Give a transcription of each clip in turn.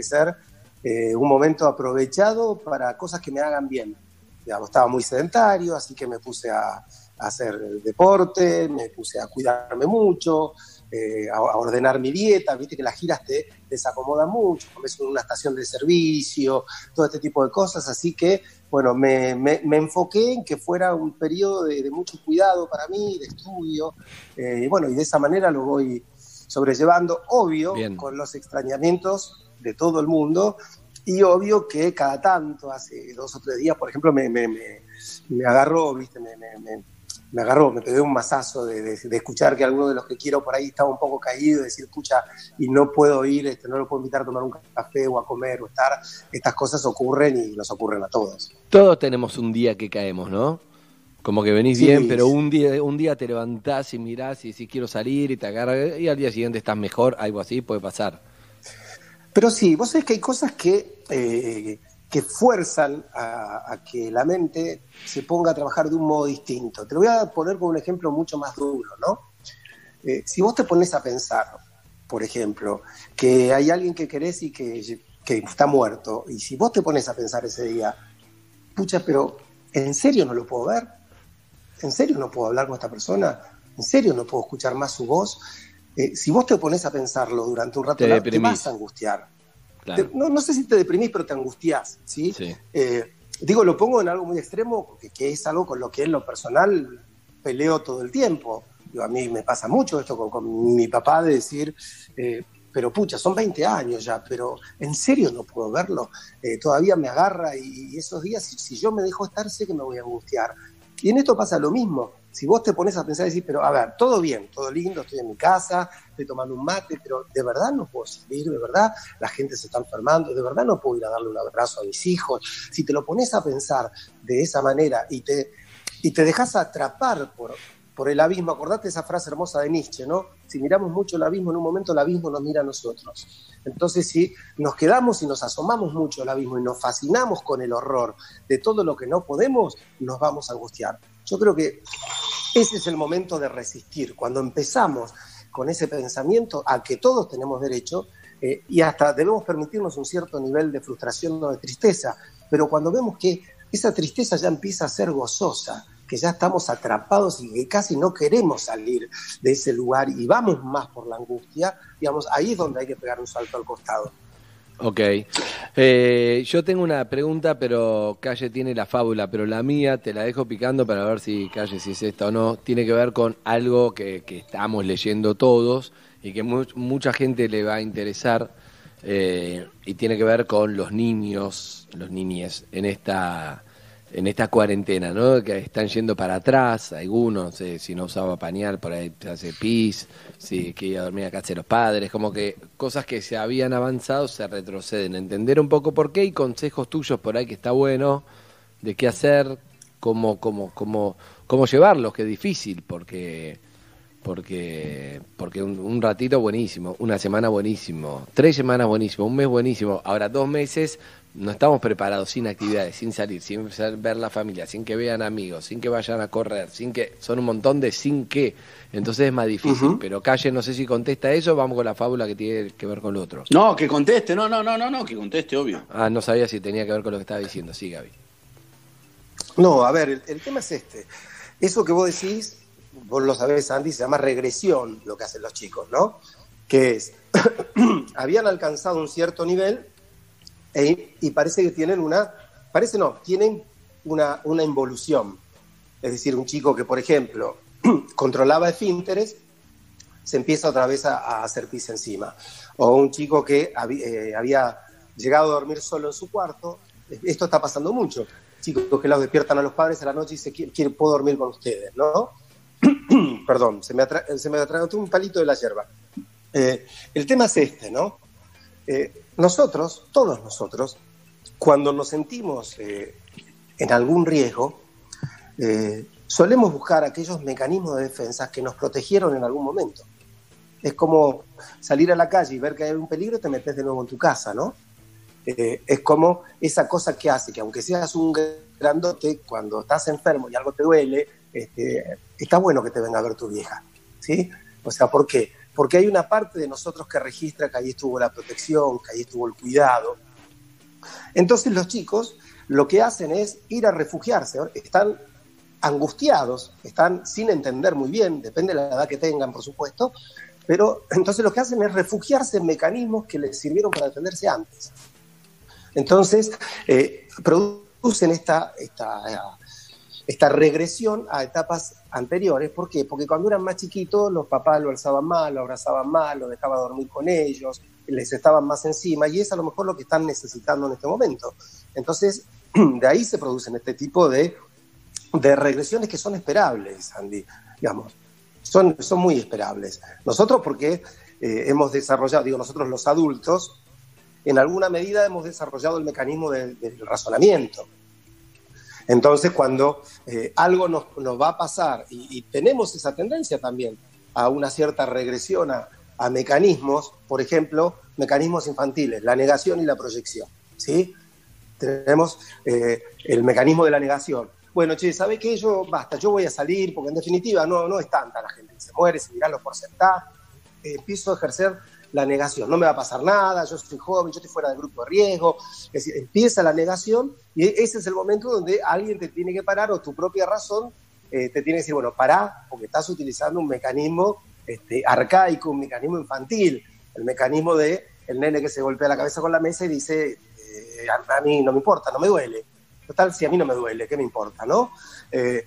que ser eh, un momento aprovechado para cosas que me hagan bien. Digamos, estaba muy sedentario, así que me puse a, hacer deporte, me puse a cuidarme mucho, eh, a, ordenar mi dieta, viste que las giras te desacomodan mucho, comes en una estación de servicio, todo este tipo de cosas, así que, bueno, me, enfoqué en que fuera un periodo de, mucho cuidado para mí, de estudio, eh, y bueno, y de esa manera lo voy sobrellevando, obvio, con los extrañamientos de todo el mundo, y obvio que cada tanto, hace dos o tres días, por ejemplo, me, me, me, agarró, ¿viste? Me, me, agarró, me pegué un masazo de, de, escuchar que alguno de los que quiero por ahí estaba un poco caído, decir, escucha, y no puedo ir, este, no lo puedo invitar a tomar un café o a comer o estar. Estas cosas ocurren y nos ocurren a todos. Todos tenemos un día que caemos, ¿no? Como que venís bien, pero un día, un día te levantás y mirás y si quiero salir y te agarras y al día siguiente estás mejor, algo así puede pasar. Pero sí, vos sabés que hay cosas que, eh, que fuerzan a, que la mente se ponga a trabajar de un modo distinto. Te lo voy a poner con un ejemplo mucho más duro, ¿no? Eh, si vos te pones a pensar, por ejemplo, que hay alguien que querés y que, que está muerto, y si vos te pones a pensar ese día, pucha, pero ¿en serio no lo puedo ver? ¿En serio no puedo hablar con esta persona? ¿En serio no puedo escuchar más su voz? Eh, si vos te pones a pensarlo durante un rato, te, vas a angustiar. no, sé si te deprimís, pero te angustiás, ¿sí? Eh, digo, lo pongo en algo muy extremo, que, es algo con lo que en lo personal peleo todo el tiempo. a mí me pasa mucho esto con, mi papá de decir, eh, pero pucha, son 20 años ya, pero en serio no puedo verlo. todavía me agarra y, esos días, si, si, yo me dejo estar, sé que me voy a angustiar. Y en esto pasa lo mismo si vos te pones a pensar y decís, pero a ver, todo bien, todo lindo, estoy en mi casa, estoy tomando un mate, pero de verdad no puedo salir, de verdad la gente se está enfermando, de verdad no puedo ir a darle un abrazo a mis hijos. Si te lo pones a pensar de esa manera y te, y te dejas atrapar por, por el abismo, acordate esa frase hermosa de Nietzsche, ¿no? Si miramos mucho el abismo, en un momento el abismo nos mira a nosotros. Entonces, si nos quedamos y nos asomamos mucho al abismo y nos fascinamos con el horror de todo lo que no podemos, nos vamos a angustiar. Yo creo que ese es el momento de resistir, cuando empezamos con ese pensamiento a que todos tenemos derecho eh, y hasta debemos permitirnos un cierto nivel de frustración o de tristeza, pero cuando vemos que esa tristeza ya empieza a ser gozosa, que ya estamos atrapados y que casi no queremos salir de ese lugar y vamos más por la angustia, digamos, ahí es donde hay que pegar un salto al costado. Ok. Eh, yo tengo una pregunta, pero Calle tiene la fábula, pero la mía te la dejo picando para ver si Calle, si es esta o no. Tiene que ver con algo que, estamos leyendo todos y que mucha gente le va a interesar eh, y tiene que ver con los niños, los niñes en esta en esta cuarentena, ¿no? Que están yendo para atrás, algunos, si no usaba pañal, por ahí se hace pis, si que iba a dormir a casa de los padres, como que cosas que se habían avanzado se retroceden. Entender un poco por qué y consejos tuyos por ahí que está bueno, de qué hacer, cómo, cómo, cómo, cómo llevarlos, que es difícil, porque porque porque un, ratito buenísimo, una semana buenísimo, tres semanas buenísimo, un mes buenísimo, ahora dos meses no estamos preparados sin actividades, sin salir, sin ver la familia, sin que vean amigos, sin que vayan a correr, sin que son un montón de sin que, entonces es más difícil. Pero Calle, no sé si contesta eso, vamos con la fábula que tiene que ver con lo otro. No, que conteste, no, no, no, no, no, que conteste, obvio. Ah, no sabía si tenía que ver con lo que estaba diciendo, sí, Gaby. No, a ver, el, tema es este. Eso que vos decís, vos lo sabés, Andy, se llama regresión, lo que hacen los chicos, ¿no? Que es, habían alcanzado un cierto nivel e, y parece que tienen una, parece no, tienen una, una involución. Es decir, un chico que, por ejemplo, controlaba esfínteres, se empieza otra vez a, hacer pis encima. O un chico que eh, había llegado a dormir solo en su cuarto, esto está pasando mucho. Chicos que los despiertan a los padres a la noche y dicen, puedo dormir con ustedes, ¿no? Perdón, se me, se me un palito de la hierba. Eh, el tema es este, ¿no? Eh, nosotros, todos nosotros, cuando nos sentimos eh, en algún riesgo, eh, solemos buscar aquellos mecanismos de defensa que nos protegieron en algún momento. Es como salir a la calle y ver que hay un peligro y te metes de nuevo en tu casa, ¿no? Eh, es como esa cosa que hace que aunque seas un grandote, cuando estás enfermo y algo te duele, este, está bueno que te venga a ver tu vieja, ¿sí? O sea, ¿por qué? Porque hay una parte de nosotros que registra que ahí estuvo la protección, que ahí estuvo el cuidado. Entonces los chicos lo que hacen es ir a refugiarse, están angustiados, están sin entender muy bien, depende de la edad que tengan, por supuesto, pero entonces lo que hacen es refugiarse en mecanismos que les sirvieron para defenderse antes. Entonces, eh, producen esta, esta, esta regresión a etapas anteriores. ¿Por qué? Porque cuando eran más chiquitos, los papás lo alzaban mal, lo abrazaban mal, lo dejaban dormir con ellos, les estaban más encima, y es a lo mejor lo que están necesitando en este momento. Entonces, de ahí se producen este tipo de, de regresiones que son esperables, Andy, digamos. Son, son muy esperables. Nosotros porque eh, hemos desarrollado, digo nosotros los adultos, en alguna medida hemos desarrollado el mecanismo del razonamiento. Entonces, cuando eh, algo nos, va a pasar y, tenemos esa tendencia también a una cierta regresión a, mecanismos, por ejemplo, mecanismos infantiles, la negación y la proyección, ¿sí? Tenemos eh, el mecanismo de la negación. Bueno, che, ¿sabe qué? Yo, basta, yo voy a salir, porque en definitiva no, no es tanta la gente se muere, se miran los porcentajes, eh, empiezo a ejercer la negación. No me va a pasar nada, yo soy joven, yo estoy fuera del grupo de riesgo. Es decir, empieza la negación y ese es el momento donde alguien te tiene que parar o tu propia razón eh, te tiene que decir, bueno, pará, porque estás utilizando un mecanismo este, arcaico, un mecanismo infantil, el mecanismo de el nene que se golpea la cabeza con la mesa y dice, eh, a, mí no me importa, no me duele. Total, si a mí no me duele, ¿qué me importa, no? Eh,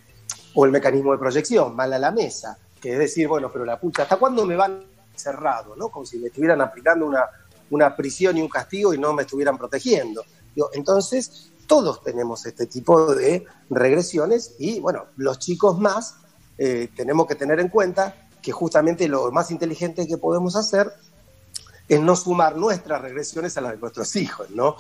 o el mecanismo de proyección, mal a la mesa, que es decir, bueno, pero la pucha, ¿hasta cuándo me van cerrado, ¿no? Como si me estuvieran aplicando una, una prisión y un castigo y no me estuvieran protegiendo. entonces, todos tenemos este tipo de regresiones y, bueno, los chicos más eh, tenemos que tener en cuenta que justamente lo más inteligente que podemos hacer es no sumar nuestras regresiones a las de nuestros hijos, ¿no?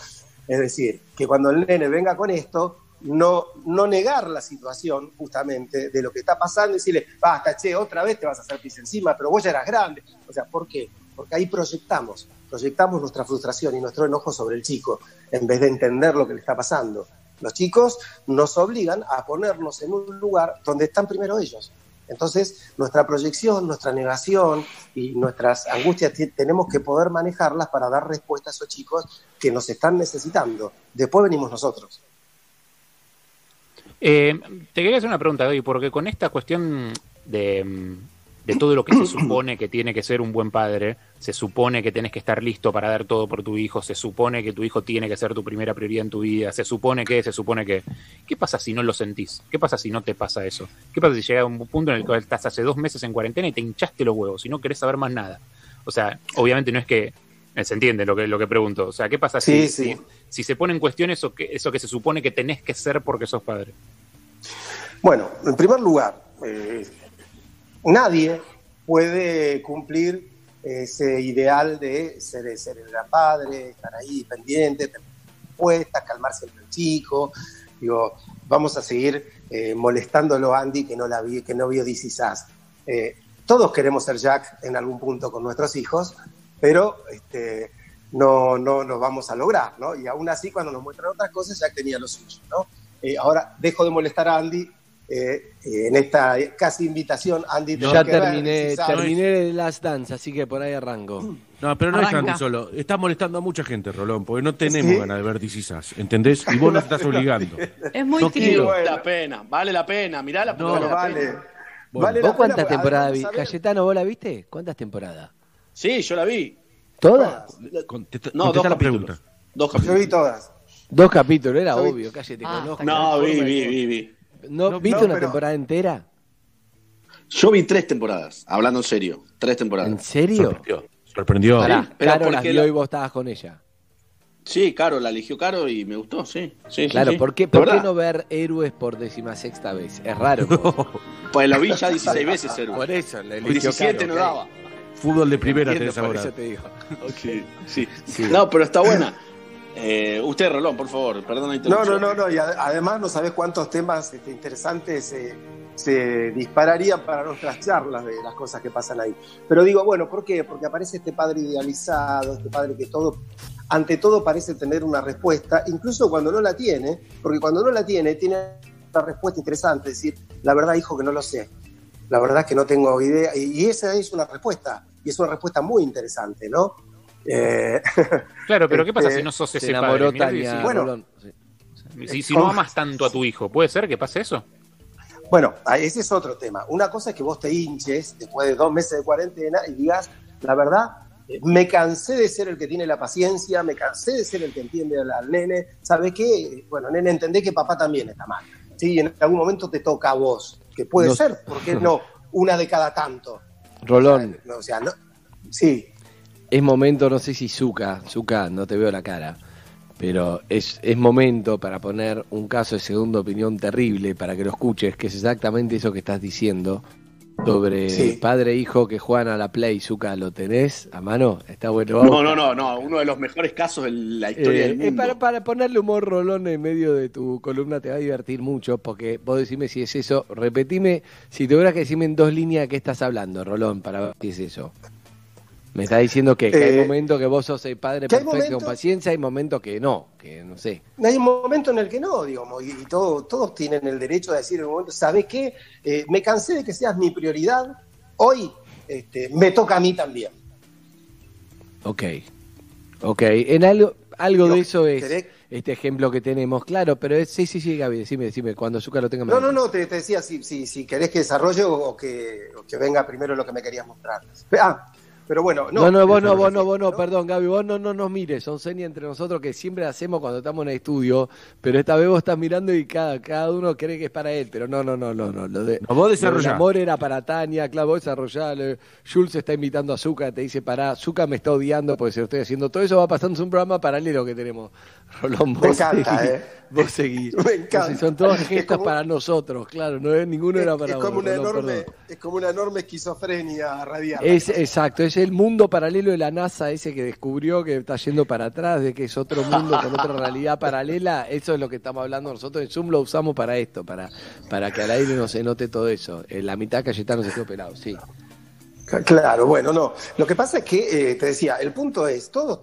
Es decir, que cuando el nene venga con esto, no, no negar la situación justamente de lo que está pasando y decirle, basta, che, otra vez te vas a hacer pis encima, pero vos ya eras grande. O sea, ¿por qué? Porque ahí proyectamos, proyectamos nuestra frustración y nuestro enojo sobre el chico, en vez de entender lo que le está pasando. Los chicos nos obligan a ponernos en un lugar donde están primero ellos. Entonces, nuestra proyección, nuestra negación y nuestras angustias tenemos que poder manejarlas para dar respuesta a esos chicos que nos están necesitando. Después venimos nosotros. Eh, te quería hacer una pregunta, hoy, porque con esta cuestión de, todo lo que se supone que tiene que ser un buen padre, se supone que tienes que estar listo para dar todo por tu hijo, se supone que tu hijo tiene que ser tu primera prioridad en tu vida, se supone que, se supone que. ¿Qué pasa si no lo sentís? ¿Qué pasa si no te pasa eso? ¿Qué pasa si llega un punto en el que estás hace dos meses en cuarentena y te hinchaste los huevos y no querés saber más nada? O sea, obviamente no es que se entiende lo que, lo que pregunto. O sea, ¿qué pasa si, si, se pone en cuestión eso que, eso que se supone que tenés que ser porque sos padre? Bueno, en primer lugar, eh, nadie puede cumplir ese ideal de ser, ser el gran padre, estar ahí pendiente, puesta, calmar siempre el chico. Digo, vamos a seguir eh, molestándolo Andy que no la vi, que no vio DC eh, todos queremos ser Jack en algún punto con nuestros hijos, pero este, no, no nos vamos a lograr, ¿no? Y aún así, cuando nos muestran otras cosas, Jack tenía lo suyo, ¿no? Eh, ahora dejo de molestar a Andy eh, eh, en esta casi invitación. Andy, ya terminé, terminé las danzas, así que por ahí arranco. No, pero no es Andy solo. Está molestando a mucha gente, Rolón, porque no tenemos ganas de ver DCSAS, ¿entendés? Y vos nos estás obligando. Es muy no Vale la pena, vale la pena. Mirá la no, vale. ¿Vos cuántas temporadas viste? Cayetano, ¿vos la viste? ¿Cuántas temporadas? Sí, yo la vi. ¿Todas? no, dos capítulos. Dos capítulos. Yo vi todas. Dos capítulos, era obvio, cállate, ah, No, vi, vi, vi, vi. ¿No, ¿Viste una temporada entera? Yo vi tres temporadas, hablando en serio. Tres temporadas. ¿En serio? Sorprendió. Sorprendió. Caro la vio y vos estabas con ella. Sí, Caro, la eligió Caro y me gustó, sí. sí claro, ¿por, qué, ¿por qué no ver héroes por sexta vez? Es raro. Pues lo vi ya 16 veces héroes. Por eso, la eligió 17 no daba. Fútbol de primera tenés ahora. Eso te digo. Okay. Sí, sí. No, pero está buena. Eh, usted, Rolón, por favor, perdón No, no, no, no, y además no sabés cuántos temas este, interesantes se dispararían para nuestras charlas de las cosas que pasan ahí. Pero digo, bueno, ¿por qué? Porque aparece este padre idealizado, este padre que todo, ante todo parece tener una respuesta, incluso cuando no la tiene, porque cuando no la tiene, tiene una respuesta interesante, es decir, la verdad, hijo, que no lo sé. La verdad es que no tengo idea, y esa es una respuesta y es una respuesta muy interesante, ¿no? Eh, claro, pero ¿qué pasa si este, no sos ese padre? bueno, si, si no amas tanto a tu hijo, ¿puede ser que pase eso? Bueno, ese es otro tema. Una cosa es que vos te hinches después de dos meses de cuarentena y digas, la verdad, eh, me cansé de ser el que tiene la paciencia, me cansé de ser el que entiende al, nene. ¿Sabes qué? Bueno, nene, entendé que papá también está mal. Sí, en algún momento te toca a vos, que puede ser, ¿por qué no? Una de cada tanto. Rolón. O sea, no, sí. Es momento, no sé si Zuka, Zuka, no te veo la cara pero es, es momento para poner un caso de segunda opinión terrible para que lo escuches, que es exactamente eso que estás diciendo sobre padre e hijo que juegan a la Play, Zuka, ¿lo tenés a mano? Está bueno. No, no, no, no, uno de los mejores casos en la historia del eh, mundo. Para, para, ponerle humor rolón en medio de tu columna te va a divertir mucho, porque vos decime si es eso, repetime, si tuvieras que decirme en dos líneas qué estás hablando, Rolón, para ver si es eso. Me está diciendo que, hay eh, momentos que vos sos el padre perfecto con paciencia, hay momentos que no, que no sé. Hay un momento en el que no, digamos, y, todos tienen el derecho a decir en un momento, ¿sabes qué? Eh, me cansé de que seas mi prioridad, hoy este, me toca a mí también. Ok, ok. En algo, algo de eso es este ejemplo que tenemos, claro, pero es, sí, sí, sí, Gaby, decime, decime, cuando Azúcar lo tenga No, no, no, te, decía si, si, si, querés que desarrolle o que, o que venga primero lo que me querías mostrar. Ah, pero bueno, no. No, no, vos no, vos no, vos no, perdón, Gaby, vos no, no nos mires, son señas entre nosotros que siempre hacemos cuando estamos en el estudio, pero esta vez vos estás mirando y cada, cada uno cree que es para él, pero no, no, no, no, no. Lo de, vos el amor era para Tania, claro, vos desarrollás, Jules está invitando a Zuka, te dice, pará, Zuka me está odiando porque se lo estoy haciendo. Todo eso va pasando, es un programa paralelo que tenemos. Rolón, vos me encanta, ¿eh? Vos seguís. Me encanta. son todas gestas para nosotros, claro, no es, ninguno era para es como Una enorme, es como una enorme esquizofrenia radial. Es, exacto, es el mundo paralelo de la NASA, ese que descubrió que está yendo para atrás, de que es otro mundo con otra realidad paralela. Eso es lo que estamos hablando nosotros. En Zoom lo usamos para esto, para, para que al aire no se note todo eso. La mitad Cayetano se quedó pelado, sí. Claro, bueno, no. Lo que pasa es que, eh, te decía, el punto es, todos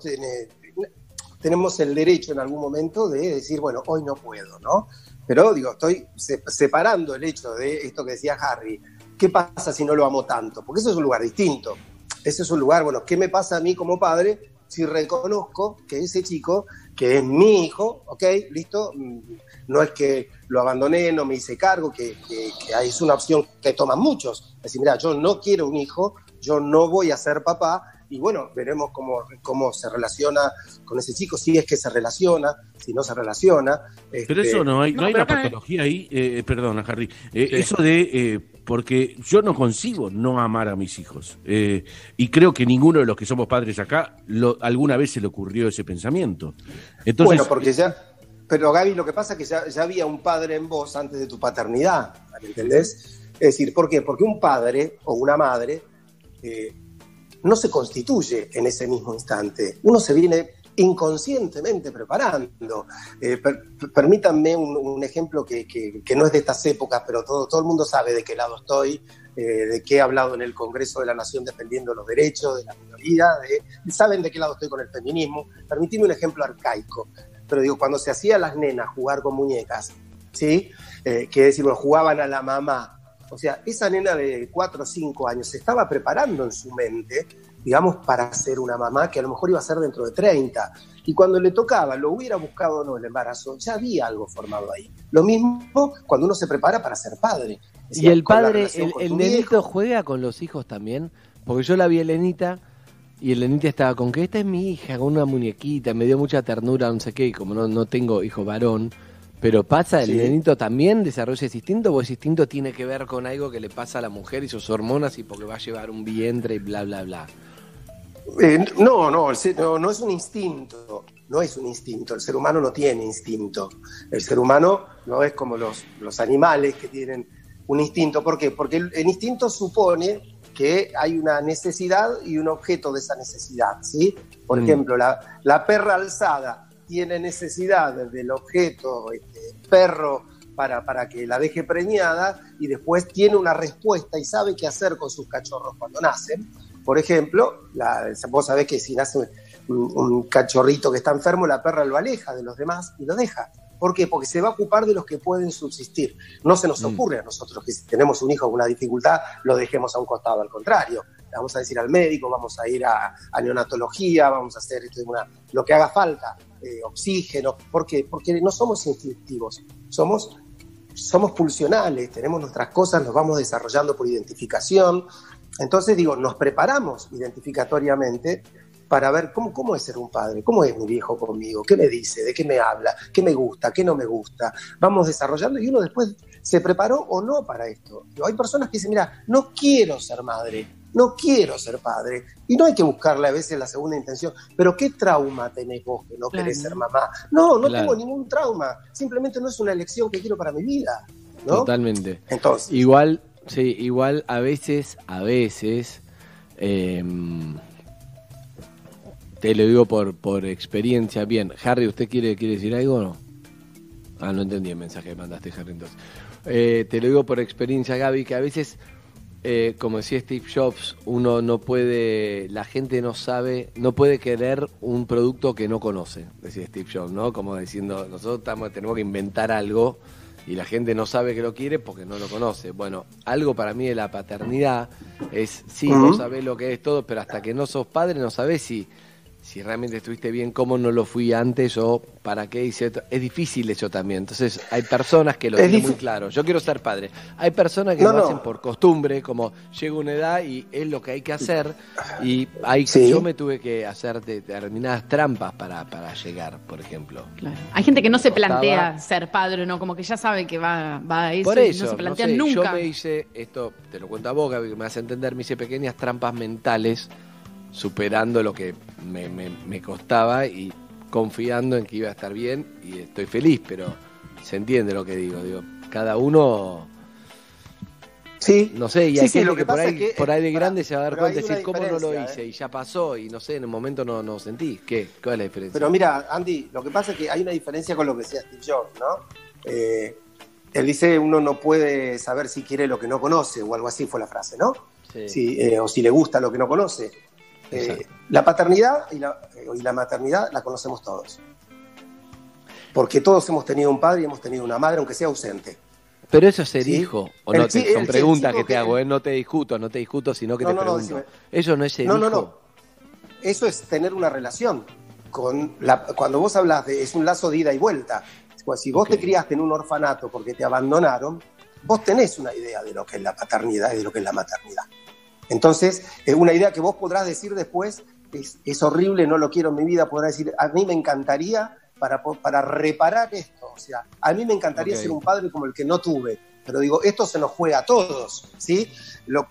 tenemos el derecho en algún momento de decir, bueno, hoy no puedo, ¿no? Pero digo, estoy separando el hecho de esto que decía Harry, ¿qué pasa si no lo amo tanto? Porque eso es un lugar distinto. Ese es un lugar, bueno, ¿qué me pasa a mí como padre si reconozco que ese chico, que es mi hijo, ok, listo, mm, no es que lo abandoné, no me hice cargo, que, que, que es una opción que toman muchos. Es decir, mira, yo no quiero un hijo, yo no voy a ser papá, y bueno, veremos cómo, cómo se relaciona con ese chico, si es que se relaciona, si no se relaciona. Pero eso este, no hay, no, hay una patología ahí, eh, eh, perdona Harry, eh, eso de, porque yo no consigo no amar a mis hijos, y creo que ninguno de los que somos padres acá alguna vez se le ocurrió ese pensamiento. Bueno, porque ya, pero Gaby, lo que pasa es que ya, había un padre en vos antes de tu paternidad, ¿entendés? Es decir, ¿por qué? Porque un padre o una madre no se constituye en ese mismo instante. Uno se viene inconscientemente preparando. Eh, permítanme un, ejemplo que, no es de estas épocas, pero todo, todo el mundo sabe de qué lado estoy, eh, de qué he hablado en el Congreso de la Nación defendiendo los derechos de la minoría, saben de qué lado estoy con el feminismo. Permíteme un ejemplo arcaico, pero digo, cuando se hacía las nenas jugar con muñecas, ¿sí? Eh, que decir, jugaban a la mamá, o sea, esa nena de 4 o 5 años se estaba preparando en su mente, digamos, para ser una mamá que a lo mejor iba a ser dentro de 30. Y cuando le tocaba, lo hubiera buscado o no el embarazo, ya había algo formado ahí. Lo mismo cuando uno se prepara para ser padre. y el padre, el, el nenito juega con los hijos también, porque yo la vi Elenita y Elenita estaba con que esta es mi hija, con una muñequita, me dio mucha ternura, no sé qué, y como no, no tengo hijo varón, pero pasa, el nenito también desarrolla ese instinto, o ese instinto tiene que ver con algo que le pasa a la mujer y sus hormonas y porque va a llevar un vientre y bla, bla, bla. Eh, no, no, no, no es un instinto, no es un instinto, el ser humano no tiene instinto. El ser humano no es como los, los animales que tienen un instinto. ¿Por qué? Porque el, instinto supone que hay una necesidad y un objeto de esa necesidad, ¿sí? Por mm. ejemplo, la, la perra alzada tiene necesidad del objeto este, perro para, para, que la deje preñada y después tiene una respuesta y sabe qué hacer con sus cachorros cuando nacen. Por ejemplo, la, vos sabés que si nace un, cachorrito que está enfermo, la perra lo aleja de los demás y lo deja. ¿Por qué? Porque se va a ocupar de los que pueden subsistir. No se nos mm. ocurre a nosotros que si tenemos un hijo con una dificultad, lo dejemos a un costado, al contrario. Vamos a decir al médico, vamos a ir a, neonatología, vamos a hacer lo que haga falta, eh, oxígeno. ¿Por qué? Porque no somos instintivos, somos somos pulsionales, tenemos nuestras cosas, nos vamos desarrollando por identificación. Entonces, digo, nos preparamos identificatoriamente para ver cómo, cómo es ser un padre, cómo es mi viejo conmigo, qué me dice, de qué me habla, qué me gusta, qué no me gusta. Vamos desarrollando y uno después se preparó o no para esto. hay personas que dicen, mira, no quiero ser madre, no quiero ser padre. Y no hay que buscarle a veces la segunda intención. Pero ¿qué trauma tenés vos que no querés ser mamá? No, no tengo ningún trauma. Simplemente no es una elección que quiero para mi vida. Totalmente. Entonces. Igual, sí, igual a veces, a veces, em, te lo digo por, por experiencia. Bien, Harry, ¿usted quiere, quiere decir algo o no? Ah, no entendí el mensaje que mandaste, Harry, entonces. Eh, te lo digo por experiencia, Gaby, que a veces eh, como decía Steve Jobs, uno no puede, la gente no sabe, no puede querer un producto que no conoce, decía Steve Jobs, ¿no? Como diciendo, nosotros tenemos que inventar algo y la gente no sabe que lo quiere porque no lo conoce. Bueno, algo para mí de la paternidad es, sí, vos sabés lo que es todo, pero hasta que no sos padre no sabés si si realmente estuviste bien, cómo no lo fui antes o para qué hice esto. Es difícil eso también. Entonces, hay personas que lo tienen muy claro. Yo quiero ser padre. Hay personas que lo hacen por costumbre, como llega una edad y es lo que hay que hacer. Y hay, yo me tuve que hacer determinadas trampas para, para llegar, por ejemplo. Hay gente que no se plantea ser padre, ¿no? Como que ya sabe que va, va a eso, por eso y no se plantea nunca. Yo me hice, esto te lo cuento a vos, que me hace entender, me hice pequeñas trampas mentales superando lo que me, me, costaba y confiando en que iba a estar bien y estoy feliz, pero se entiende lo que digo, digo, cada uno Sí. No sé, y hay que, por, ahí, por ahí de grande se va a dar cuenta y decir, ¿cómo no lo hice? ¿eh? Y ya pasó, y no sé, en el momento no, no sentí. ¿Qué? ¿Cuál es la diferencia? Pero mira, Andy, lo que pasa es que hay una diferencia con lo que decía Steve Jobs, ¿no? Eh, él dice, uno no puede saber si quiere lo que no conoce, o algo así fue la frase, ¿no? Sí. Eh, o si le gusta lo que no conoce. Eh, la paternidad y la, eh, y la, maternidad la conocemos todos. Porque todos hemos tenido un padre y hemos tenido una madre, aunque sea ausente. Pero eso es ser hijo, o no, te, son preguntas que te hago, ¿eh? no te discuto, no te discuto, sino que te pregunto. eso no es ser no, hijo. No, no, Eso es tener una relación. Con la, cuando vos hablas de, es un lazo de ida y vuelta. Pues si vos te criaste en un orfanato porque te abandonaron, vos tenés una idea de lo que es la paternidad y de lo que es la maternidad. Entonces, eh, una idea que vos podrás decir después es, horrible, no lo quiero en mi vida, podrás decir, a mí me encantaría para, para reparar esto, o sea, a mí me encantaría ser un padre como el que no tuve, pero digo, esto se nos juega a todos, ¿sí?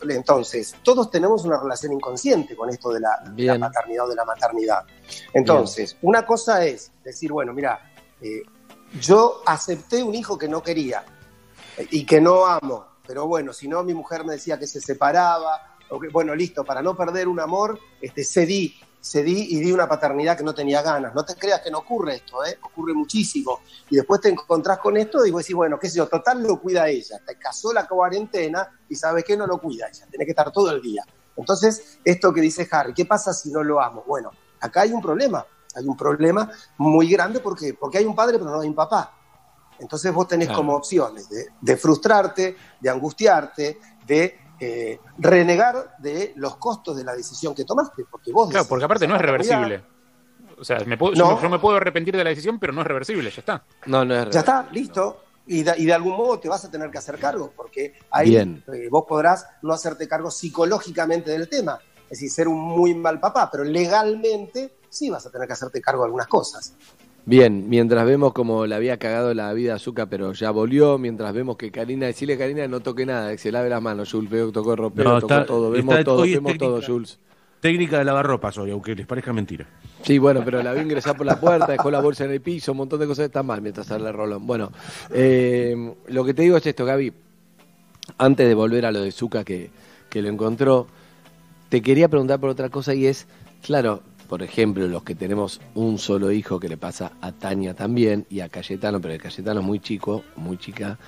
entonces, todos tenemos una relación inconsciente con esto de la, paternidad o de la maternidad. Entonces, una cosa es decir, bueno, mira, eh, yo acepté un hijo que no quería eh, y que no amo, pero bueno, si no, mi mujer me decía que se separaba, bueno, listo, para no perder un amor, este, cedí, cedí y di una paternidad que no tenía ganas. No te creas que no ocurre esto, ¿eh? ocurre muchísimo. Y después te encontrás con esto y vos decís, bueno, qué sé yo, total lo cuida ella. Te casó la cuarentena y sabes que no lo cuida ella, tiene que estar todo el día. Entonces, esto que dice Harry, ¿qué pasa si no lo amo? Bueno, acá hay un problema, hay un problema muy grande porque, porque hay un padre pero no hay un papá. Entonces vos tenés como opciones de, de frustrarte, de angustiarte, de eh, renegar de los costos de la decisión que tomaste, porque vos... Claro, porque aparte no es reversible. O sea, me puedo, yo, me puedo arrepentir de la decisión, pero no es reversible, ya está. No, no es Ya está, listo. Y de, algún modo te vas a tener que hacer cargo, porque ahí eh, vos podrás no hacerte cargo psicológicamente del tema, es decir, ser un muy mal papá, pero legalmente sí vas a tener que hacerte cargo de algunas cosas. Bien, mientras vemos como le había cagado la vida a Azúcar, pero ya volvió, mientras vemos que Karina, decirle a Karina no toque nada, que se lave las manos, Jules, veo que tocó ropa, tocó todo, vemos todo, vemos todo, Jules. Técnica de lavarropas hoy, aunque les parezca mentira. Sí, bueno, pero la vi ingresar por la puerta, dejó la bolsa en el piso, un montón de cosas están mal mientras sale el rolón. Bueno, eh, lo que te digo es esto, Gaby. Antes de volver a lo de Zuka que, que lo encontró, te quería preguntar por otra cosa y es, claro, por ejemplo, los que tenemos un solo hijo que le pasa a Tania también y a Cayetano, pero el Cayetano es muy chico, muy chica.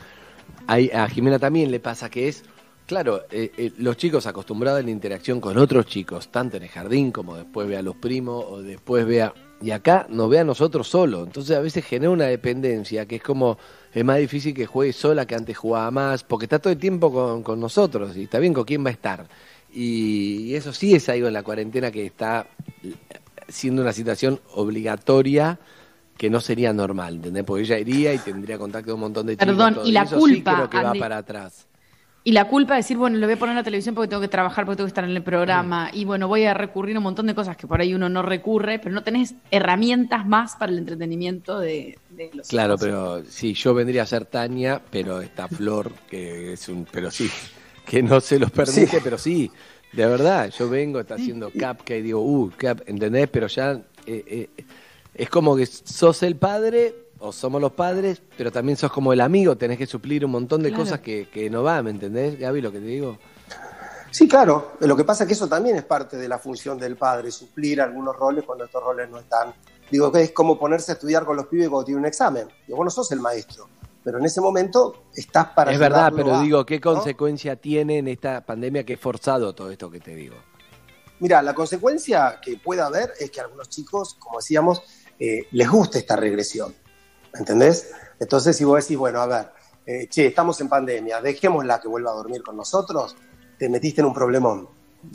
a Jimena también le pasa que es, claro, eh, eh, los chicos acostumbrados a la interacción con otros chicos, tanto en el jardín como después ve a los primos o después vea y acá nos ve a nosotros solo. Entonces a veces genera una dependencia que es como, es más difícil que juegue sola que antes jugaba más, porque está todo el tiempo con, con nosotros y está bien con quién va a estar. Y, eso sí es algo en la cuarentena que está siendo una situación obligatoria que no sería normal, ¿entendés? Porque ella iría y tendría contacto con un montón de chicos. Perdón, y la culpa, creo que va para atrás. Y la culpa de decir, bueno, lo voy a poner en la televisión porque tengo que trabajar, porque tengo que estar en el programa. Y bueno, voy a recurrir a un montón de cosas que por ahí uno no recurre, pero no tenés herramientas más para el entretenimiento de, los Claro, pero sí, yo vendría a ser Tania, pero está Flor, que es un. Pero sí, que no se los permite, pero sí, de verdad, yo vengo, está haciendo cap, que digo, uh, cap, ¿entendés? Pero ya eh, eh, es como que sos el padre o somos los padres, pero también sos como el amigo, tenés que suplir un montón de cosas que, que no va, ¿me entendés, Gaby, lo que te digo? Sí, claro. Lo que pasa es que eso también es parte de la función del padre, suplir algunos roles cuando estos roles no están. Digo que es como ponerse a estudiar con los pibes cuando tiene un examen. Y vos no sos el maestro, pero en ese momento estás para... Es verdad, pero digo, ¿qué consecuencia tiene en esta pandemia que es forzado todo esto que te digo? Mira, la consecuencia que puede haber es que a algunos chicos, como decíamos, eh, les guste esta regresión. ¿Entendés? Entonces, si vos decís, bueno, a ver, eh, che, estamos en pandemia, dejémosla que vuelva a dormir con nosotros, te metiste en un problemón.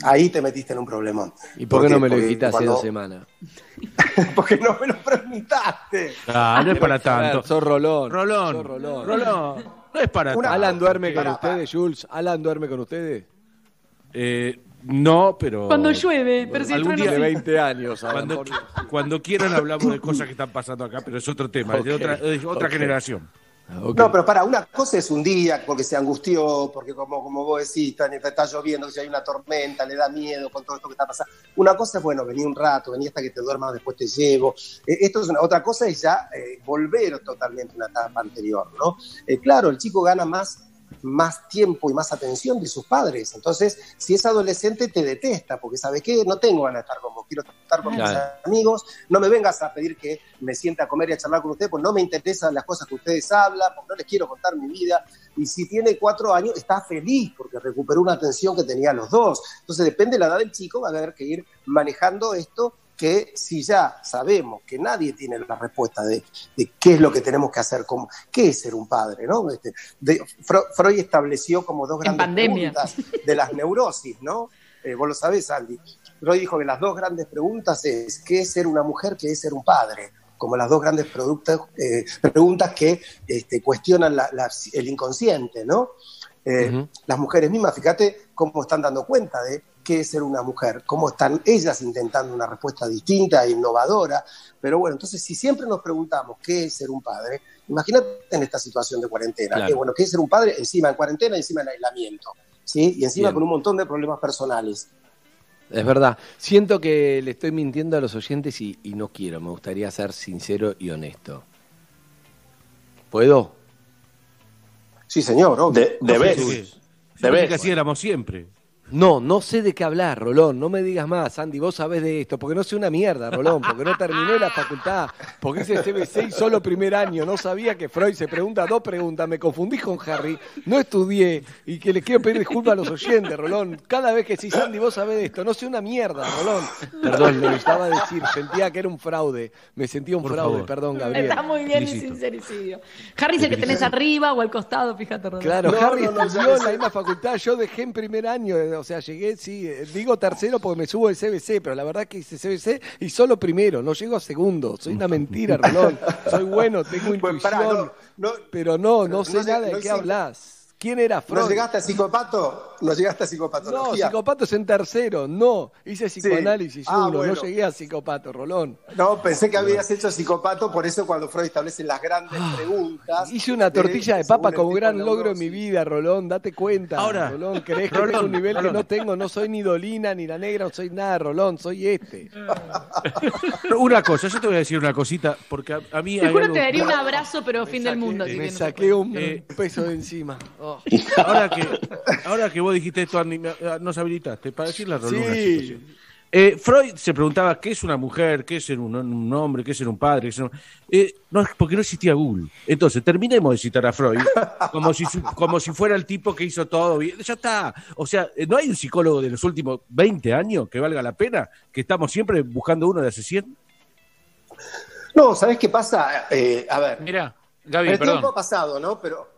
Ahí te metiste en un problemón. ¿Y por qué no me lo dijiste hace dos semanas? porque no me lo preguntaste. Ah, no es para tanto. Sos Rolón. Rolón. Rolón. Rolón. No es para tanto. ¿Alan duerme con ustedes, Jules? ¿Alan duerme con ustedes? Eh, no, pero. Cuando llueve, pero si algún día de 20 años. Cuando, cuando, quieran hablamos de cosas que están pasando acá, pero es otro tema, es de otra, otra generación. No, pero para, una cosa es un día porque se angustió, porque como, como vos decís, está, está lloviendo, si hay una tormenta, le da miedo con todo esto que está pasando. Una cosa es, bueno, vení un rato, vení hasta que te duermas, después te llevo. Eh, esto es una, otra cosa es ya eh, volver totalmente a una etapa anterior, ¿no? Eh, claro, el chico gana más más tiempo y más atención de sus padres. Entonces, si es adolescente, te detesta, porque sabe que no tengo ganas de estar con vos, quiero estar con mis amigos, no me vengas a pedir que me sienta a comer y a charlar con ustedes, porque no me interesan las cosas que ustedes hablan, porque no les quiero contar mi vida. Y si tiene cuatro años, está feliz porque recuperó una atención que tenía los dos. Entonces, depende de la edad del chico, va a haber que ir manejando esto que si ya sabemos que nadie tiene la respuesta de, qué es lo que tenemos que hacer, como, qué es ser un padre, ¿no? Este, Freud estableció como dos grandes preguntas de las neurosis, ¿no? Eh, vos lo sabés, Andy. Freud dijo que las dos grandes preguntas es qué es ser una mujer, qué es ser un padre como las dos grandes eh, preguntas que este, cuestionan el inconsciente, ¿no? Eh, las mujeres mismas, fíjate cómo están dando cuenta de qué es ser una mujer, cómo están ellas intentando una respuesta distinta e innovadora. Pero bueno, entonces si siempre nos preguntamos qué es ser un padre, imagínate en esta situación de cuarentena, que bueno, qué es ser un padre encima en cuarentena, encima en aislamiento, ¿sí? Y encima con un montón de problemas personales. Es verdad. Siento que le estoy mintiendo a los oyentes y, no quiero. Me gustaría ser sincero y honesto. ¿Puedo? Sí, señor. De, debes. Debes. Que así éramos siempre. No, no sé de qué hablar, Rolón. No me digas más, Andy. Vos sabés de esto. Porque no sé una mierda, Rolón. Porque no terminé la facultad. Porque hice CBC y solo primer año. No sabía que Freud se pregunta dos preguntas. Me confundí con Harry. No estudié. Y que les quiero pedir disculpas a los oyentes, Rolón. Cada vez que decís, Andy, vos sabés de esto. No sé una mierda, Rolón. Perdón, me gustaba decir. Sentía que era un fraude. Me sentía un fraude. Perdón, Gabriel. Está muy bien el sincericidio. Harry es el que tenés arriba o al costado, fíjate, Rolón. Claro, Harry estudió en la misma facultad. Yo dejé en primer año o sea, llegué, sí, eh, digo tercero porque me subo el CBC, pero la verdad que hice CBC y solo primero, no llego a segundo. Soy una mentira, Rolón. Soy bueno, tengo pues intuición, pero no, no sé nada de qué hablas. ¿Quién era Freud? ¿No llegaste a psicopato? ¿No llegaste a psicopatología? No, psicopato es en tercero, no. Hice psicoanálisis ah, uno, no llegué a psicopato, Rolón. No, pensé que habías hecho psicopato, por eso cuando Freud establece las grandes ah, preguntas. Hice una tortilla de, papa como gran logro en mi vida, Rolón, date cuenta. Ahora, Rolón, crees que tengo un nivel que no tengo, no soy ni Dolina, ni la negra, no soy nada, Rolón, soy este. una cosa, yo te voy a decir una cosita, porque a, mí... Seguro te daría un abrazo, pero fin del mundo. Me saqué un eh, peso de encima. Ahora, que, ahora que vos dijiste esto, ah, nos habilitaste para decir la sí. Eh, Freud se preguntaba qué es una mujer, qué es ser un, hombre, qué es ser un padre. Eh, no, porque no existía Google. Entonces, terminemos de citar a Freud como si, como si fuera el tipo que hizo todo bien. Ya está. O sea, eh, ¿no hay un psicólogo de los últimos 20 años que valga la pena? Que estamos siempre buscando uno de hace 100. No, ¿sabes qué pasa? Eh, a ver. Mira, Gaby, el perdón. tiempo ha pasado, ¿no? Pero.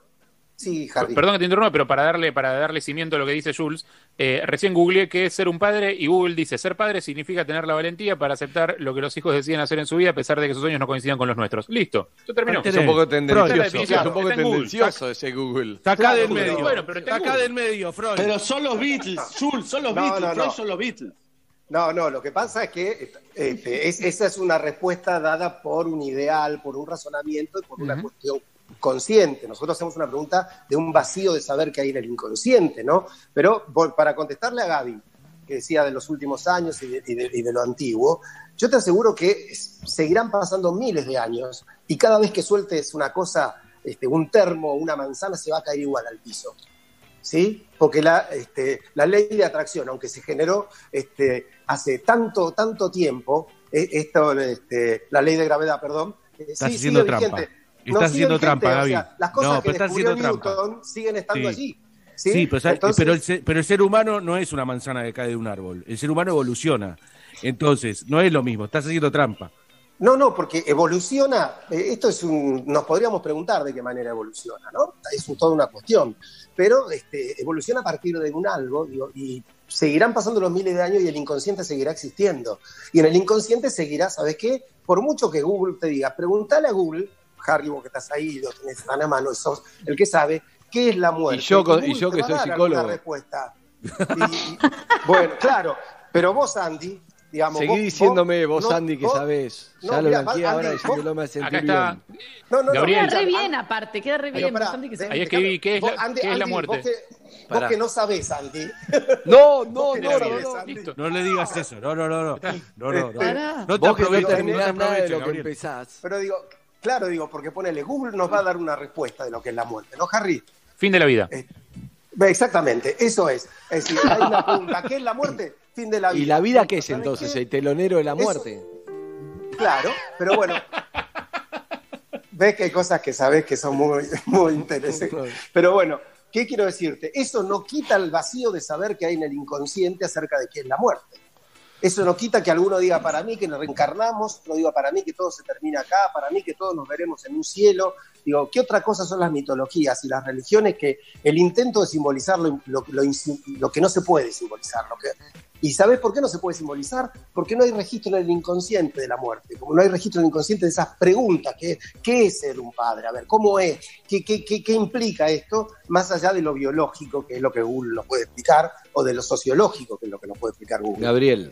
Sí, Harry. Perdón que te interrumpa, pero para darle, para darle cimiento a lo que dice Jules, eh, recién googleé qué es ser un padre y Google dice, ser padre significa tener la valentía para aceptar lo que los hijos deciden hacer en su vida a pesar de que sus sueños no coincidan con los nuestros. Listo, yo terminó. Ahí Es un poco tendencioso. Es un poco tendencioso ese Google. Sacá del medio. bueno, pero Sacá del medio, Freud. Pero son los Beatles, Jules, son los No, Beatles, no, Freud no. son los Beatles. No, no, lo que pasa es que este, es- esa es una respuesta dada por un ideal, por un razonamiento y por una cuestión consciente. Nosotros hacemos una pregunta de un vacío de saber que hay en el inconsciente, ¿no? Pero para contestarle a Gaby, que decía de los últimos años y de, y de- y de lo antiguo, yo te aseguro que seguirán pasando miles de años y cada vez que sueltes una cosa, este, un termo, una manzana, se va a caer igual al piso. ¿sí? Porque la, este, la ley de atracción, aunque se generó este, hace tanto, tanto tiempo, eh, esto, este, la ley de gravedad, perdón, eh, Estás sí, trampa. vigente. Estás haciendo trampa, o Gaby. sea, las cosas No, que pero descubrió haciendo trampa. Newton siguen estando Sí. allí. Sí, ¿sí? pero, ¿sabes? Entonces- pero, el ser, pero el ser humano no es una manzana que cae de un árbol. El ser humano evoluciona. Entonces, no es lo mismo. Estás haciendo trampa. No, no, porque evoluciona, eh, esto es un, nos podríamos preguntar de qué manera evoluciona, ¿no? Es un- toda una cuestión, pero este, evoluciona a partir de un algo digo, y seguirán pasando los miles de años y el inconsciente seguirá existiendo. Y en el inconsciente seguirá, ¿sabes qué? Por mucho que Google te diga, pregúntale a Google, Harry, vos que estás ahí, lo tenés tan a mano, sos el que sabe, ¿qué es la muerte? Y yo con- y yo que soy psicólogo. respuesta. Y- y- bueno, claro, pero vos, Andy, digamos... Seguí vos- diciéndome vos, no, Andy, que vos- sabés. no, Ya lo blanqueé Andy, ahora y que no me hace sentir bien. No, no, Gabriel. Queda re bien aparte, queda re bien. pará, bastante que Ahí escribí, ¿qué es vos, la- Andy, qué es la Andy, muerte? Vos que, vos Pará. que no sabés, Andy. No, no, no, no no, sabés, no. Andy. Listo. No le digas eso. No, no, no. No, no, no. no. No te Vos que no aproveches, nada de lo que empezás. Pero digo, claro, digo, porque ponele, Google nos va a dar una respuesta de lo que es la muerte, ¿no, Harry? Fin de la vida. Eh, Exactamente, eso es. Es decir, hay una pregunta, ¿qué es la muerte? Fin de la vida. ¿Y la vida qué es ¿Sabés entonces? qué? ¿El telonero de la Eso- muerte? Claro, pero bueno. Ves que hay cosas que sabes que son muy, muy interesantes. Pero bueno, ¿qué quiero decirte? Eso no quita el vacío de saber que hay en el inconsciente acerca de qué es la muerte. Eso no quita que alguno diga para mí que nos reencarnamos, otro diga para mí que todo se termina acá, para mí que todos nos veremos en un cielo. Digo, ¿qué otra cosa son las mitologías y las religiones que el intento de simbolizar lo, lo- lo lo que no se puede simbolizar? Lo que, ¿Y sabes por qué no se puede simbolizar? Porque no hay registro en el inconsciente de la muerte, como no hay registro en el inconsciente de esas preguntas, ¿qué, qué es ser un padre? A ver, ¿cómo es? ¿Qué, qué, qué, qué implica esto? Más allá de lo biológico, que es lo que Google nos puede explicar, o de lo sociológico, que es lo que nos puede explicar Google. Gabriel,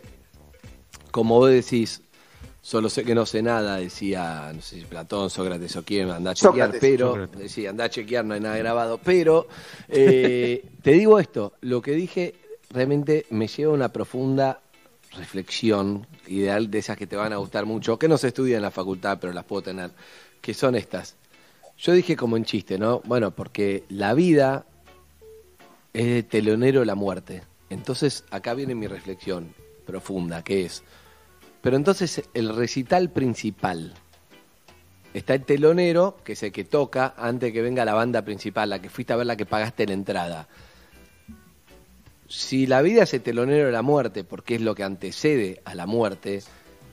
como vos decís, solo sé que no sé nada, decía, no sé si Platón, Sócrates o quién, anda a chequear, Sócrates, pero, Sócrates. decía, anda a chequear, no hay nada grabado, pero eh, te digo esto, lo que dije realmente me lleva a una profunda reflexión, ideal de esas que te van a gustar mucho, que no se estudian en la facultad, pero las puedo tener, que son estas. Yo dije como en chiste, ¿no? Bueno, porque la vida es de telonero la muerte. Entonces, acá viene mi reflexión profunda, que es, pero entonces el recital principal, está el telonero, que es el que toca antes de que venga la banda principal, la que fuiste a ver, la que pagaste la entrada. Si la vida es el telonero de la muerte, porque es lo que antecede a la muerte,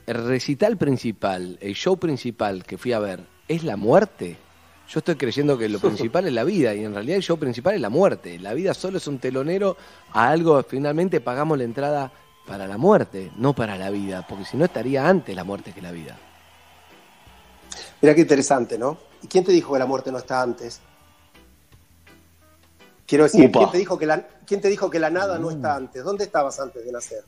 el recital principal, el show principal que fui a ver, ¿es la muerte? Yo estoy creyendo que lo principal es la vida y en realidad el show principal es la muerte. La vida solo es un telonero a algo, finalmente pagamos la entrada para la muerte, no para la vida, porque si no estaría antes la muerte que la vida. Mira qué interesante, ¿no? ¿Y quién te dijo que la muerte no está antes? Quiero decir, Upa. ¿quién te, dijo que la, ¿quién te dijo que la nada no está antes? ¿Dónde estabas antes de nacer?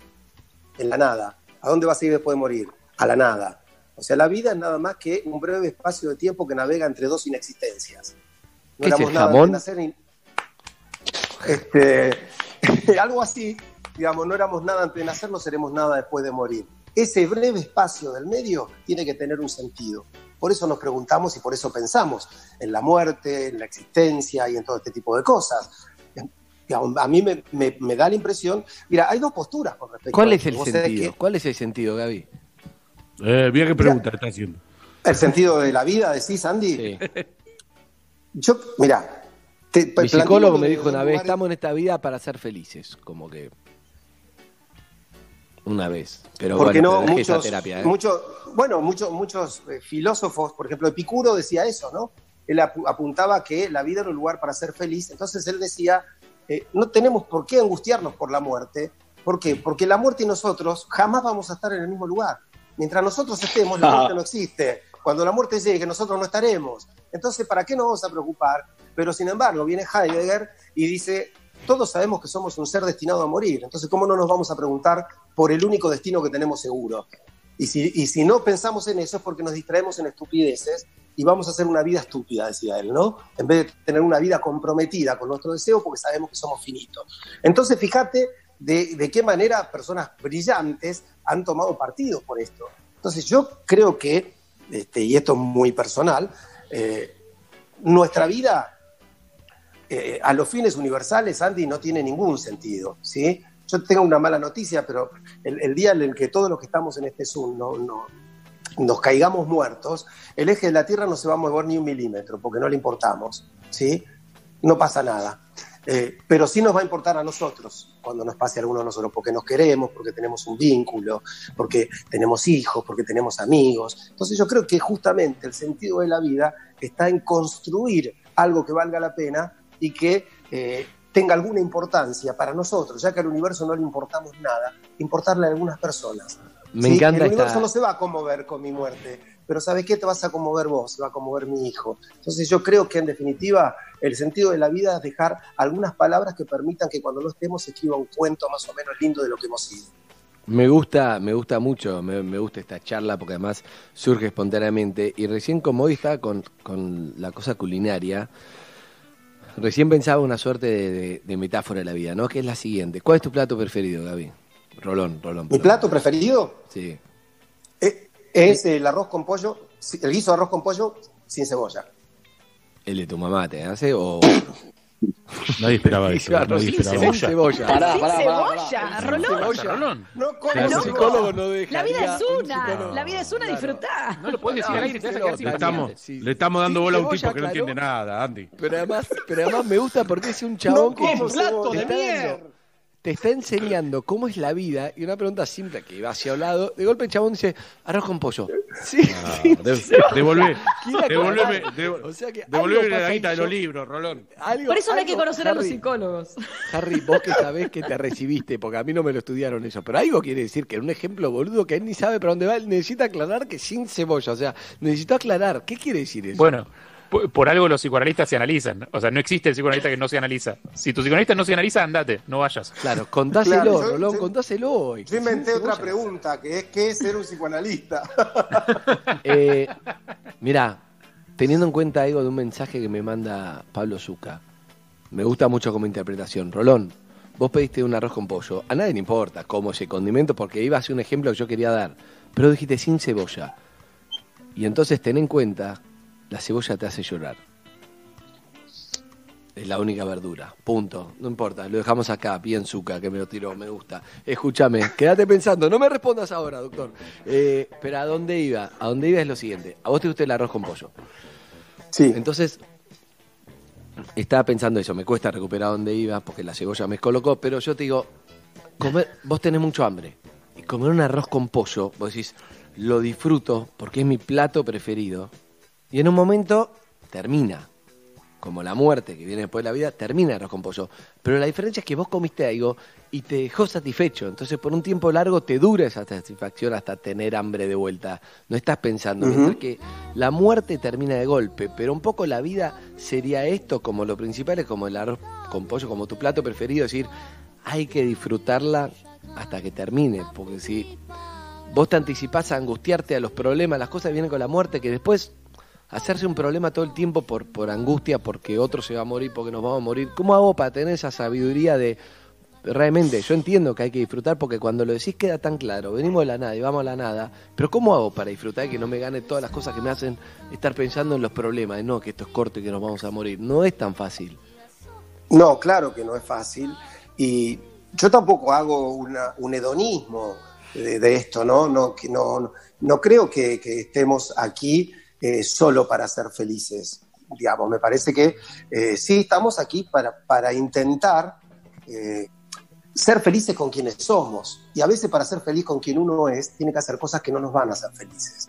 En la nada. ¿A dónde vas a ir después de morir? A la nada. O sea, la vida es nada más que un breve espacio de tiempo que navega entre dos inexistencias. No ¿Qué es éramos el nada jamón? nacer ni- Este, algo así, digamos, no éramos nada antes de nacer, no seremos nada después de morir. Ese breve espacio del medio tiene que tener un sentido. Por eso nos preguntamos y por eso pensamos en la muerte, en la existencia y en todo este tipo de cosas. A mí me, me- me da la impresión, mira, hay dos posturas con respecto ¿Cuál a es el sentido? que ¿Cuál es el sentido, Gaby? Eh, mira qué pregunta está haciendo. el sentido de la vida, decís, Andy. Sí. Yo, mira, te, Mi psicólogo me dijo un una vez, estamos en esta vida para ser felices, como que... Una vez. Pero Porque bueno, no, pero dejé esa muchos, terapia, ¿eh? muchos- bueno, muchos, muchos eh, filósofos, por ejemplo, Epicuro decía eso, ¿no? Él apu- apuntaba que la vida era un lugar para ser feliz. Entonces él decía, eh, no tenemos por qué angustiarnos por la muerte. ¿Por qué? Porque la muerte y nosotros jamás vamos a estar en el mismo lugar. Mientras nosotros estemos, la muerte no existe. Cuando la muerte llegue, nosotros no estaremos. Entonces, ¿para qué nos vamos a preocupar? Pero sin embargo, viene Heidegger y dice, todos sabemos que somos un ser destinado a morir. Entonces, ¿cómo no nos vamos a preguntar por el único destino que tenemos seguro? Y si, y si no pensamos en eso es porque nos distraemos en estupideces y vamos a hacer una vida estúpida, decía él, ¿no? En vez de tener una vida comprometida con nuestro deseo porque sabemos que somos finitos. Entonces, fíjate de, de qué manera personas brillantes han tomado partido por esto. Entonces, yo creo que, este, y esto es muy personal, eh, nuestra vida eh, a los fines universales, Andy, no tiene ningún sentido, ¿sí? Yo tengo una mala noticia, pero el, día en el que todos los que estamos en este Zoom no, no- nos caigamos muertos, el eje de la Tierra no se va a mover ni un milímetro, porque no le importamos, ¿sí? No pasa nada. Eh, pero sí nos va a importar a nosotros cuando nos pase alguno de nosotros, porque nos queremos, porque tenemos un vínculo, porque tenemos hijos, porque tenemos amigos. Entonces yo creo que justamente el sentido de la vida está en construir algo que valga la pena y que eh, tenga alguna importancia para nosotros, ya que al universo no le importamos nada, importarle a algunas personas. Me ¿sí? encanta El universo no se va a conmover con mi muerte, pero ¿sabes qué? Te vas a conmover vos, se va a conmover mi hijo. Entonces yo creo que en definitiva el sentido de la vida es dejar algunas palabras que permitan que cuando no estemos se escriba un cuento más o menos lindo de lo que hemos sido. Me gusta, me gusta mucho, me, me gusta esta charla porque además surge espontáneamente. Y recién como hoy estaba con, con la cosa culinaria, recién pensaba una suerte de, de- de metáfora de la vida, ¿no? Que es la siguiente. ¿Cuál es tu plato preferido, Gaby? Rolón, Rolón. Mi plato preferido Sí. eh, es el arroz con pollo, el guiso de arroz con pollo sin cebolla. ¿El de tu mamá te hace o...? Nadie esperaba eso. Nadie sin esperaba cebolla. Pará, Sin pará, cebolla, pará. Rolón. Rolón. No un cebolla. psicólogo no deja. La vida es una, la vida es una, disfrutá. No lo puedes decir al aire, te vas a quedar sin Le estamos, Sí. le estamos dando Sin bola a un tipo que no entiende nada, Andy. Pero además, pero además me gusta porque es un chabón No que plato de dando- te está enseñando cómo es la vida y una pregunta simple que va hacia un lado, de golpe el chabón dice, arroz con pollo. Sí, Ah, sí, de- sí. devolvé, devolveme, aclarar. devo- O sea que devolveme algo la guita ahí. de los libros, Rolón. Algo- Por eso no hay que conocer a los psicólogos. Harry, vos que sabés que te recibiste, porque a mí no me lo estudiaron eso, pero algo quiere decir que en un ejemplo boludo que él ni sabe para dónde va, él necesita aclarar que sin cebolla, o sea, necesito aclarar, ¿qué quiere decir eso? Bueno, por, por algo los psicoanalistas se analizan. O sea, no existe el psicoanalista que no se analiza. Si tu psicoanalista no se analiza, andate, no vayas. Claro, contáselo, Claro, yo- Rolón, yo- contáselo. Yo inventé otra pregunta, que es ¿qué es ser un psicoanalista? Eh, mirá, teniendo en cuenta algo de un mensaje que me manda Pablo Zucca, me gusta mucho como interpretación. Rolón, vos pediste un arroz con pollo. A nadie le importa cómo ese condimento, porque iba a ser un ejemplo que yo quería dar. Pero dijiste sin cebolla. Y entonces ten en cuenta, la cebolla te hace llorar. Es la única verdura. Punto. No importa. Lo dejamos acá. Bien Zucca, que me lo tiró. Me gusta. Escúchame. Quédate pensando. No me respondas ahora, doctor. Eh, pero ¿a dónde iba? A dónde iba es lo siguiente. A vos te gusta el arroz con pollo. Sí. Entonces, estaba pensando eso. Me cuesta recuperar dónde iba porque la cebolla me colocó. Pero yo te digo, comer, vos tenés mucho hambre. Y comer un arroz con pollo, vos decís, lo disfruto porque es mi plato preferido. Y en un momento termina. Como la muerte que viene después de la vida, termina el arroz con pollo. Pero la diferencia es que vos comiste algo y te dejó satisfecho. Entonces, por un tiempo largo te dura esa satisfacción hasta tener hambre de vuelta. No estás pensando. Mientras que la muerte termina de golpe. Pero un poco la vida sería esto, como lo principal es como el arroz con pollo, como tu plato preferido. Es decir, hay que disfrutarla hasta que termine. Porque si vos te anticipás a angustiarte a los problemas, las cosas vienen con la muerte, que después hacerse un problema todo el tiempo por, por angustia, porque otro se va a morir, porque nos vamos a morir. ¿Cómo hago para tener esa sabiduría de... Realmente, yo entiendo que hay que disfrutar porque cuando lo decís queda tan claro, venimos de la nada y vamos a la nada, pero ¿cómo hago para disfrutar y que no me gane todas las cosas que me hacen estar pensando en los problemas? No, que esto es corto y que nos vamos a morir. No es tan fácil. No, claro que no es fácil. Y yo tampoco hago una- un hedonismo de, esto, ¿no? No, que no, no creo que estemos aquí eh, solo para ser felices. Digamos, me parece que eh, sí estamos aquí para, para intentar eh, ser felices con quienes somos. Y a veces para ser feliz con quien uno es, tiene que hacer cosas que no nos van a hacer felices.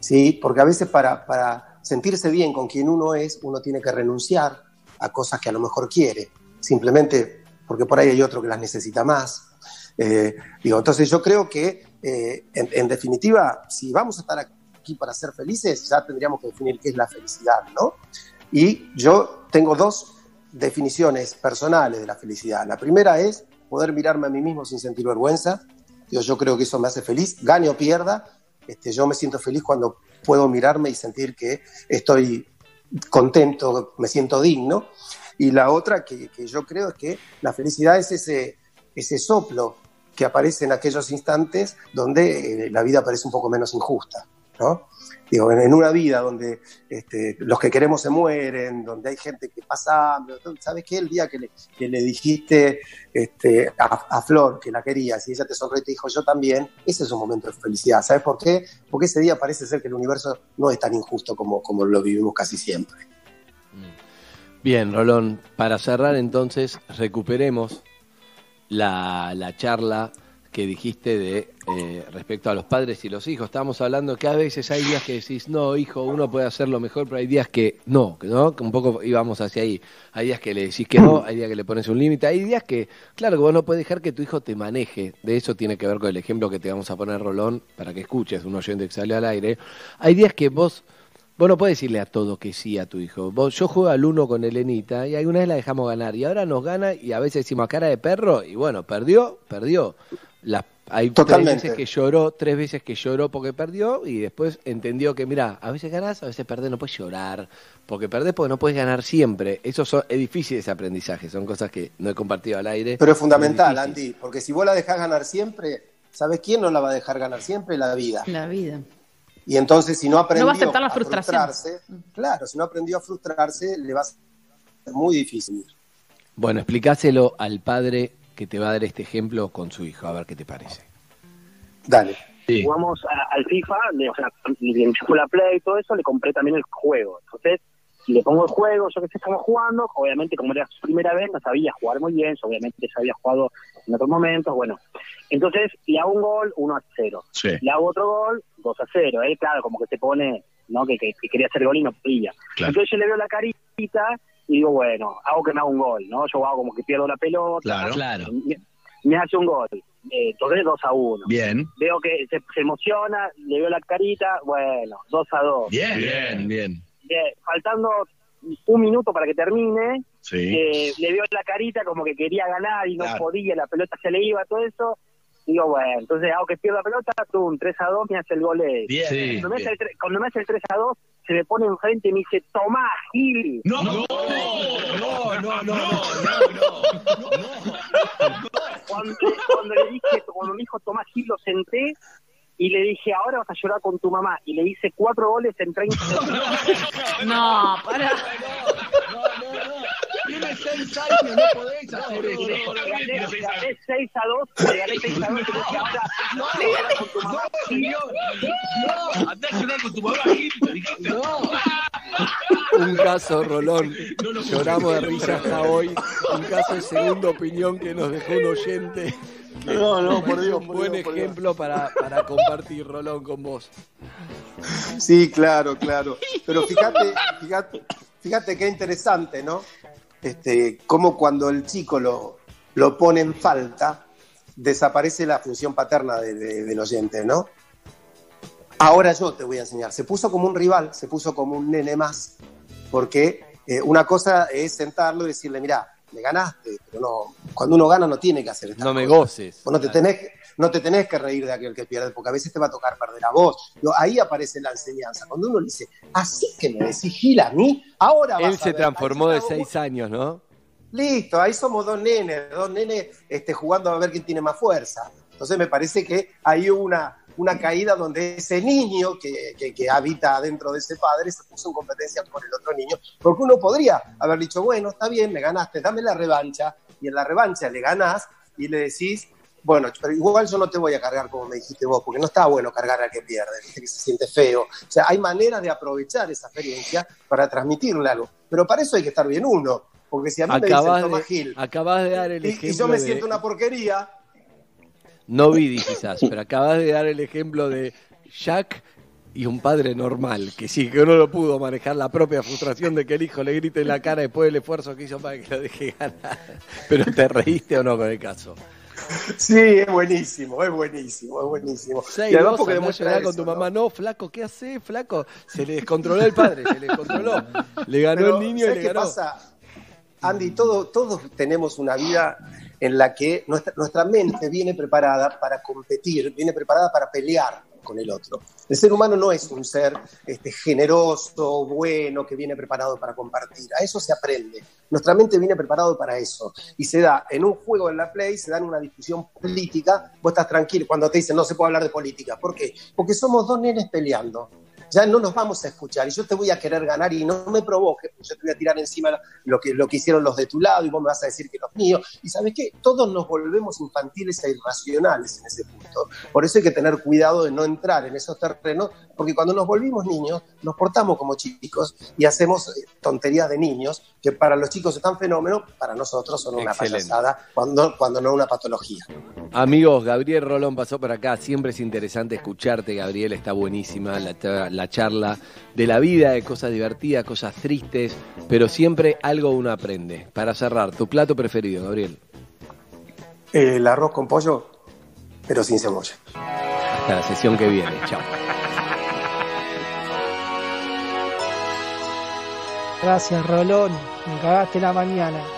¿Sí? Porque a veces para, para sentirse bien con quien uno es, uno tiene que renunciar a cosas que a lo mejor quiere, simplemente porque por ahí hay otro que las necesita más. Eh, digo, entonces yo creo que, eh, en, en, definitiva, si vamos a estar aquí para ser felices, ya tendríamos que definir qué es la felicidad, ¿no? Y yo tengo dos definiciones personales de la felicidad. La primera es poder mirarme a mí mismo sin sentir vergüenza. Yo, creo que eso me hace feliz, gane o pierda. Este, yo me siento feliz cuando puedo mirarme y sentir que estoy contento, me siento digno. Y la otra que, que yo creo es que la felicidad es ese, ese soplo que aparece en aquellos instantes donde eh, la vida parece un poco menos injusta. Digo, en, una vida donde este, los que queremos se mueren, donde hay gente que pasa hambre, ¿sabes qué? El día que le, que le dijiste este, a, Flor que la querías y ella te sonrió y te dijo yo también, ese es un momento de felicidad. ¿Sabes por qué? Porque ese día parece ser que el universo no es tan injusto como, como lo vivimos casi siempre. Bien, Rolón, para cerrar entonces, recuperemos la, la charla que dijiste de eh, respecto a los padres y los hijos. Estábamos hablando que a veces hay días que decís, no, hijo, uno puede hacerlo mejor, pero hay días que no, no, que un poco íbamos hacia ahí. Hay días que le decís que no, hay días que le pones un límite, hay días que, claro, que vos no puedes dejar que tu hijo te maneje. De eso tiene que ver con el ejemplo que te vamos a poner, Rolón, para que escuches, un oyente que sale al aire. Hay días que vos Vos no puedes decirle a todo que sí a tu hijo. Vos, yo juego al uno con Elenita y alguna vez la dejamos ganar y ahora nos gana y a veces decimos a cara de perro y bueno, perdió, perdió. Las, hay Totalmente. tres veces que lloró, tres veces que lloró porque perdió y después entendió que, mira, a veces ganás, a veces perdés, no puedes llorar, porque perdés porque no puedes ganar siempre. Eso son, es difícil ese aprendizaje, son cosas que no he compartido al aire. Pero es fundamental, es Andy, porque si vos la dejás ganar siempre, ¿sabes quién no la va a dejar ganar siempre? La vida. La vida. Y entonces, si no aprendió no va a, aceptar la frustración. a frustrarse, claro, si no aprendió a frustrarse, le va a ser muy difícil. Bueno, explicáselo al padre que te va a dar este ejemplo con su hijo, a ver qué te parece. Dale. Sí. Jugamos a, al FIFA, le, o sea, le la Play y todo eso, le compré también el juego. Entonces, le pongo el juego, yo que sé, estamos jugando, obviamente como era su primera vez, no sabía jugar muy bien, obviamente ya había jugado en otros momentos, bueno. Entonces, le hago un gol, 1 a 0. Sí. Le hago otro gol, 2 a 0. Él, claro, como que se pone, ¿no? Que, que, que quería hacer gol y no podía. Claro. Entonces yo le veo la carita y digo, bueno, hago que me haga un gol, ¿no? Yo hago como que pierdo la pelota. Claro, claro. Me, me hace un gol. Eh, entonces 2 a 1. Bien. Veo que se, se, emociona, le veo la carita, bueno, 2 a 2. Bien, bien, bien. bien. Faltando un minuto para que termine, sí. eh, le veo la carita como que quería ganar y no Claro. podía, la pelota se le iba, todo eso. Digo, bueno, entonces hago que pierda la pelota, tú, un 3 a 2, me hace el gol. Bien. Sí. Cuando, me hace el, tre- cuando me hace el 3 a 2, se me pone enfrente y me dice, tomá, Gil. No, no, no, no, no, no, Cuando, cuando le dije, cuando me dijo Tomás Gil, lo senté y le dije, ahora vas a llorar con tu mamá. Y le hice cuatro goles en 30 segundos. No, para. Tiene seis años, no podéis hacer eso. Le gané, le gané 6 a 2, le gané 6 a 2 y le dije, ahora con tu mamá. Gil. No, andá a llorar con tu mamá, Gil, te dijiste. Un caso, Rolón. Lloramos de risa hasta hoy. Un caso de segunda opinión que nos dejó un oyente. que No, no, por Dios, Un por buen Dios. ejemplo para, para compartir, Rolón, con vos. Sí, claro, claro. Pero fíjate, fíjate, fíjate qué interesante, ¿no? Este, cómo cuando el chico lo, lo pone en falta, desaparece la función paterna de- de- del oyente, ¿no? Ahora yo te voy a enseñar. Se puso como un rival, se puso como un nene más, porque eh, una cosa es sentarlo y decirle, mira, me ganaste, pero no, cuando uno gana no tiene que hacer estas No me goces. Vos no te tenés, que- no te tenés que reír de aquel que pierde, porque a veces te va a tocar perder a vos. Ahí aparece la enseñanza. Cuando uno le dice, así que me decís Gil a mí, ahora vas Él a se ver". transformó de seis años, ¿no? Listo, ahí somos dos nenes, dos nenes este, jugando a ver quién tiene más fuerza. Entonces me parece que hubo una, una caída donde ese niño que, que, que habita dentro de ese padre se puso en competencia con el otro niño, porque uno podría haber dicho, bueno, está bien, me ganaste, dame la revancha, y en la revancha le ganás y le decís, bueno, pero igual yo no te voy a cargar como me dijiste vos, porque no está bueno cargar al que pierde, que se siente feo. O sea, hay maneras de aprovechar esa experiencia para transmitirle algo, pero para eso hay que estar bien uno. Porque si a mí me Acabas dicen Tomás de, Gil acabas de dar el y, ejemplo y yo me de- siento una porquería, No vi quizás, pero acabas de dar el ejemplo de Jack y un padre normal, que sí, que no lo pudo manejar la propia frustración de que el hijo le grite en la cara después del esfuerzo que hizo para que lo deje ganar. Pero te reíste o no con el caso. Sí, es buenísimo, es buenísimo, es buenísimo. Seis, y además porque demuestra con tu mamá. ¿no? flaco, ¿qué hace, flaco? Se le descontroló el padre, se le descontroló. Le ganó Pero, el niño y ¿sabes le qué ganó. pasa? Andy, todo- todos tenemos una vida en la que nuestra, nuestra mente viene preparada para competir, viene preparada para pelear con el otro. El ser humano no es un ser este, generoso, bueno, que viene preparado para compartir. A eso se aprende. Nuestra mente viene preparado para eso. Y se da en un juego en la Play, se da en una discusión política, vos estás tranquilo cuando te dicen no se puede hablar de política. ¿Por qué? Porque somos dos nenes peleando ya no nos vamos a escuchar y yo te voy a querer ganar y no me provoques, porque yo te voy a tirar encima lo que, lo que hicieron los de tu lado y vos me vas a decir que los míos. Y sabes qué, todos nos volvemos infantiles e irracionales en ese punto. Por eso hay que tener cuidado de no entrar en esos terrenos, porque cuando nos volvimos niños, nos portamos como chicos y hacemos eh, tonterías de niños que para los chicos están fenómenos, para nosotros son una Excelente. payasada, cuando, cuando no una patología. Amigos, Gabriel Rolón pasó por acá. Siempre es interesante escucharte, Gabriel. Está buenísima la, cha- la charla de la vida, de cosas divertidas, cosas tristes, pero siempre algo uno aprende. Para cerrar, tu plato preferido, Gabriel. El arroz con pollo, pero sin cebolla. Hasta la sesión que viene. Chao. Gracias, Rolón. Me cagaste la mañana.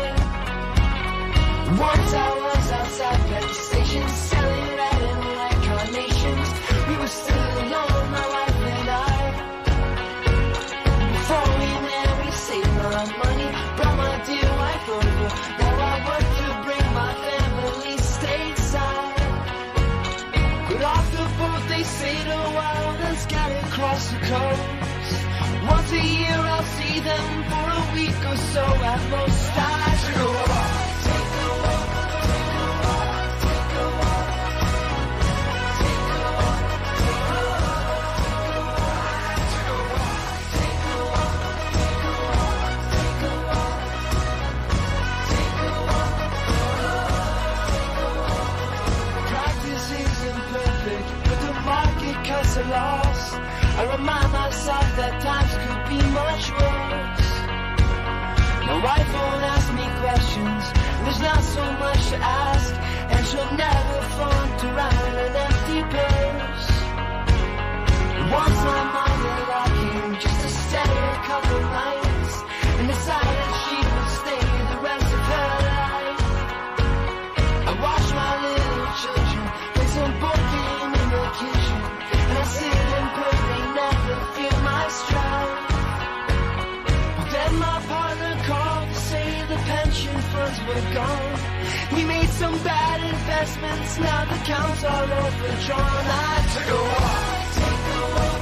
Once I was outside petrol station selling red and white carnations. We were still alone, my wife and I. Before we met, we saved my money, brought my dear wife over. Now I work to bring my family stateside. But off the boat, they the wild and scattered across the coast. Once a year, I'll see them for a week or so at most. A I remind myself that times could be much worse. My wife won't ask me questions, there's not so much to ask, and she'll never flaunt around an empty purse. Once my mom funds were gone. We made some bad investments, now the accounts are overdrawn. I took a walk, take a walk,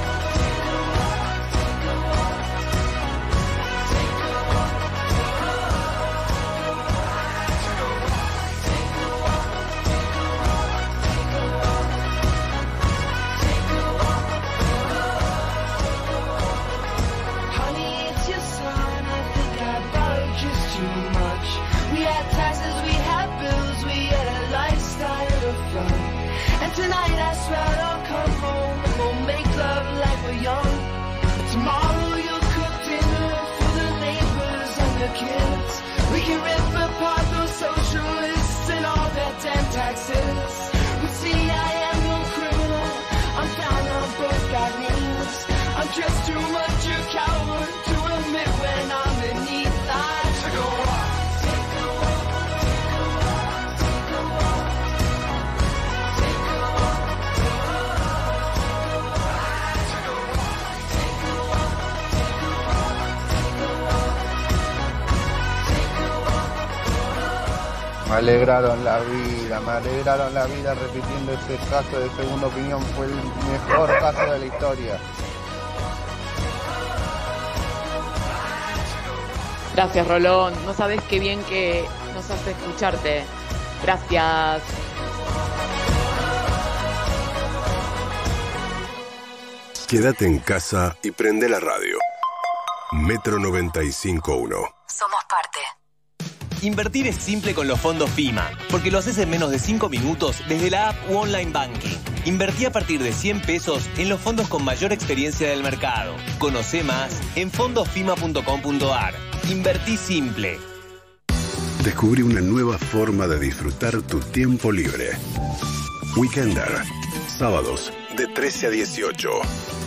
Tonight I swear I'll come home and We'll make love like we're young. Tomorrow you'll cook dinner For the neighbors and the kids. We can rip apart those socialists And all their damn taxes. But see I am no criminal I'm down on both got knees. I'm just too much a coward. Alegraron la vida, me alegraron la vida repitiendo ese caso de segunda opinión, fue el mejor caso de la historia. Gracias, Rolón. No sabes qué bien que nos hace escucharte. Gracias. Quédate en casa y prende la radio. Metro 95.1. Somos. Invertir es simple con los fondos FIMA, porque lo haces en menos de 5 minutos desde la app u online banking. Invertí a partir de 100 pesos en los fondos con mayor experiencia del mercado. Conoce más en fondosfima.com.ar. Invertí simple. Descubrí una nueva forma de disfrutar tu tiempo libre. Weekender. Sábados de 13 a 18.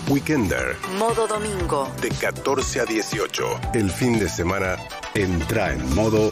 Weekender Modo domingo. de 14 a 18. El fin de semana entra en modo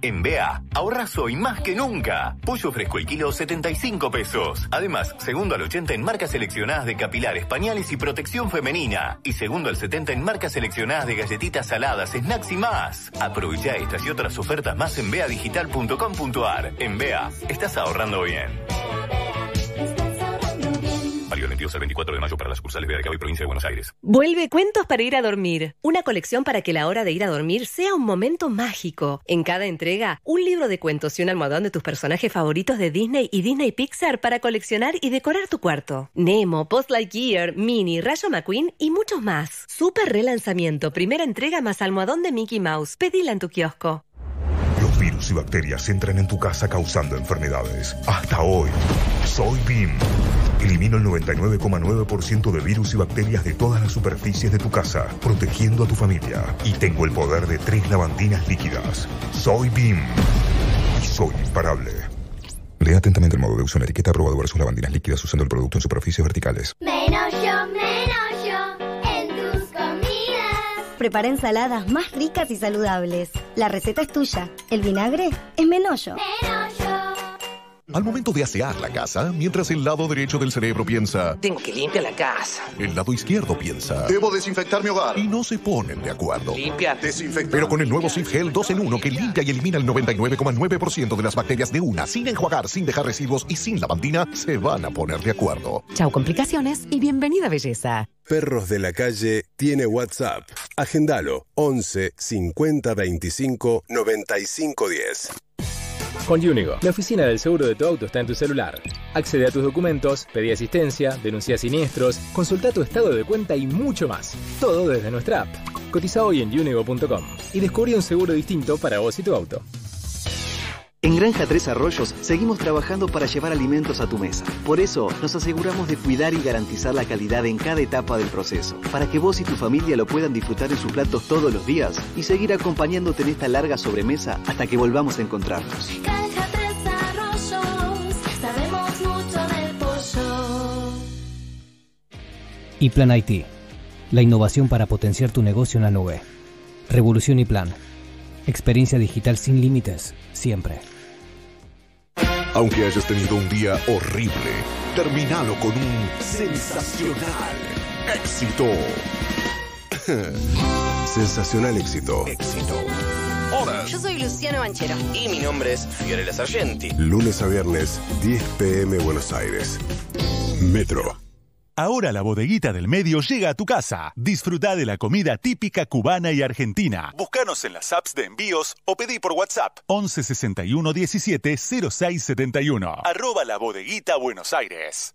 En BEA, ahorras hoy más que nunca. Pollo fresco el kilo 75 pesos. Además, segundo al 80 en marcas seleccionadas de capilares, pañales y protección femenina. Y segundo al 70 en marcas seleccionadas de galletitas saladas, snacks y más. Aprovecha estas y otras ofertas más en beadigital.com.ar. En BEA, estás ahorrando bien. Válido del 22 al 24 de mayo para las sucursales de Cabo y Provincia de Buenos Aires. Vuelve Cuentos para ir a dormir. Una colección para que la hora de ir a dormir sea un momento mágico. En cada entrega, un libro de cuentos y un almohadón de tus personajes favoritos de Disney y Disney Pixar para coleccionar y decorar tu cuarto. Nemo, Post Lightyear, Minnie, Rayo McQueen y muchos más. Super relanzamiento, primera entrega más almohadón de Mickey Mouse. Pedila en tu kiosco. Los virus y bacterias entran en tu casa causando enfermedades. Hasta hoy, soy BIM. Elimino el 99,9% de virus y bacterias de todas las superficies de tu casa, protegiendo a tu familia. Y tengo el poder de tres lavandinas líquidas. Soy BIM. Y soy imparable. Lea atentamente el modo de uso en la etiqueta aprobado versus lavandinas líquidas usando el producto en superficies verticales. Menos yo, menos yo en tus comidas. Prepara ensaladas más ricas y saludables. La receta es tuya. El vinagre es menollo. Al momento de asear la casa, mientras el lado derecho del cerebro piensa, Tengo que limpiar la casa. el lado izquierdo piensa, Debo desinfectar mi hogar. y no se ponen de acuerdo. Limpia. Desinfectar. Pero con el nuevo Sif Gel 2 en 1 que limpia y elimina el 99,9% de las bacterias de una, sin enjuagar, sin dejar residuos y sin lavandina, se van a poner de acuerdo. Chau complicaciones y bienvenida belleza. Perros de la Calle tiene WhatsApp. Agendalo 11 50 25 95 10. Con Unigo, la oficina del seguro de tu auto está en tu celular. Accede a tus documentos, pedí asistencia, denuncia siniestros, consulta tu estado de cuenta y mucho más. Todo desde nuestra app. Cotiza hoy en unigo.com y descubrí un seguro distinto para vos y tu auto. En Granja Tres Arroyos seguimos trabajando para llevar alimentos a tu mesa. Por eso nos aseguramos de cuidar y garantizar la calidad en cada etapa del proceso, para que vos y tu familia lo puedan disfrutar en sus platos todos los días y seguir acompañándote en esta larga sobremesa hasta que volvamos a encontrarnos. Granja Tres Arroyos, sabemos mucho del pollo. Y Plan IT, la innovación para potenciar tu negocio en la nube. Revolución y Plan. Experiencia digital sin límites, siempre. Aunque hayas tenido un día horrible, terminalo con un sensacional éxito. Sensacional éxito. Hola. Yo soy Luciano Banchero. Y mi nombre es Fiorella Sargenti. Lunes a viernes, 10 pm Buenos Aires. Metro. Ahora la bodeguita del medio llega a tu casa. Disfruta de la comida típica cubana y argentina. Búscanos en las apps de envíos o pedí por WhatsApp 11 61 17 06 71. Arroba la bodeguita Buenos Aires.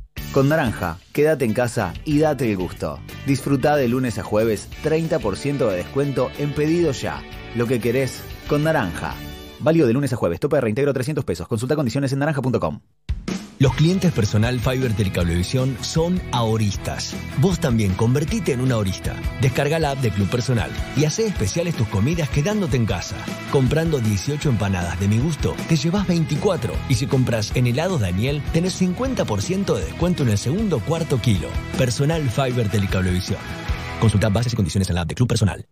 Con Naranja, quédate en casa y date el gusto. Disfruta de lunes a jueves 30% de descuento en pedido ya. Lo que querés con Naranja. Válido de lunes a jueves, tope de reintegro 300 pesos. Consulta condiciones en naranja.com. Los clientes personal Fiber Telecablevisión son ahoristas. Vos también convertite en un ahorista. Descarga la app de Club Personal y hacé especiales tus comidas quedándote en casa. Comprando 18 empanadas de mi gusto, te llevas 24. Y si compras en helado Daniel, tenés 50% de descuento en el segundo cuarto kilo. Personal Fiber Telecablevisión. Consulta bases y condiciones en la app de Club Personal.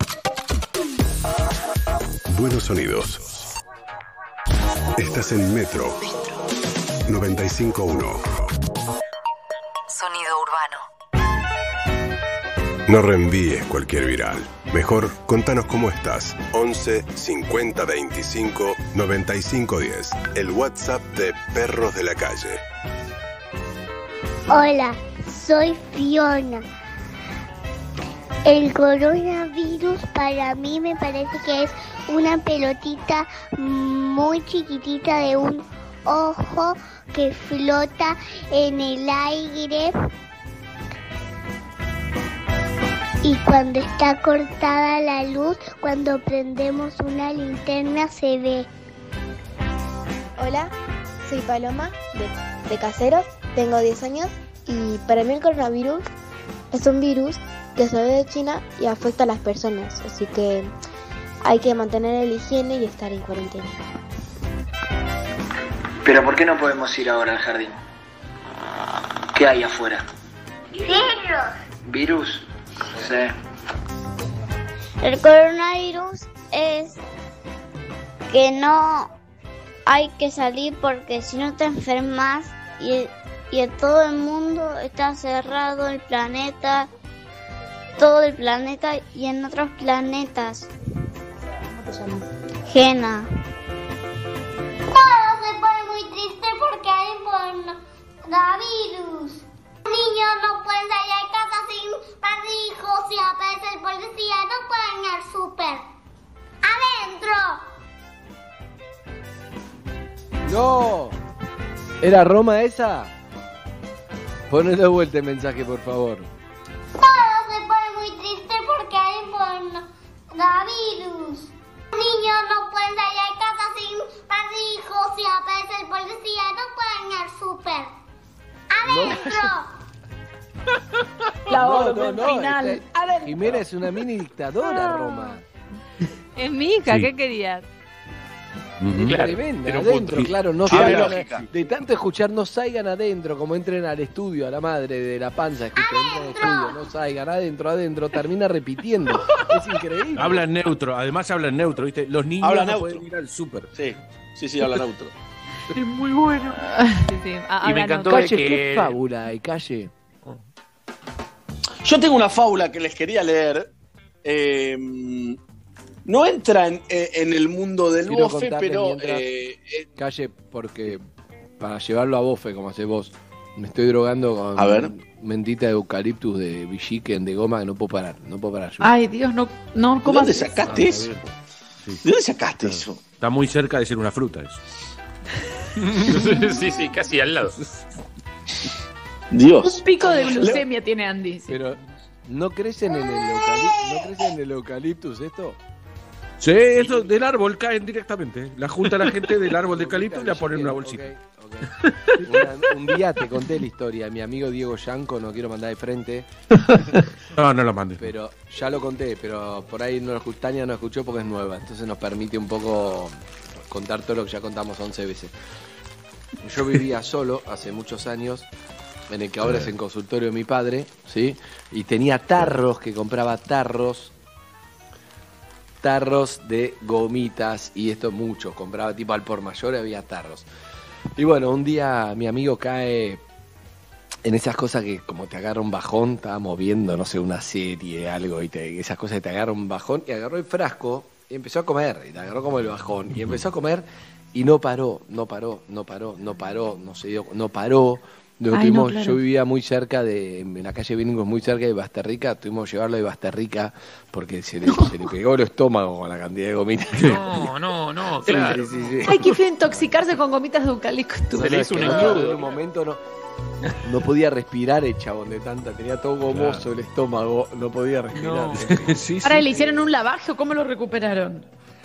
Buenos sonidos. Estás en Metro 95.1. Sonido urbano. No reenvíes cualquier viral. Mejor contanos cómo estás. 11 50 25 95 10. El WhatsApp de Perros de la Calle. Hola, soy Fiona. El coronavirus para mí me parece que es una pelotita muy chiquitita de un ojo que flota en el aire y cuando está cortada la luz, cuando prendemos una linterna se ve. Hola, soy Paloma de, Caseros, tengo 10 años y para mí el coronavirus es un virus que se ve de China y afecta a las personas, así que hay que mantener la higiene y estar en cuarentena. Pero ¿por qué no podemos ir ahora al jardín? ¿Qué hay afuera? ¿Virus? Sí. El coronavirus es que no hay que salir porque si no te enfermas y, y todo el mundo está cerrado el planeta, todo el planeta y en otros planetas. ¿Cómo te llamas? Jena. Todo se pone muy triste porque hay coronavirus. Los niños no pueden salir a casa sin barbijos y aparece el policía, no pueden ir al súper. ¡Adentro! ¡No! ¿Era Roma esa? Ponle de vuelta el mensaje, por favor. Todo se pone muy triste porque hay coronavirus. Los niños no pueden salir a casa sin barbijos y aparece el policía, no pueden ir al súper. ¡Adentro! La No, orden no, no, final. este- Adentro. Jimena es una mini dictadora, Roma. Es mi hija, Sí. ¿qué querías? Es Claro, tremenda, adentro, claro, no Tiene salgan, lógica. de tanto escuchar no salgan adentro, como entren al estudio, a la madre de la panza, entren al estudio, no salgan adentro, adentro, termina repitiendo, es increíble. Habla en neutro, además habla en neutro, ¿viste? Los niños Habla no neutro. pueden ir al súper. Sí, sí, sí, habla neutro. Es muy bueno. Sí, sí. Ah, Y me encantó Calle, que- qué fábula hay, calle. Yo tengo una fábula que les quería leer. eh, no entra en, eh, en el mundo del Quiero bofe, pero mientras- eh, Calle, porque para llevarlo a bofe, como haces vos, me estoy drogando con A ver. mentita de eucaliptus de Villiquen de goma que no puedo parar, no puedo parar. yo. Ay, Dios, no, no, ¿de ¿cómo dónde haces? sacaste eso? ¿De dónde sacaste eso? Está muy cerca de ser una fruta eso. sí, sí, casi al lado. Dios. Un pico de glucemia tiene Andy. sí. Pero, ¿no crecen en el eucaliptus, ¿no crecen en el eucaliptus esto? Sí, eso del árbol caen directamente. La junta la gente del árbol de eucalipto y la ponen en una bolsita. Una- un día te conté la historia, mi amigo Diego Yanco, no quiero mandar de frente, No, no lo mandes. pero ya lo conté, pero por ahí no lo escu- Tania no escuchó porque es nueva, entonces nos permite un poco contar todo lo que ya contamos 11 veces. Yo vivía solo hace muchos años, en el que ahora es en consultorio de mi padre, ¿sí? Y tenía tarros, que compraba tarros, tarros de gomitas, y esto mucho, compraba tipo al por mayor, había tarros. Y bueno, un día mi amigo cae en esas cosas que como te agarra un bajón, estábamos viendo, no sé, una serie, algo, y te- esas cosas que te agarra un bajón, y agarró el frasco y empezó a comer, y te agarró como el bajón, y empezó a comer y no paró, no paró, no paró, no paró, no se dio, no paró. Lo Ay, no, tuvimos- claro. Yo vivía muy cerca de, en la calle Bingos, muy cerca de Basterrica, tuvimos que llevarlo de Basterrica porque se le, se le pegó el estómago con la cantidad de gomitas. No, no, no, claro. sí, sí. Ay, qué feo intoxicarse con gomitas de eucalipto. No, no, es que no, En un momento no, no podía respirar el chabón de tanta, tenía todo gomoso el estómago, no podía respirar. sí, Ahora le hicieron un lavaje o cómo lo recuperaron.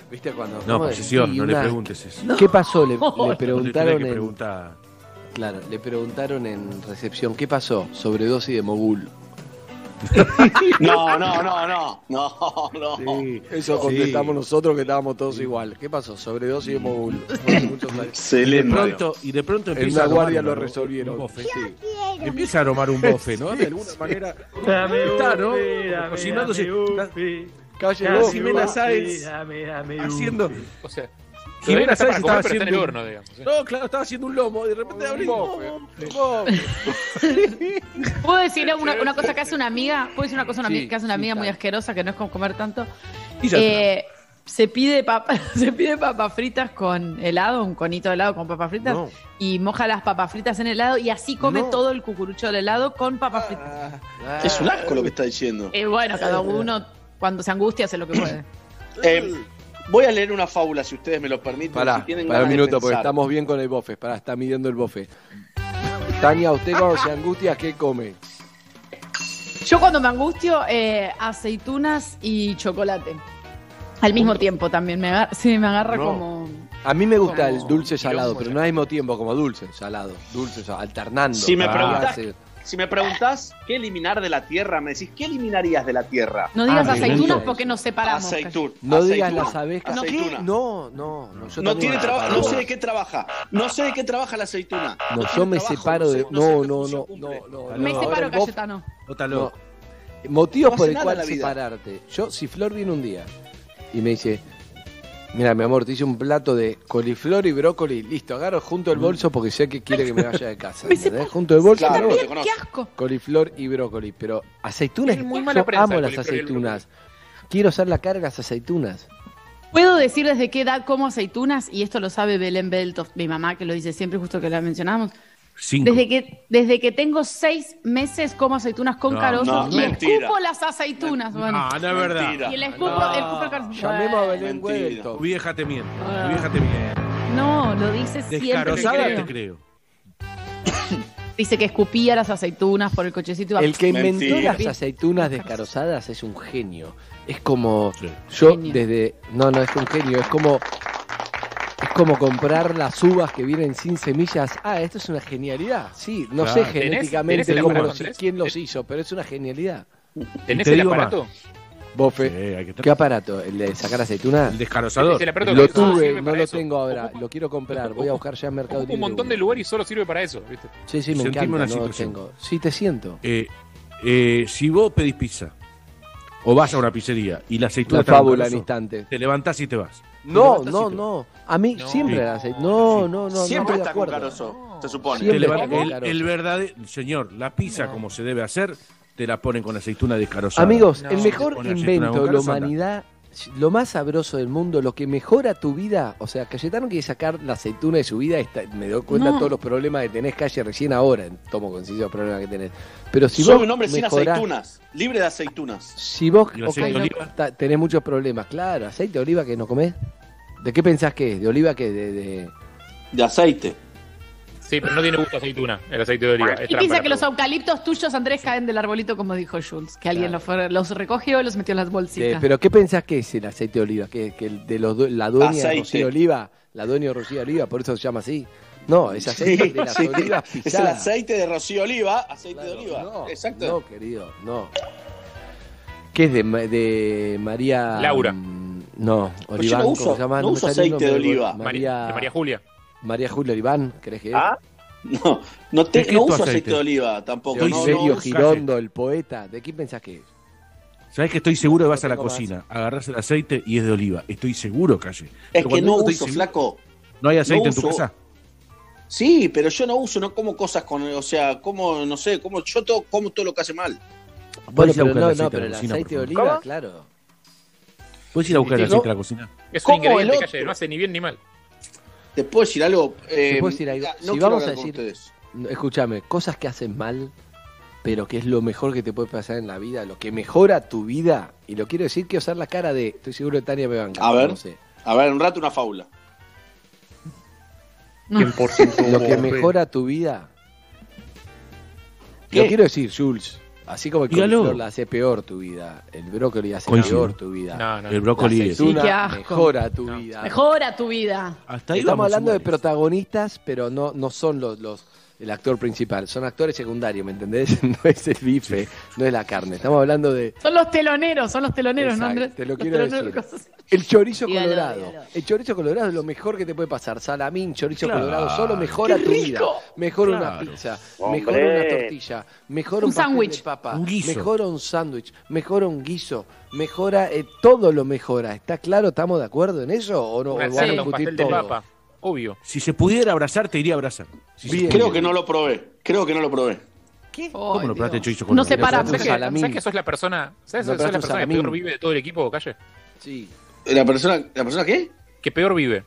¿Viste cuando? No, ¿cómo posesión, no le preguntes eso. ¿Qué pasó? Le, le preguntaron que. Claro, le preguntaron en recepción, ¿qué pasó? Sobredosis de mogul. No, no, no, no. No, no. Eso contestamos nosotros que estábamos todos igual. ¿Qué pasó? Sobredosis de mogul. Fue hace muchos años. Y de pronto, y de pronto En empieza una a aromar guardia un- lo un resolvieron. bofe. Sí. Empieza a aromar un bofe, ¿no? De alguna manera. Está, ¿no? Cocinándose. Calle La Bofe. Ximena Sáenz haciendo. O sea, Jimena Sáenz comer, estaba el haciendo. horno, digamos. ¿eh? No, claro, estaba haciendo un lomo y de repente abre ¿Puedo decir una, una cosa que hace una amiga? ¿Puedo decir una cosa una Sí, amiga- que hace una sí, amiga muy asquerosa que no es como comer tanto? Eh, se pide papa, se pide papas fritas con helado, un conito de helado con papas fritas No. y moja las papas fritas en helado y así come No. todo el cucurucho del helado con papas fritas. Es un asco lo que está diciendo. Eh, bueno, cada uno cuando se angustia hace lo que puede. Eh, voy a leer una fábula, si ustedes me lo permiten. Pará, si tienen para un minuto, porque estamos bien con el bofe. Pará, está midiendo el bofe. Tania, ¿usted cuando se angustia qué come? Yo cuando me angustio, eh, aceitunas y chocolate. Al mismo tiempo también. Me agarra, sí, me agarra No. como... A mí me gusta Como- el dulce salado, pero no al mismo tiempo como dulce salado. Dulce salado, alternando. Si me Ah, preguntás, sí. Si me preguntás qué eliminar de la tierra, me decís, ¿qué eliminarías de la tierra? No digas Ah, aceitunas pregunto. porque nos separamos. Aceitún. No digas las abejas. aceituna. No, no, no. Yo No tiene trabajo, no sé de qué trabaja. No sé de qué trabaja la aceituna. No, yo me trabajo, separo de. no sé No, no, no, cumple. no, no. Me no. separo, Cayetano. No. Motivos No por el cual separarte. Yo, si Flor viene un día y me dice, mira, mi amor, te hice un plato de coliflor y brócoli, listo, agarro junto el bolso porque sé que quiere que me vaya de casa. ¿entendés? Junto el bolso, Claro, te conozco. ¡Qué asco! coliflor y brócoli, pero aceitunas, Tiene muy yo mala prensa amo las aceitunas. Quiero hacer la cara de las aceitunas. Puedo decir desde qué edad como aceitunas, y esto lo sabe Belén Beltoft, mi mamá, que lo dice siempre, justo que la mencionamos. Cinco. Desde que, desde que tengo seis meses como aceitunas con No, carozo no, y mentira. escupo las aceitunas. Bueno. Ah, no es verdad. Mentira. Y el escupo, No. el escupo el carozo. Llamemos a Belén. Tu vieja te miente. Tu vieja te miente. No, lo dice siempre. Te creo. Dice que escupía las aceitunas por el cochecito. El que inventó Mentira. las aceitunas descarozadas es un genio. Es como Sí. yo Genio. desde no no es un genio es como como comprar las uvas que vienen sin semillas. Ah, esto es una genialidad. Sí, no Claro. sé genéticamente ¿Tenés el cómo aparato, los- quién los hizo, pero es una genialidad. ¿Tenés Te el aparato? Bofe, Sí, ¿qué aparato? ¿El de sacar aceituna? El descarozador. Es el aparato Lo tuve, no lo eso. tengo ahora. Ocupa- Lo quiero comprar. Voy a buscar ya en Mercado Ocupa un Libre. montón de lugares y solo sirve para eso, ¿viste? Sí, sí, me Sentime encanta. una No lo situación. tengo. Sí, te siento. Eh, eh, si vos pedís pizza o vas a una pizzería y la aceituna La fábula en carozo, instante. te levantás y te vas. No, no, no. A mí No. siempre Sí. la aceite. No, no, no. Siempre no está con de carozo, se supone. El, verdadero, señor, la pizza como se debe hacer, te la ponen con aceituna descarozada. Amigos, No. el mejor invento de la humanidad, lo más sabroso del mundo, lo que mejora tu vida, o sea, Cayetano quiere sacar la aceituna de su vida, está- me doy cuenta No. de todos los problemas que tenés, Calle, recién ahora, tomo conciencia de los problemas que tenés. Pero si Soy vos un hombre sin aceitunas, libre de aceitunas. Si vos ¿Y el aceite ok, de no, oliva? ta- tenés muchos problemas, claro, aceite de oliva que no comés. ¿De qué pensás que es? ¿De oliva que de, de- De aceite. Sí, pero no tiene gusto a aceituna, el aceite de oliva. Y piensa que los eucaliptos tuyos, Andrés, caen del arbolito, como dijo Jules. Que alguien los, recogió y los metió en las de- bolsitas. ¿Pero qué pensás que es el aceite de oliva? ¿Que, que el de los, la dueña de. Rocío Oliva? La dueña de Rocío Oliva, por eso se llama así. No, es aceite de las sí. olivas Es el aceite de rocío oliva, aceite Claro, de oliva. No, Exacto. no, querido, no. ¿Qué es de, de María? Laura. mm, No, Pues Oliván, yo no ¿cómo uso- se llama? no uso aceite de oliva. María, María, de María Julia. María Julia Oliván, ¿crees que es? Ah, no, no, te- ¿De qué no es tu uso aceite aceite? de oliva tampoco. de No, no, Girondo, el poeta. ¿De quién pensás que es? ¿Sabés que estoy seguro que vas a la cocina, agarrás el aceite y es de oliva? Estoy seguro, calle. Es Pero que no uso, seguro- flaco. ¿No hay aceite no en tu uso- casa? Sí, pero yo no uso, no como cosas con, o sea, como, no sé, como yo todo, como todo lo que hace mal. Bueno, ir a pero buscar no, el no, aceite pero a el la cocina, aceite de oliva, claro. ¿Puedes ir a buscar el aceite a la cocina? Es un ¿Cómo el ingrediente, calle, no hace ni bien ni mal. ¿Te puedo decir algo? Eh, ¿Te puedo decir algo? No Si vamos a decir-. No, Escúchame, cosas que hacen mal, pero que es lo mejor que te puede pasar en la vida, lo que mejora tu vida, y lo quiero decir, quiero usar la cara de, estoy seguro que Tania me banca. A ver. no sé. A ver, un rato una fábula. Lo que mejora tu vida. ¿Qué? Lo quiero decir, Jules. Así como el coliflor la hace peor tu vida, el brócoli hace Coincido. peor tu vida. No, no, El brócoli es. Sí, qué asco. mejora tu vida. Mejora tu vida. Hasta ahí Estamos vamos hablando de iguales. protagonistas, pero no, no son los, los el actor principal, son actores secundarios, ¿me entendés? No es el bife, no es la carne. Estamos hablando de Son los teloneros, son los teloneros, ¿no, Andrés? te lo Los quiero decir. el chorizo Dígalo, colorado. dígalo. El chorizo colorado es lo mejor que te puede pasar. Salamín, chorizo Claro. colorado, solo mejora ¡Qué tu vida. Mejora una Claro. pizza, Hombre. mejora una tortilla, mejora Un un, sándwich. de papa, Un guiso. mejora un sándwich, mejora un guiso, mejora eh, todo lo mejora. ¿Está claro? ¿Estamos de acuerdo en eso o no? ¿O Una a discutir de todo? papa. Obvio. Si se pudiera abrazar, te iría a abrazar. Si se Bien. Creo que no lo probé. Creo que no lo probé. ¿Qué? ¿Cómo Ay, no probaste chorizo No colorado? se para. ¿Sabes que, salamín. sabes que sos la persona, ¿sabes, sos la persona que peor vive de todo el equipo, calle? Sí. ¿La persona, ¿La persona qué? Que peor vive.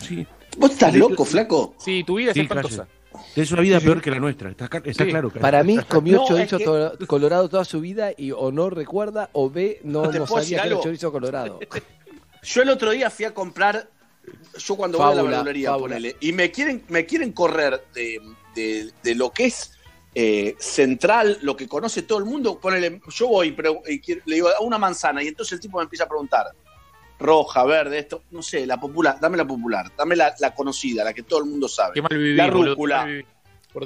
Sí. ¿Vos estás loco, flaco? Sí, tu vida Sí, es espantosa. calle. Es una vida peor que la nuestra. Está, está Sí. claro. Para mí comió No, chorizo es que- to- colorado toda su vida y o no recuerda o ve no, ¿Te no sabía que era chorizo colorado. Yo el otro día fui a comprar, yo cuando voy a la verdulería, ponele, y me quieren, me quieren correr de, de- de lo que es eh, central, lo que conoce todo el mundo, ponele, yo voy y y quiero- le digo a una manzana, y entonces el tipo me empieza a preguntar, roja, verde, esto, no sé, la popular, dame la popular, dame la, la conocida, la que todo el mundo sabe. Qué mal viví, la rúcula.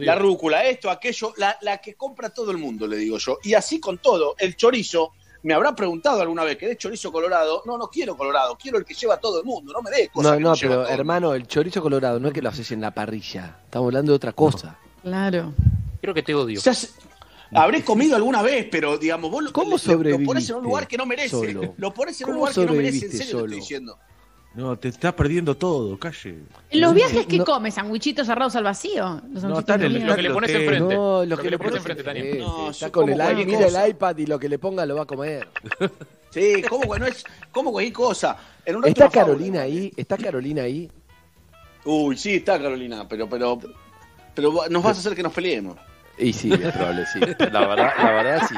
La rúcula, esto, aquello, la, la que compra todo el mundo, le digo yo. Y así con todo, el chorizo, me habrá preguntado alguna vez, ¿querés chorizo colorado? No, no quiero colorado, quiero el que lleva todo el mundo, no me des cosas No, que no, lleva pero todo hermano, el chorizo colorado no es que lo haces en la parrilla. Estamos hablando de otra cosa. Claro. Creo que te odio. Ya se- habré comido alguna vez, pero digamos, vos lo, ¿Cómo lo- lo pones en un lugar que no merece. solo? Lo pones en un ¿Cómo lugar que no merece, en sobreviviste serio te solo? estoy diciendo. No, te estás perdiendo todo, calle. ¿En los viajes qué no- comes? ¿Sandwichitos cerrados al vacío? ¿Los No, sanguchitos está en Lo que le pones Hotel. enfrente. No, lo, que le pones enfrente, enfrente. No, Está con el mira el iPad y lo que le ponga lo va a comer. Sí, como que no es, como cualquier cosa. En un ¿Está. Carolina ahí? ¿Está Carolina ahí? Uy, sí, está Carolina, pero, pero, pero nos vas a hacer que nos peleemos. Y sí, es probable, sí. La verdad, la verdad sí.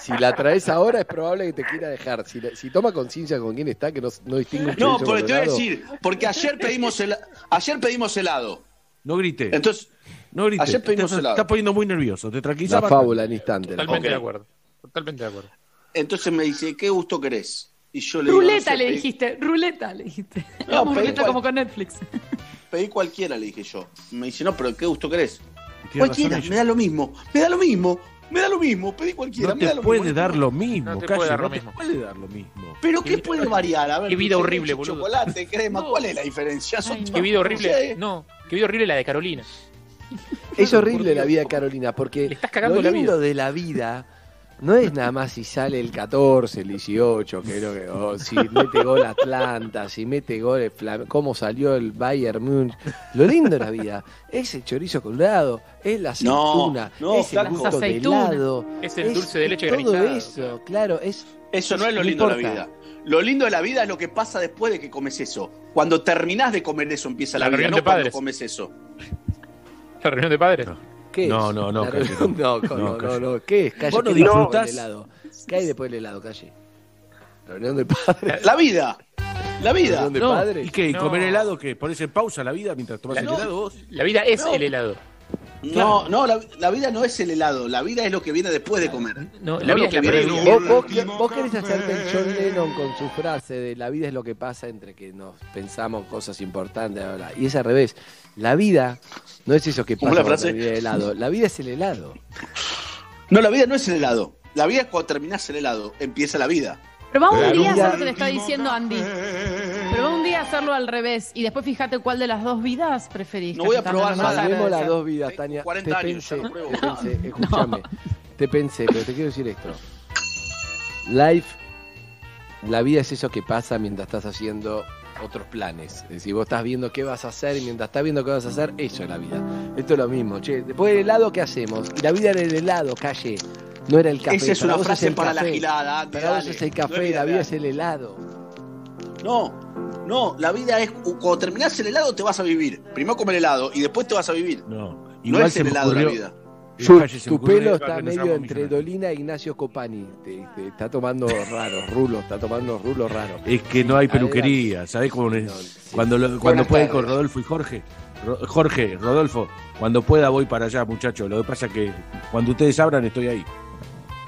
Si la traes ahora es probable que te quiera dejar. Si, la- si toma conciencia con quién está, que no, no distingue un No, porque te voy a decir, porque ayer pedimos el, ayer pedimos helado. No grite. Entonces, no grite. ayer pedimos te, helado. estás poniendo muy nervioso. Te tranquiliza. La fábula en instante. Totalmente de acuerdo. Totalmente de acuerdo. entonces me dice, ¿qué gusto querés? Y yo le digo, Ruleta no sé, le pedí- dijiste, ruleta le dijiste. No, Vamos, ruleta cual- como con Netflix. Pedí cualquiera, le dije yo. Me dice, no, pero ¿qué gusto querés? Tiene Cualquiera, razón me da lo mismo, me da lo mismo, me da lo mismo, pedí cualquiera, No me da te lo puede mismo. dar lo mismo, No te calle. puede dar no lo te mismo. puede dar lo mismo. Pero ¿qué puede variar? A ver, Qué vida horrible, boludo. chocolate, crema, ¿cuál es la diferencia? Son Ay. Qué vida horrible. sé. No, qué vida horrible la de Carolina. Es horrible la vida de Carolina, porque Le estás cagando lo la lindo vida. de la vida no es nada más si sale el 14, el 18, que no, que, o si mete gol Atlanta, si mete gol el Flam- cómo salió el Bayern Munich. Lo lindo de la vida es el chorizo colorado, es la aceituna, no, es el gusto de helado, Es el dulce de leche todo granizado. eso, claro, es Eso no es lo lindo de la vida. Lo lindo de la vida es lo que pasa después de que comes eso. Cuando terminás de comer eso empieza la, La vida, reunión no de cuando padres. comes eso. La reunión de padres. ¿Qué No, es? no, no, La calle, no. no, no, No, no, calle. no, ¿qué es? Calle, Vos no ¿qué hay después disfrutás. del helado? ¿Qué hay después del helado, calle? La reunión de padres. La vida. La La vida. de No, padres. ¿Y qué? ¿Y No. comer helado que ¿Pones en pausa la vida mientras tomas el No. helado vos? La vida es No. el helado. No, no, la, la vida no es el helado. La vida es lo que viene después de comer. No, No la vida es la que viene. Vos, vos- vos querés hacerte el John Lennon con su frase de la vida es lo que pasa entre que nos pensamos cosas importantes. bla, bla, bla. Y es al revés. La vida no es eso que ¿Cómo pasa la cuando frase? el helado. La vida es el helado. No, la vida no es el helado. La vida es cuando terminás el helado. Empieza la vida. Pero vamos La un día a hacer lo que te está diciendo Andy. Pero vamos un día a hacerlo al revés y después fíjate cuál de las dos vidas preferís. No voy a probar no nada. Salvemos las dos vidas, Tengo Tania. 40 te años, pensé, no pruebo. te pensé, escúchame. Te pensé, pero te quiero decir esto. Life, la vida es eso que pasa mientras estás haciendo otros planes. Es decir, vos estás viendo qué vas a hacer y mientras estás viendo qué vas a hacer, eso es la vida. Esto es lo mismo, che. Después del helado, ¿qué hacemos? Y la vida era el helado, calle. No era el café. Esa es una frase el para la café. gilada, Andy, Para vos es el No café, la vida es el helado. No, no, la vida es cuando terminás el helado te vas a vivir. Primero comer helado y después te vas a vivir. No, no es se el helado la vida. Su- tu pelo está medio entre. Dolina e Ignacio Copani. Te- te está tomando raro, rulo, está tomando rulo raro. Es que no hay peluquería, ¿sabés cómo es? Cuando, lo- cuando pueda ir con Rodolfo y Jorge. Ro- Jorge, Rodolfo, cuando pueda voy para allá, muchachos. Lo que pasa es que cuando ustedes abran estoy ahí.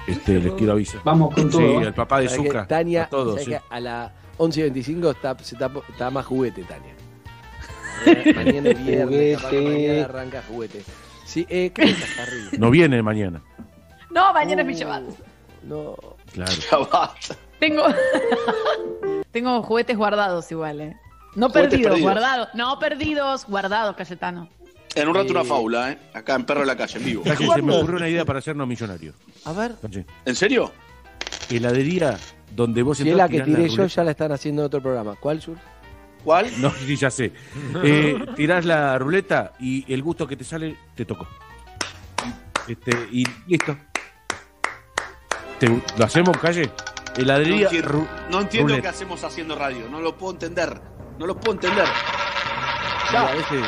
Este, les quiero avisar. Vamos con todo, Sí, el papá de ¿Sabés que Zucca. Tania, a todos, ¿sabés sí. a las 11 y 25 está, se está, está más juguete, Tania. Mañana es viernes, capaz que Juguete. mañana arranca juguete. Sí, eh, ¿qué estás, Harry? No viene mañana. No, mañana es mi llamado. No. Claro. Tengo. Tengo juguetes guardados igual, ¿eh? No perdidos, perdidos. guardados. No perdidos, guardados, Cayetano. En un rato Eh. una faula, ¿eh? Acá en Perro de la Calle, en vivo. Calle, se me ocurrió una idea para hacernos millonarios. A ver. ¿En serio? Heladería donde vos Si es la que tiré yo, ya la están haciendo en otro programa. ¿Cuál, Sur? ¿Cuál? No, sí, ya sé. Eh, tirás la ruleta y el gusto que te sale te tocó. Este, y listo. Te- ¿Lo hacemos, calle? No Heladería. entiendo, ru- no entiendo qué hacemos haciendo radio. No lo puedo entender. No lo puedo entender. Ya. A veces,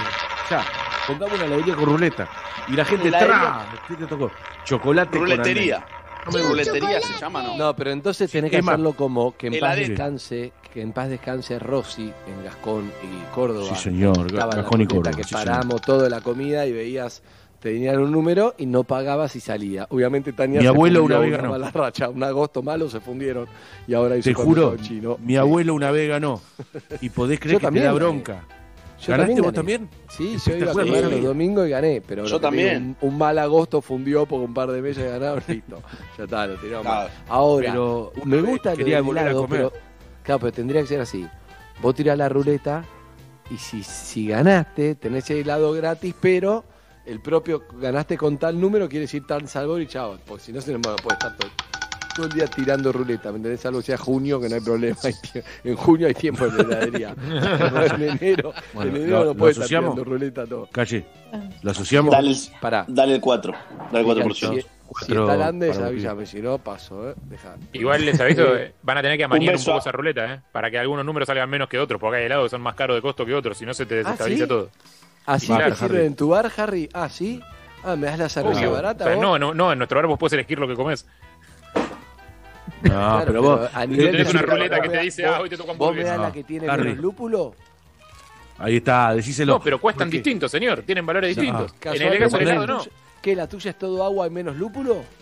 ya. Pongamos una heladería con ruleta. Y la gente. ¡tra! ¿Qué te tocó? Chocolate con Ruletería. almendra. Ruletería se llama, ¿no? No, pero entonces tenés que hacerlo como que en paz heladera. descanse, que en paz descanse Rossi en Gascón y Córdoba. Sí, señor, Estaba la Gascón y Córdoba, Que sí, paramos toda la comida y veías, te tenían un número y no pagabas y salía. Obviamente Tania Mi se abuelo una vez una ganó. mala racha, un agosto malo se fundieron y ahora hizo Te juro, chino. mi abuelo una vez ganó. Y podés creer Yo que también te da bronca. Yo ¿Ganaste también vos gané. también? Sí, yo iba a sí. los domingos y gané, pero Yo también. Un, un mal agosto fundió porque un par de meses ganaron, listo. Ya está, lo tiramos. Claro. Ahora, Pero me gusta a helado, comer. pero claro, pero tendría que ser así. Vos tirás la ruleta y si, si ganaste, tenés el helado gratis, pero el propio ganaste con tal número quiere decir tal sabor y chao, porque si no se nos puede estar todo, todo el día tirando ruleta, ¿me entendés? Algo sea junio que no hay problema, en junio hay tiempo de heladería. En enero, Bueno, en enero ¿lo- no puedes estar tirando ruleta todo. Calle. ¿Lo asociamos? Dale Pará. dale el 4. Dale el 4%. Si, si Cuatro está el Andes, para avísame, si no paso, ¿eh? Dejá. Igual les aviso, eh, van a tener que amañar un, beso poco esa ruleta, ¿eh? Para que algunos números salgan menos que otros, porque hay helados que son más caros de costo que otros, si no se te desestabiliza ¿sí? todo. ¿Así te sirven Harry. en tu bar, Harry? Ah, ¿sí? Ah, ¿me das la cerveza Obvio. barata O sea, vos? no, no, no, en nuestro bar vos puedes elegir lo que comes. No, Claro, pero vos. a nivel tenés de una ruleta que te dice, vos- ah, hoy te toca ¿Vos me das la que tiene Harry. menos lúpulo? Ahí está, decíselo. No, pero cuestan distintos, señor. Tienen valores No. distintos. en Casualmente, el caso del ¿la helado no. ¿Qué, la tuya es todo agua y menos lúpulo?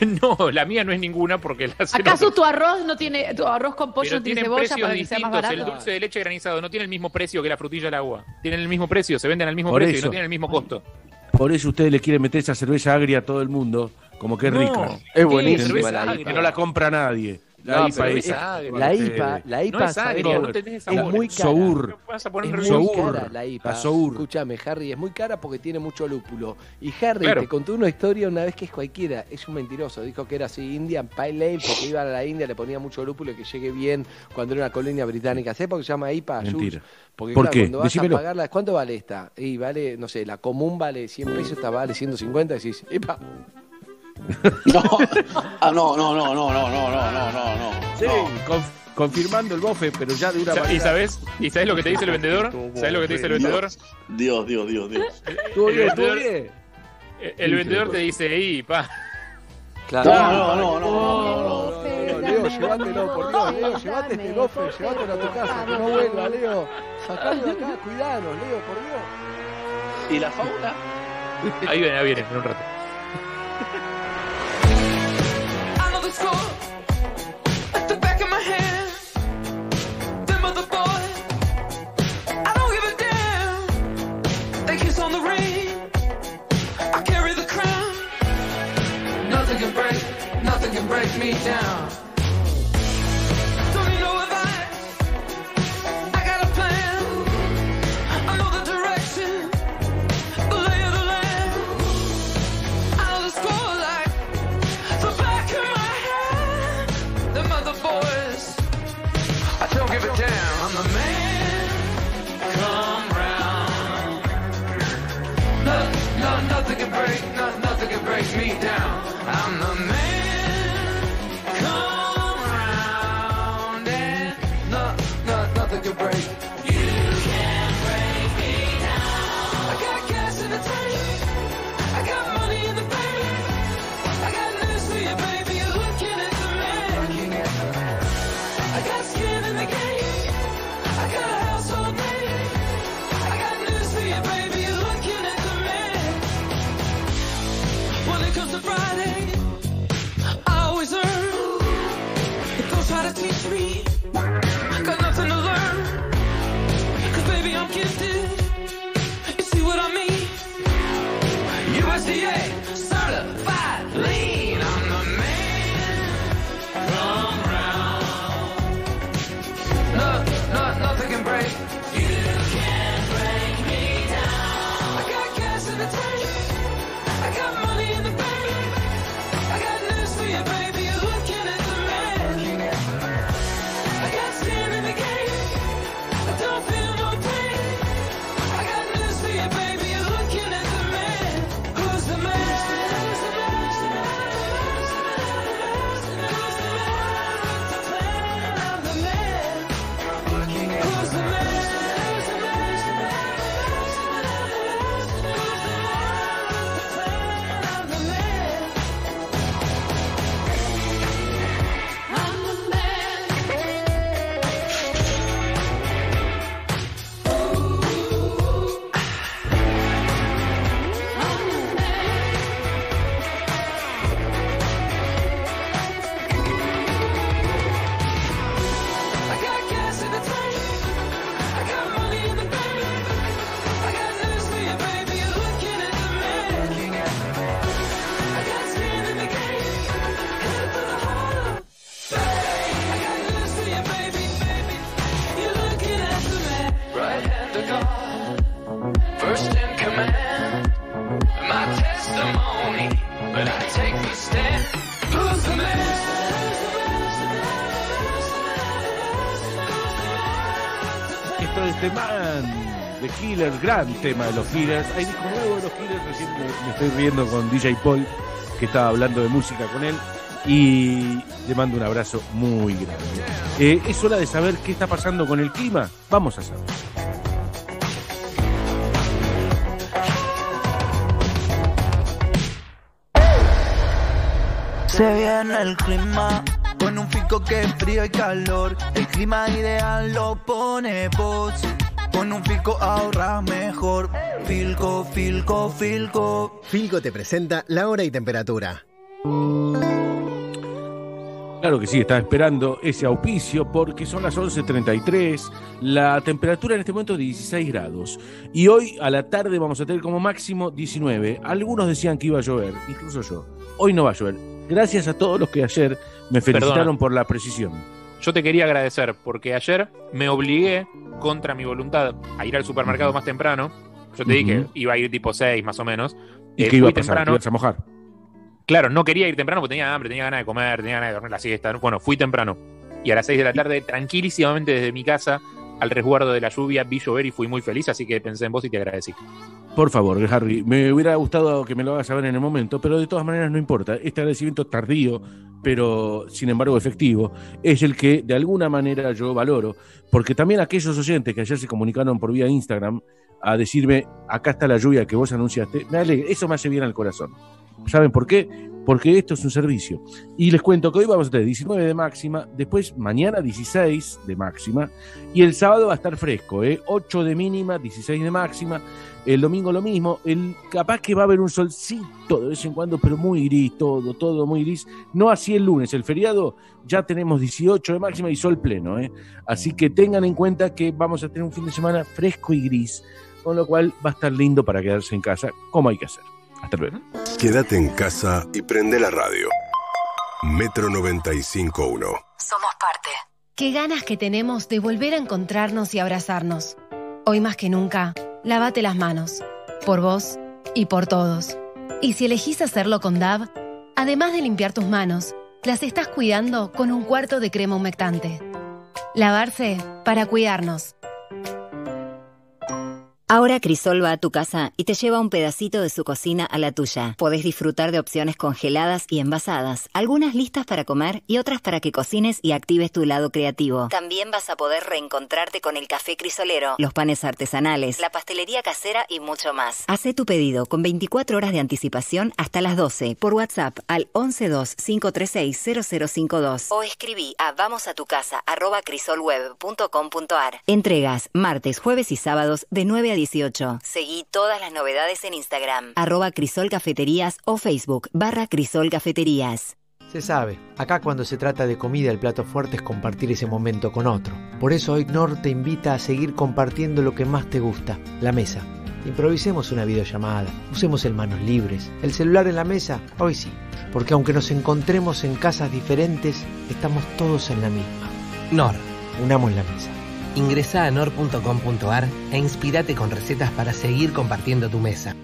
No, la mía no es ninguna porque la ¿Acaso tu arroz no tiene, tu arroz con pollo Pero tiene cebolla precios para que sea más distintos. El barato? dulce de leche granizado no tiene el mismo precio que la frutilla al agua. Tienen el mismo precio, se venden al mismo Por precio y eso. no tienen el mismo costo. Por eso ustedes le quieren meter esa cerveza agria a todo el mundo, como que es No. rica. Es buenísima Cerveza la agria. No la compra nadie. La No, IPA es agria. La Este, IPA, la IPA No es ¿sabés agria, no tenés es muy cara. Sour. No vas a poner Es muy Sour. cara la IPA. Escúchame, Harry, es muy cara porque tiene mucho lúpulo. Y Harry Claro. te contó una historia una vez que es cualquiera. Es un mentiroso. Dijo que era así Indian Pale Ale porque iba a la India, le ponía mucho lúpulo y que llegue bien cuando era una colonia británica. ¿Sabes por qué se llama IPA? Mentira. Porque ¿Por claro, qué? cuando vas Decímelo. a pagarla, ¿cuánto vale esta? Y vale, no sé, la común vale 100 pesos, esta vale 150, decís, IPA. No. Ah, no, no, no, no, no, no, no, no, no, no. Sí, No. conf- confirmando el bofe, pero ya de una manera. ¿Y sabes? ¿Y sabes lo que te dice el vendedor? ¿Sabes lo que te dice el vendedor? Dios, Dios, Dios, Dios. El bien, vendedor- bien. El- vendedor te dice, y pa, Claro. No, no, no, no, no, no. No, Leo, llévatelo, por Dios, Leo, llévate este gofre, llévatelo a tu casa, que no vuelva, Leo. Sacalo de acá, cuidanos, Leo, por Dios. ¿Y la fábula? ahí viene, ahí viene, en un rato. me down. Don't I got a plan. I know the direction, the lay of the land. I'll just score like the back of my hand. Them other boys, I don't give a damn. I'm the man. Come round. No, no, nothing can break, nothing can break me down. Gran tema de los Killers. Hay disco nuevo de los Killers, recién me, estoy riendo con DJ Paul, que estaba hablando de música con él. Y le mando un abrazo muy grande. Eh, es hora de saber qué está pasando con el clima. Vamos a saber. Se viene el clima con un pico que es frío y calor. El clima ideal lo pone vos. Con un pico ahorras mejor. Filco, filco, filco. Filco te presenta la hora y temperatura. Claro que sí, estaba esperando ese auspicio porque son las 11.33, la temperatura en este momento es 16 grados y hoy a la tarde vamos a tener como máximo 19. Algunos decían que iba a llover, incluso yo. Hoy no va a llover. Gracias a todos los que ayer me felicitaron Perdona. por la precisión. Yo te quería agradecer porque ayer me obligué contra mi voluntad a ir al supermercado más temprano. Yo te dije que iba a ir tipo 6 más o menos. ¿Y Eh, qué iba a pasar? ¿Te temprano. ibas a mojar? Claro, no quería ir temprano porque tenía hambre, tenía ganas de comer, tenía ganas de dormir la siesta. Bueno, fui temprano. Y a las 6 de la tarde, tranquilísimamente desde mi casa, al resguardo de la lluvia, vi llover y fui muy feliz, así que pensé en vos y te agradecí. Por favor, Harry, me hubiera gustado que me lo hagas saber en el momento, pero de todas maneras no importa. Este agradecimiento tardío, pero sin embargo efectivo, es el que de alguna manera yo valoro, porque también aquellos oyentes que ayer se comunicaron por vía Instagram a decirme, acá está la lluvia que vos anunciaste, me alegra, eso me hace bien al corazón. ¿Saben por qué? Porque esto es un servicio. Y les cuento que hoy vamos a tener 19 de máxima, después mañana 16 de máxima, y el sábado va a estar fresco, ¿eh? 8 de mínima, 16 de máxima, el domingo lo mismo, el, capaz que va a haber un solcito de vez en cuando, pero muy gris, todo, todo muy gris. No así el lunes, el feriado ya tenemos 18 de máxima y sol pleno, ¿eh? Así que tengan en cuenta que vamos a tener un fin de semana fresco y gris, con lo cual va a estar lindo para quedarse en casa, como hay que hacer. Hasta luego. Quédate en casa y prende la radio. Metro 95.1. Somos parte. Qué ganas que tenemos de volver a encontrarnos y abrazarnos. Hoy más que nunca, lávate las manos. Por vos y por todos. Y si elegís hacerlo con DAV, además de limpiar tus manos, las estás cuidando con un cuarto de crema humectante. Lavarse para cuidarnos. Ahora Crisol va a tu casa y te lleva un pedacito de su cocina a la tuya. Podés disfrutar de opciones congeladas y envasadas, algunas listas para comer y otras para que cocines y actives tu lado creativo. También vas a poder reencontrarte con el café crisolero, los panes artesanales, la pastelería casera y mucho más. Hacé tu pedido con 24 horas de anticipación hasta las 12 por WhatsApp al 112-536-0052 o escribí a vamosatucasa.crisolweb.com.ar. Entregas martes, jueves y sábados de 9 a 18. Seguí todas las novedades en Instagram, arroba Crisol Cafeterías o Facebook, barra Crisol Cafeterías. Se sabe, acá cuando se trata de comida el plato fuerte es compartir ese momento con otro. Por eso hoy Nor te invita a seguir compartiendo lo que más te gusta, la mesa. Improvisemos una videollamada, usemos el manos libres, el celular en la mesa, hoy sí, porque aunque nos encontremos en casas diferentes, estamos todos en la misma. Nor. Unamos la mesa. Ingresa a nor.com.ar e inspirate con recetas para seguir compartiendo tu mesa.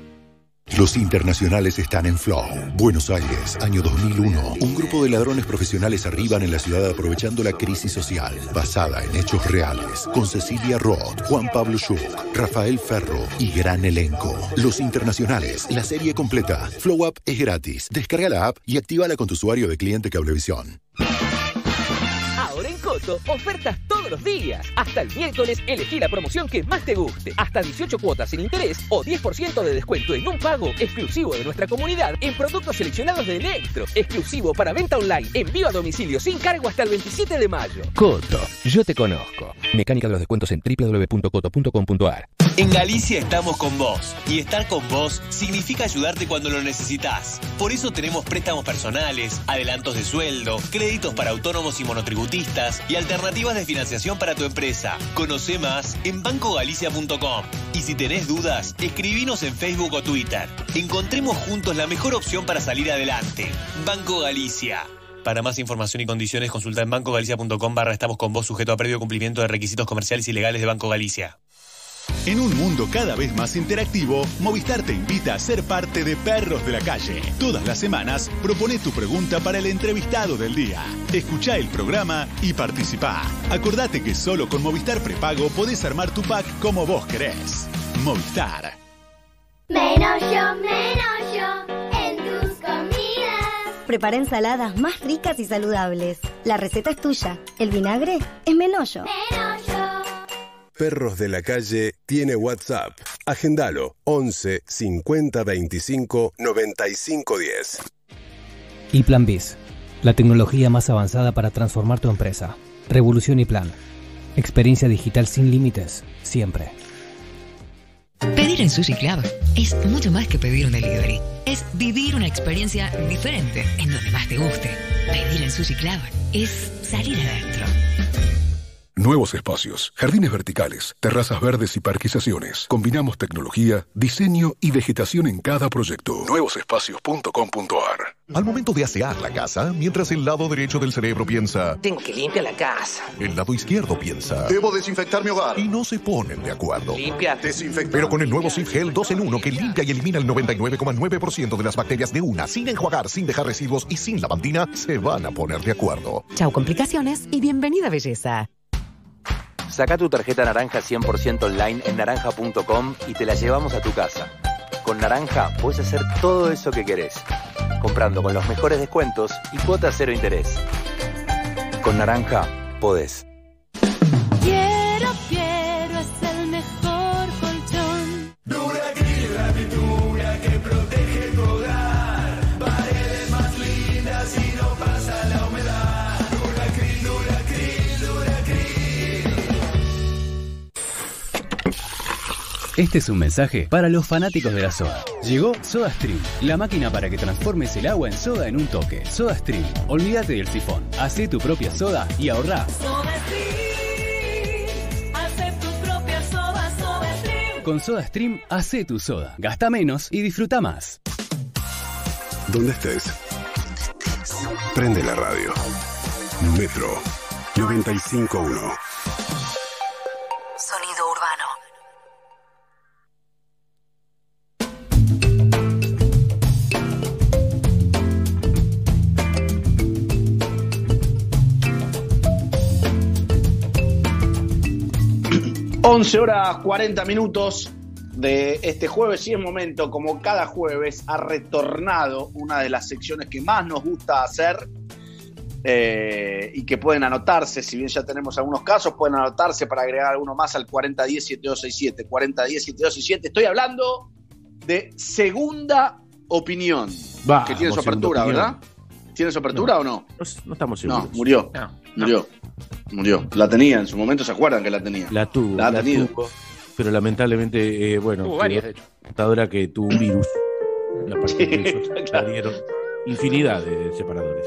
Los internacionales están en Flow. Buenos Aires, año 2001. Un grupo de ladrones profesionales arriban en la ciudad aprovechando la crisis social, basada en hechos reales, con Cecilia Roth, Juan Pablo Schuch, Rafael Ferro y gran elenco. Los internacionales, la serie completa. Flow App es gratis. Descarga la app y actívala con tu usuario de cliente Cablevisión. Coto, ofertas todos los días. Hasta el miércoles elegí la promoción que más te guste. Hasta 18 cuotas sin interés o 10% de descuento en un pago exclusivo de nuestra comunidad en productos seleccionados de Electro. Exclusivo para venta online. Envío a domicilio sin cargo hasta el 27 de mayo. Coto, yo te conozco. Mecánica de los descuentos en www.coto.com.ar. En Galicia estamos con vos y estar con vos significa ayudarte cuando lo necesitas. Por eso tenemos préstamos personales, adelantos de sueldo, créditos para autónomos y monotributistas y alternativas de financiación para tu empresa. Conoce más en bancogalicia.com y si tenés dudas, escribinos en Facebook o Twitter. Encontremos juntos la mejor opción para salir adelante. Banco Galicia. Para más información y condiciones consulta en bancogalicia.com barra estamos con vos sujeto a previo cumplimiento de requisitos comerciales y legales de Banco Galicia. En un mundo cada vez más interactivo, Movistar te invita a ser parte de Perros de la Calle. Todas las semanas propone tu pregunta para el entrevistado del día. Escucha el programa y participa. Acordate que solo con Movistar Prepago podés armar tu pack como vos querés. Movistar. Menos yo, menos yo en tus comidas. Prepara ensaladas más ricas y saludables. La receta es tuya. El vinagre es Menollo. Perros de la Calle tiene WhatsApp. Agendalo 11 50 25 95 10. Y Plan Biz, la tecnología más avanzada para transformar tu empresa. Revolución y Plan. Experiencia digital sin límites, siempre. Pedir en Sushi Club es mucho más que pedir un delivery. Es vivir una experiencia diferente en donde más te guste. Pedir en Sushi Club es salir adentro. Nuevos espacios, jardines verticales, terrazas verdes y parquizaciones. Combinamos tecnología, diseño y vegetación en cada proyecto. Nuevosespacios.com.ar Al momento de asear la casa, mientras el lado derecho del cerebro piensa, Tengo que limpiar la casa. el lado izquierdo piensa, Debo desinfectar mi hogar. Y no se ponen de acuerdo. Limpia. Pero con el nuevo Sif Gel 2 en 1 que limpia y elimina el 99,9% de las bacterias de una, sin enjuagar, sin dejar residuos y sin lavandina, se van a poner de acuerdo. Chau complicaciones y bienvenida belleza. Saca tu tarjeta naranja 100% online en naranja.com y te la llevamos a tu casa. Con Naranja puedes hacer todo eso que querés, comprando con los mejores descuentos y cuotas cero interés. Con Naranja podés. Este es un mensaje para los fanáticos de la soda. Llegó SodaStream, la máquina para que transformes el agua en soda en un toque. SodaStream, olvídate del sifón. Hacé tu propia soda y ahorrá. Hace tu propia soda, soda stream. Con SodaStream, hacé tu soda. Gasta menos y disfruta más. Donde estés. Prende la radio. Metro 951. 11 horas 40 minutos de este jueves y es momento, como cada jueves, ha retornado una de las secciones que más nos gusta hacer eh, y que pueden anotarse, si bien ya tenemos algunos casos, pueden anotarse para agregar alguno más al 4010-7267. 4010-7267. Estoy hablando de segunda opinión. Va, que tiene su apertura, ¿verdad? ¿Tiene su apertura o no? No, estamos seguros. No, murió. Murió. Murió. La tenía, en su momento se acuerdan que la tenía. La tuvo, La ha la tenido. tuvo, pero lamentablemente, eh, bueno, Tuvo quedó varias, de hecho. computadora que tuvo un virus. Y a partir de eso Sí, infinidad de separadores.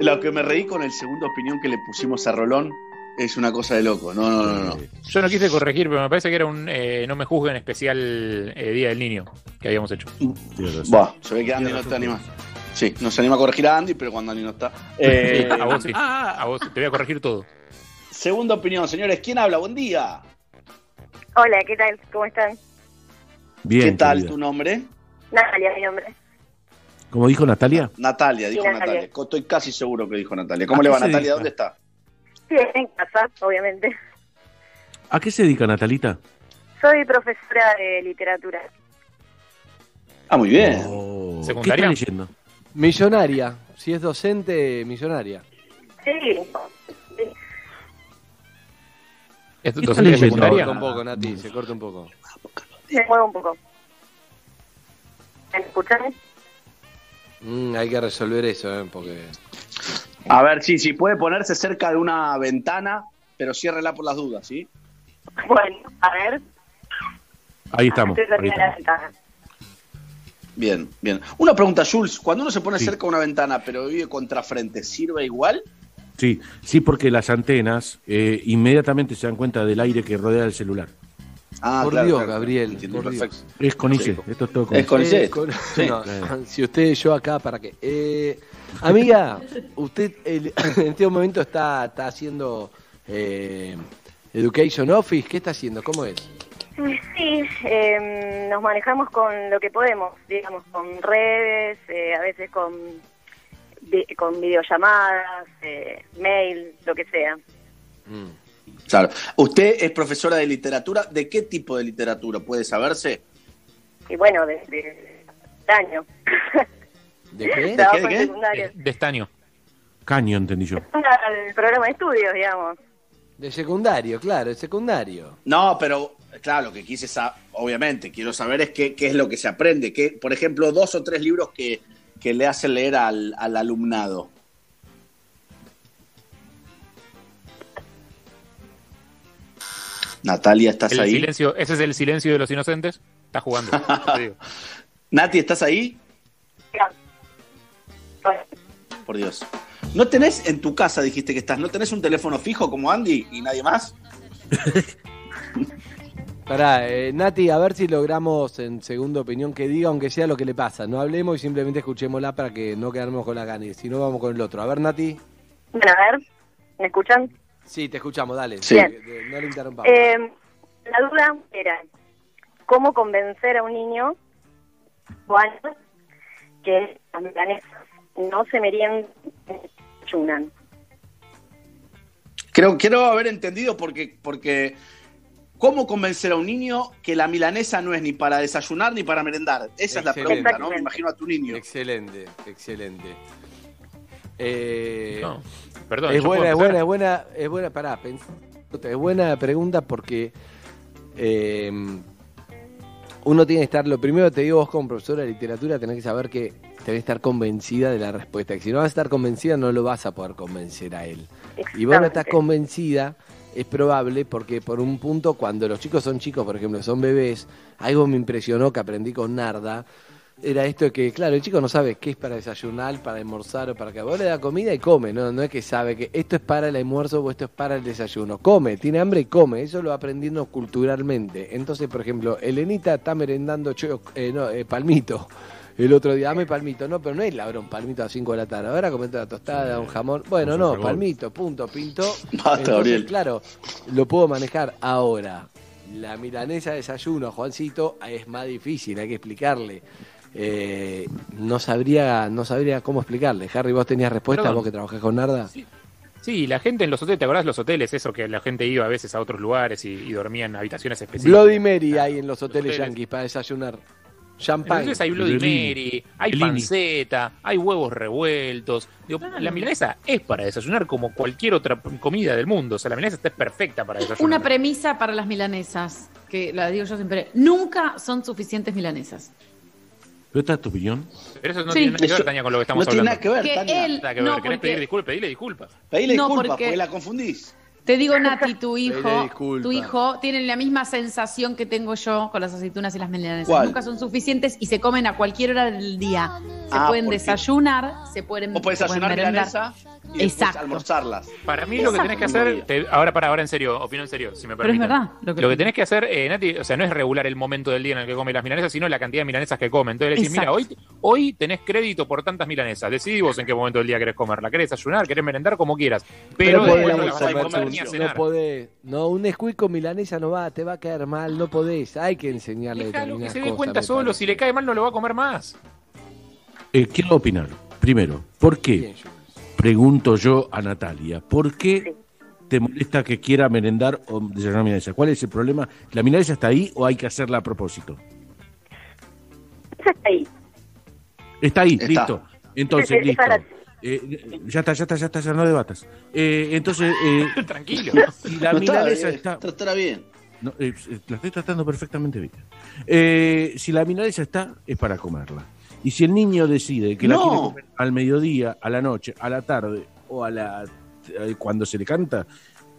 Lo que me reí con el segunda opinión que le pusimos a Rolón es una cosa de loco. No, no, no, no. Yo no quise corregir, pero me parece que era un eh, No me juzguen especial eh, Día del Niño que habíamos hecho. Buah, se ve que Andy no está animado. Sí, no se anima a corregir a Andy, pero cuando Andy no está. Eh, Sí, a vos sí. A vos sí. Te voy a corregir todo. Segunda opinión, señores. ¿Quién habla? Buen día. Hola, ¿qué tal? ¿Cómo están? Bien, ¿Qué tal querida. tu nombre? Natalia, mi nombre. Como dijo Natalia, Natalia, dijo Sí, Natalia. Natalia. Estoy casi seguro que dijo Natalia. ¿Cómo ¿A le va, Natalia? dedica? ¿Dónde está? Sí, en casa, obviamente. ¿a qué se dedica Natalita? Soy profesora de literatura. Ah, muy bien. Oh, ¿Qué está leyendo? Millonaria. Si es docente, millonaria. Sí. ¿Es ¿Qué docente? Se corta un poco, Nati, se corta un poco. Me muevo un poco. ¿Me escuchan? Mm, hay que resolver eso, ¿eh? Porque... A ver, sí, sí, puede ponerse cerca de una ventana, pero ciérrela por las dudas, ¿sí? Bueno, a ver. Ahí estamos. Ahí estamos. Bien, bien. Una pregunta, Jules. Cuando uno se pone cerca de una ventana, pero vive contrafrente, ¿sirve igual? Sí, sí, porque las antenas eh, inmediatamente se dan cuenta del aire que rodea el celular. Ah, por claro, Dios, claro, Gabriel, por perfecto. Dios. Es con ICE, Sí. esto es todo con Es con ICE. ICE. Eh, con- Sí. no, Claro. si usted y yo acá, ¿para qué? Eh, amiga, usted el- en este momento está, está haciendo eh, Education Office. ¿Qué está haciendo? ¿Cómo es? Sí, eh, nos manejamos con lo que podemos, digamos, con redes, eh, a veces con, vi- con videollamadas, eh, mail, lo que sea. Claro. ¿Usted es profesora de literatura? ¿De qué tipo de literatura? ¿Puede saberse? Y bueno. ¿De qué? Trabajo ¿De qué, de qué? De estaño. Caño, entendí yo. El programa de estudios, digamos. De secundario, claro, de secundario. No, pero claro, lo que quise saber, obviamente, quiero saber es qué, qué es lo que se aprende. ¿Qué, por ejemplo, dos o tres libros que, que le hacen leer al, al alumnado. Natalia, ¿estás El ahí? silencio, ese es el silencio de los inocentes. Está jugando. Nati, ¿estás ahí? Por Dios. ¿No tenés en tu casa, dijiste que estás, no tenés un teléfono fijo como Andy y nadie más? Pará, eh, Nati, a ver si logramos en segunda opinión que diga, aunque sea lo que le pasa. No hablemos y simplemente escuchémosla para que no quedarnos con la ganas. Si no, vamos con el otro. A ver, Nati. Bueno, a ver, ¿me escuchan? Sí, te escuchamos, dale. Sí. Eh, eh, No le interrumpamos. Eh, la duda era cómo convencer a un niño o años que las milanesas no se meriendan chunan. Creo, quiero haber entendido porque, porque ¿cómo convencer a un niño que la milanesa no es ni para desayunar ni para merendar? Esa es la pregunta, ¿no? Me imagino a tu niño. Excelente, excelente. Eh, No, perdón. es ¿yo puedo buena, es buena, es buena, es buena, pará, pensá, es buena pregunta porque eh, uno tiene que estar, lo primero te digo vos como profesora de literatura tenés que saber que tenés que estar convencida de la respuesta, que si no vas a estar convencida no lo vas a poder convencer a él. Y vos no estás convencida, es probable porque por un punto cuando los chicos son chicos, por ejemplo, son bebés, algo me impresionó que aprendí con Narda, era esto que, claro, el chico no sabe qué es para desayunar, para almorzar o para que vos le da comida y come, ¿no? No es que sabe que esto es para el almuerzo o esto es para el desayuno. Come, tiene hambre y come, eso lo aprendiendo culturalmente. Entonces, por ejemplo, Elenita está merendando eh, no, eh, palmito. El otro día, dame palmito, no, pero no es labrón, palmito a las 5 de la tarde. Ahora comete la tostada, un jamón. Bueno, no, palmito, punto, pinto. Basta, Entonces, Gabriel. claro, lo puedo manejar ahora. La milanesa de desayuno, Juancito, es más difícil, hay que explicarle. Eh, no sabría no sabría cómo explicarle. Harry, ¿vos tenías respuesta, Perdón. vos que trabajás con Narda? Sí, Sí, la gente en los hoteles, ¿te acordás los hoteles? Eso que la gente iba a veces a otros lugares y, y dormía en habitaciones específicas. Bloody Mary hay en los hoteles hoteles. yankees para desayunar. Champagne. Entonces hay Bloody Mary, hay panceta, hay huevos revueltos. Digo, la milanesa es para desayunar como cualquier otra comida del mundo. O sea, la milanesa está perfecta para desayunar. Una premisa para las milanesas, que la digo yo siempre, nunca son suficientes milanesas. ¿Pero esta es tu opinión? Pero eso no Sí. tiene nada que ver, Tania, con lo que estamos no tiene hablando. nada que ver, Que Tania. él- Nada que ver. no, ¿Querés porque- pedir disculpas? Pedile disculpas. Pedile No, disculpas porque- porque la confundís. Te digo, Nati, tu hijo, tu hijo tiene la misma sensación que tengo yo con las aceitunas y las milanesas. ¿Cuál? Nunca son suficientes y se comen a cualquier hora del día. Se Ah, pueden desayunar, se pueden, pueden desayunar merendar. Y Exacto. almorzarlas. Para mí lo que tenés que hacer, te- ahora para ahora en serio, opino en serio, si me Pero es verdad, lo Lo que- que, tenés que hacer, eh, Nati, o sea, no es regular el momento del día en el que come las milanesas, sino la cantidad de milanesas que come. Entonces le decís, mira, Exacto. hoy, hoy tenés crédito por tantas milanesas. Decidí vos en qué momento del día querés comerla. ¿Querés desayunar? ¿Querés merendar? Como quieras. Pero, después no la vas a almorzar, comer ni a no podés. No, un squeak con milanesa no va, te va a caer mal, no podés. Hay que enseñarle Déjalo que se dé cuenta solo. parece. Si le cae mal, no lo va a comer más. Eh, quiero opinar. Primero, ¿por qué? Pregunto yo a Natalia, ¿por qué te molesta que quiera merendar o desayunar milanesa? ¿Cuál es el problema? ¿La milanesa está ahí o hay que hacerla a propósito? Está ahí. Está ahí, Está. listo. Entonces, Es- es listo. para- Eh, ya está, ya está, ya está, ya no debatas. Eh, entonces, eh, Tranquilo. Si la No está, milanesa eh, está. Tratará bien. No, eh, eh, la estoy tratando perfectamente bien. Eh, si la milanesa está, es para comerla. Y si el niño decide que la No. quiere comer al mediodía, a la noche, a la tarde o a la eh, cuando se le canta,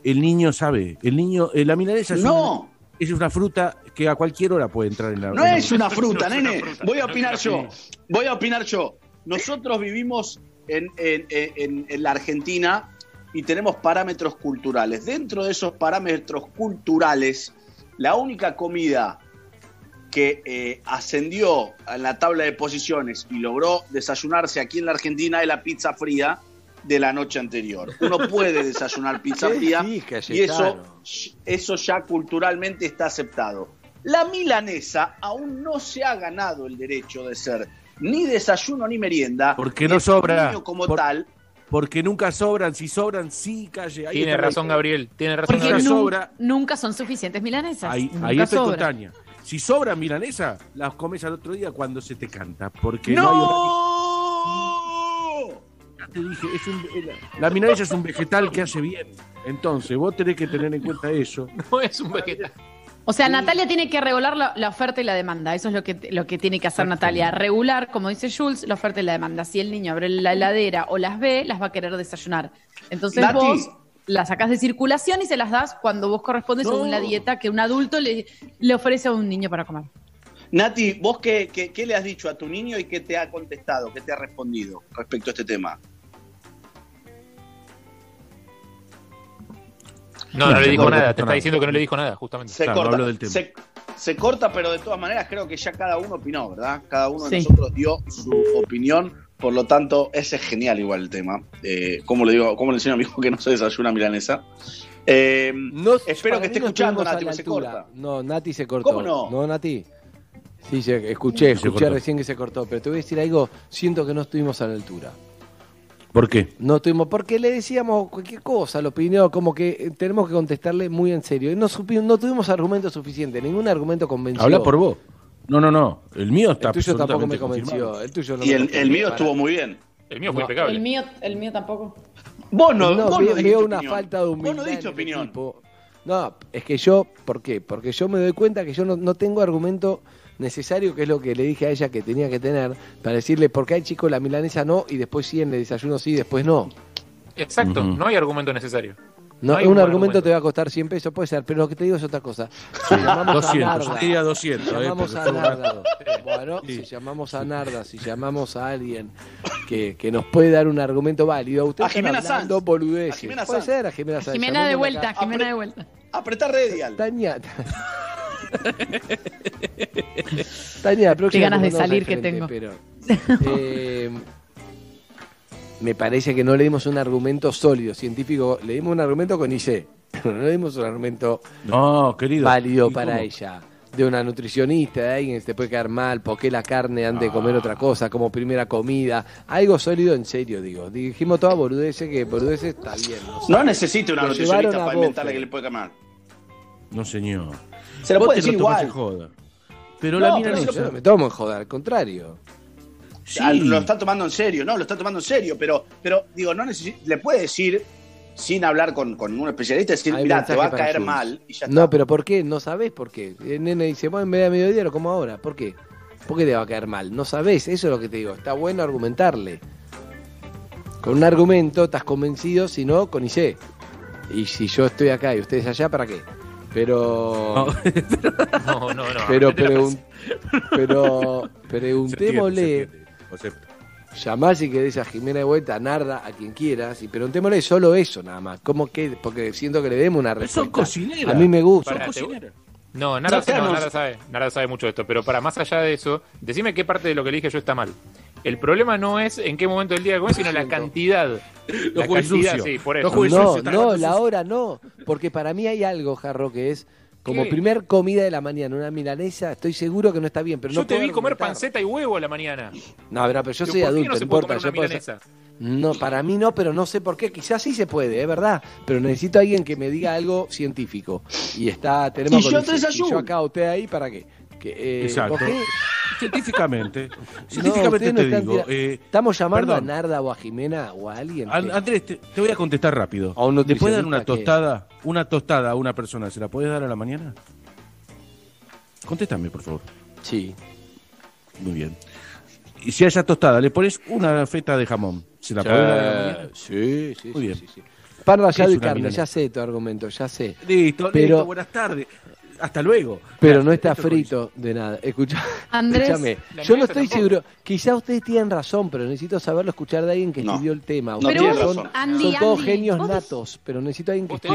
el niño sabe. El niño, eh, la milanesa es, No. un- es una fruta que a cualquier hora puede entrar en la. No en la- es una fruta, No una nene. fruta, Voy a opinar una yo. Voy a opinar yo. Nosotros vivimos en, en- en- en la Argentina y tenemos parámetros culturales. Dentro de esos parámetros culturales, la única comida que eh, ascendió en la tabla de posiciones y logró desayunarse aquí en la Argentina es la pizza fría de la noche anterior. Uno puede desayunar pizza ¿Qué fría y eso, eso ya culturalmente está aceptado. La milanesa aún no se ha ganado el derecho de ser ni desayuno ni merienda. Porque no sobra. como Por- tal. Porque nunca sobran. Si sobran, sí, calle. Ahí Tiene está razón. Gabriel. Tiene razón, Porque Nunca Gabriel. sobra. nunca son suficientes milanesas. Ahí, ahí estoy con sobran. Tania. Si sobra milanesa, las comes al otro día cuando se te canta. Porque no, hay ¡No! Ya te dije, es un- la- la milanesa es un vegetal que hace bien. Entonces, vos tenés que tener en cuenta eso. No es un vegetal. O sea, Natalia tiene que regular la, la oferta y la demanda. Eso es lo que, lo que tiene que hacer Natalia. Regular, como dice Jules, la oferta y la demanda. Si el niño abre la heladera o las ve, las va a querer desayunar. Entonces Nati. vos las sacás de circulación y se las das cuando vos corresponde según la dieta que un adulto le, le ofrece a un niño para comer. Nati, ¿vos qué, qué- qué le has dicho a tu niño y qué te ha contestado, qué te ha respondido respecto a este tema? No, no le dijo no, nada. no, Te no. está diciendo que no le dijo nada, justamente. Se Claro, corta. hablo del tema. Se, se corta, pero de todas maneras creo que ya cada uno opinó, ¿verdad? Cada uno de Sí. nosotros dio su opinión. Por lo tanto, ese es genial igual el tema. Eh, ¿Cómo le digo, cómo le enseño a mi hijo que no se desayuna milanesa? Eh, No, espero que esté no escuchando, Nati, la porque se altura. corta. No, Nati se cortó. ¿Cómo no? No, Nati. Sí, se- escuché, Se escuché cortó. recién que se cortó, pero te voy a decir algo, siento que no estuvimos a la altura. ¿Por qué? No estuvimos, porque le decíamos cualquier cosa, la opinión, como que eh, tenemos que contestarle muy en serio. Y no, supi- no tuvimos argumentos suficientes, ningún argumento convenció. Habla por vos. No, no, no. El mío está El tuyo tampoco me absolutamente convenció. El tuyo no Y el, mío para estuvo muy bien. El mío fue No. impecable. El mío, el mío tampoco. Vos no, No, vos veo, no dijiste veo una opinión. falta de Vos humildad. no diste opinión. No, es que yo, ¿por qué? Porque yo me doy cuenta que yo no, no tengo argumento necesario, que es lo que le dije a ella que tenía que tener, para decirle por qué hay chico la milanesa no y después sí en el desayuno sí y después no. Exacto, no hay argumento necesario. No, No hay un, un argumento, argumento. te va a costar 100 pesos, puede ser, pero lo que te digo es otra cosa. Si llamamos a 200, Narda, yo te diría 200, si eh, llamamos porque a Narda, bueno, Sí. si llamamos a Narda, si llamamos a alguien que, que nos puede dar un argumento válido, usted A Jimena hablando Sanz. boludeces. A Jimena puede Sanz. ser a Jimena Sanz. Jimena de vuelta, acá. Jimena de vuelta. Apretar redial. Tania. Tania, la próxima Qué ganas de salir que tengo. Pero, eh, me parece que no le dimos un argumento sólido, científico. Le dimos un argumento con IC, pero no le dimos un argumento No, querido. válido ¿Y para cómo? ella. de una nutricionista, de alguien que te puede caer mal, por qué la carne antes de comer otra cosa, como primera comida. Algo sólido en serio, digo. Dijimos toda boludeces que boludeces está bien. No, No necesita una Lo nutricionista para inventarle que le puede camar. No, señor. Se lo puede decir igual. en joda. Pero No, la pero se lo milanesa... Yo no me tomo en joder, al contrario. Lo está tomando en serio, no, lo está tomando en serio, pero, pero digo, no necesi- le puede decir, sin hablar con, con un especialista, decir, mira, te va a caer Jules. mal y ya está. No, pero ¿por qué? No sabés por qué. El nene dice, bueno, en vez de mediodía lo como ahora. ¿Por qué? ¿Por qué te va a caer mal? No sabés, eso es lo que te digo. Está bueno argumentarle. Con un argumento estás convencido, si no, con IC. Y si yo estoy acá y ustedes allá, ¿para qué? Pero. No, no, no. Pero, pregun- pero preguntémosle. Llamá si querés a Jimena de vuelta, a Narda, a quien quieras, y preguntémosle solo eso nada más. ¿Cómo que? Porque siento que le demos una respuesta. son cocineras. A mí me gusta. Te- No, Narda, No, no. Narda sabe, Narda sabe mucho de esto, pero para más allá de eso, decime qué parte de lo que le dije yo está mal. El problema no es en qué momento del día comes, sino la cantidad. la cantidad, sucio. sí, por No eso. No, la hora no. Porque para mí hay algo, Jarro, que es como ¿Qué? primer comida de la mañana, una milanesa, estoy seguro que no está bien, pero Yo no te puedo vi comer argumentar. panceta y huevo a la mañana. No, pero, pero yo soy ¿por qué adulto, no no, se puede importa. comer yo una puedo milanesa? ser- No, para mí no, pero no sé por qué. Quizás sí se puede, es verdad. Pero necesito a alguien que me diga algo científico. Y está, tenemos Y yo con desayuno. Y yo acá, usted ahí, ¿para qué? Que, eh, Exacto. Científicamente. Científicamente no te digo. eh, Estamos llamando perdón. a Narda o a Jimena o a alguien. An- Andrés, te, te voy a contestar rápido. A un ¿Le puedes dar una que- tostada, una tostada a una persona? ¿Se la puedes dar a la mañana? Contéstame, por favor. Sí. Muy bien. Y si a esa tostada le pones una feta de jamón, ¿se la Sí, podés dar a la mañana? Sí, sí, Muy bien. sí, sí. Pan ¿Qué rallado es y una carne, milanesa? ya sé tu argumento, ya sé. Listo, Pero- listo, buenas tardes. Hasta luego. Pero no está frito de nada. Escucha, Andrés, escúchame. Yo no estoy tampoco. seguro. Quizá ustedes tienen razón, pero necesito saberlo escuchar de alguien que No. estudió el tema. No Ustedes tiene son, razón. Andy, son todos Andy, genios vos natos, pero necesito a alguien que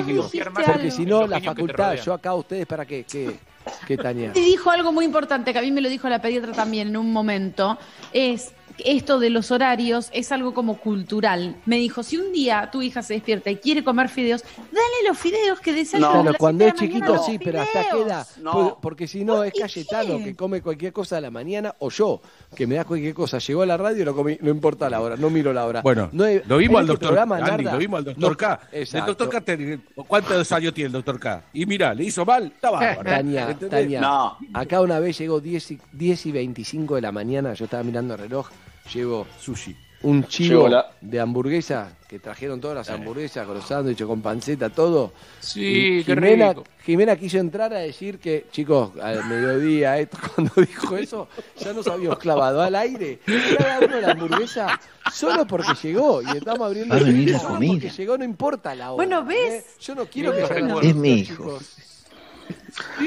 más Porque si no, la facultad, yo acá, ¿ustedes para qué? ¿Qué, qué Tania? te dijo algo muy importante, que a mí me lo dijo la pediatra también en un momento, es esto de los horarios es algo como cultural. Me dijo, si un día tu hija se despierta y quiere comer fideos, dale los fideos que desayuna. No. Claro, cuando es chiquito sí, pero hasta qué edad. No. Porque si no, es ¿Y Cayetano qué? que come cualquier cosa a la mañana o yo, que me da cualquier cosa. Llegó a la radio y lo comí, no importa la hora, no miro la hora. Bueno, No hay- lo vimos al este doctor programa, Andy, lo vimos al doctor no- K. El Exacto. doctor K, te- ¿cuántos años tiene el doctor K? Y mira, le hizo mal, está bárbaro. Tania. Tania, No. acá una vez llegó 10 y, 10 y 25 de la mañana, yo estaba mirando el reloj, llegó Sushi. un chivo la- de hamburguesa, que trajeron todas las hamburguesas, con los sándwiches, con panceta, todo. Sí, Y qué Jimena, rico. Jimena quiso entrar a decir que, chicos, al mediodía, esto, cuando dijo eso, ya nos habíamos clavado al aire. Cada uno la hamburguesa solo porque llegó. Y estamos abriendo Va a venir la solo comida. porque llegó, no importa la hora. Bueno, ¿ves? ¿eh? Yo no quiero No, que no, Es mi hijo. chicos.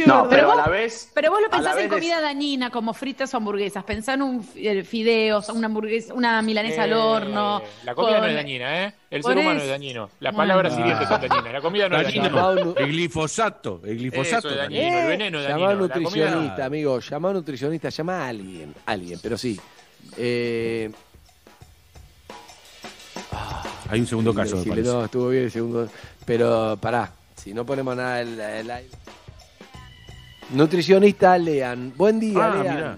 No, pero a vos- la vez. Pero vos lo pensás en comida dañina, como fritas o hamburguesas. Pensá en un eh, fideos, una hamburguesa, una milanesa al Eh, horno. La comida no es dañina, ¿eh? El ser humano es dañino. Las palabras hirientes son dañinas. La comida no es dañina. Dañino. El glifosato, el glifosato. Eso es dañino. el veneno es Llamá dañino. a comida- nutricionista, amigo. Llamá a nutricionista, llama a alguien. Alguien, pero sí. Eh, Hay un segundo caso, me parece. no, estuvo bien el segundo. Pero pará, si no ponemos nada en en la- Nutricionista Lean. Buen día, Ah, Lean. mirá.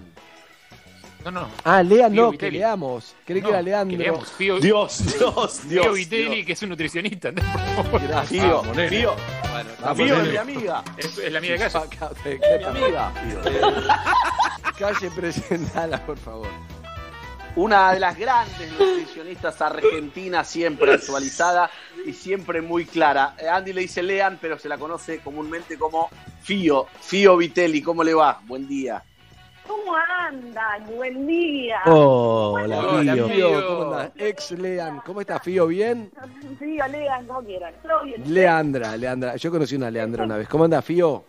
No, no. Ah, Lean no, que leamos. Creí que No, era Leandro. que leamos. Fío, Dios, Dios, Fío Dios. Vitelli, Dios. que es un nutricionista. favor. Gracias. Fío, Vamos, nene. Fío, Bueno, Fío es mi amiga. Es, es la amiga de calle. ¿qué Mi amiga. Calle, presentala, por favor. Una de las grandes nutricionistas argentinas, siempre actualizada y siempre muy clara. Eh, Andy le dice Lean, pero se la conoce comúnmente como Fío, Fío Vitelli. ¿Cómo le va? Buen día. ¿Cómo andan? Buen día. Hola, Hola, Fío. Fío. ¿Cómo andás? Ex Lean. ¿Cómo estás, Fío? ¿Bien? Sí, Lean, como quieran. Todo bien. Leandra, Leandra. Yo conocí una Leandra una vez. ¿Cómo anda, Fío?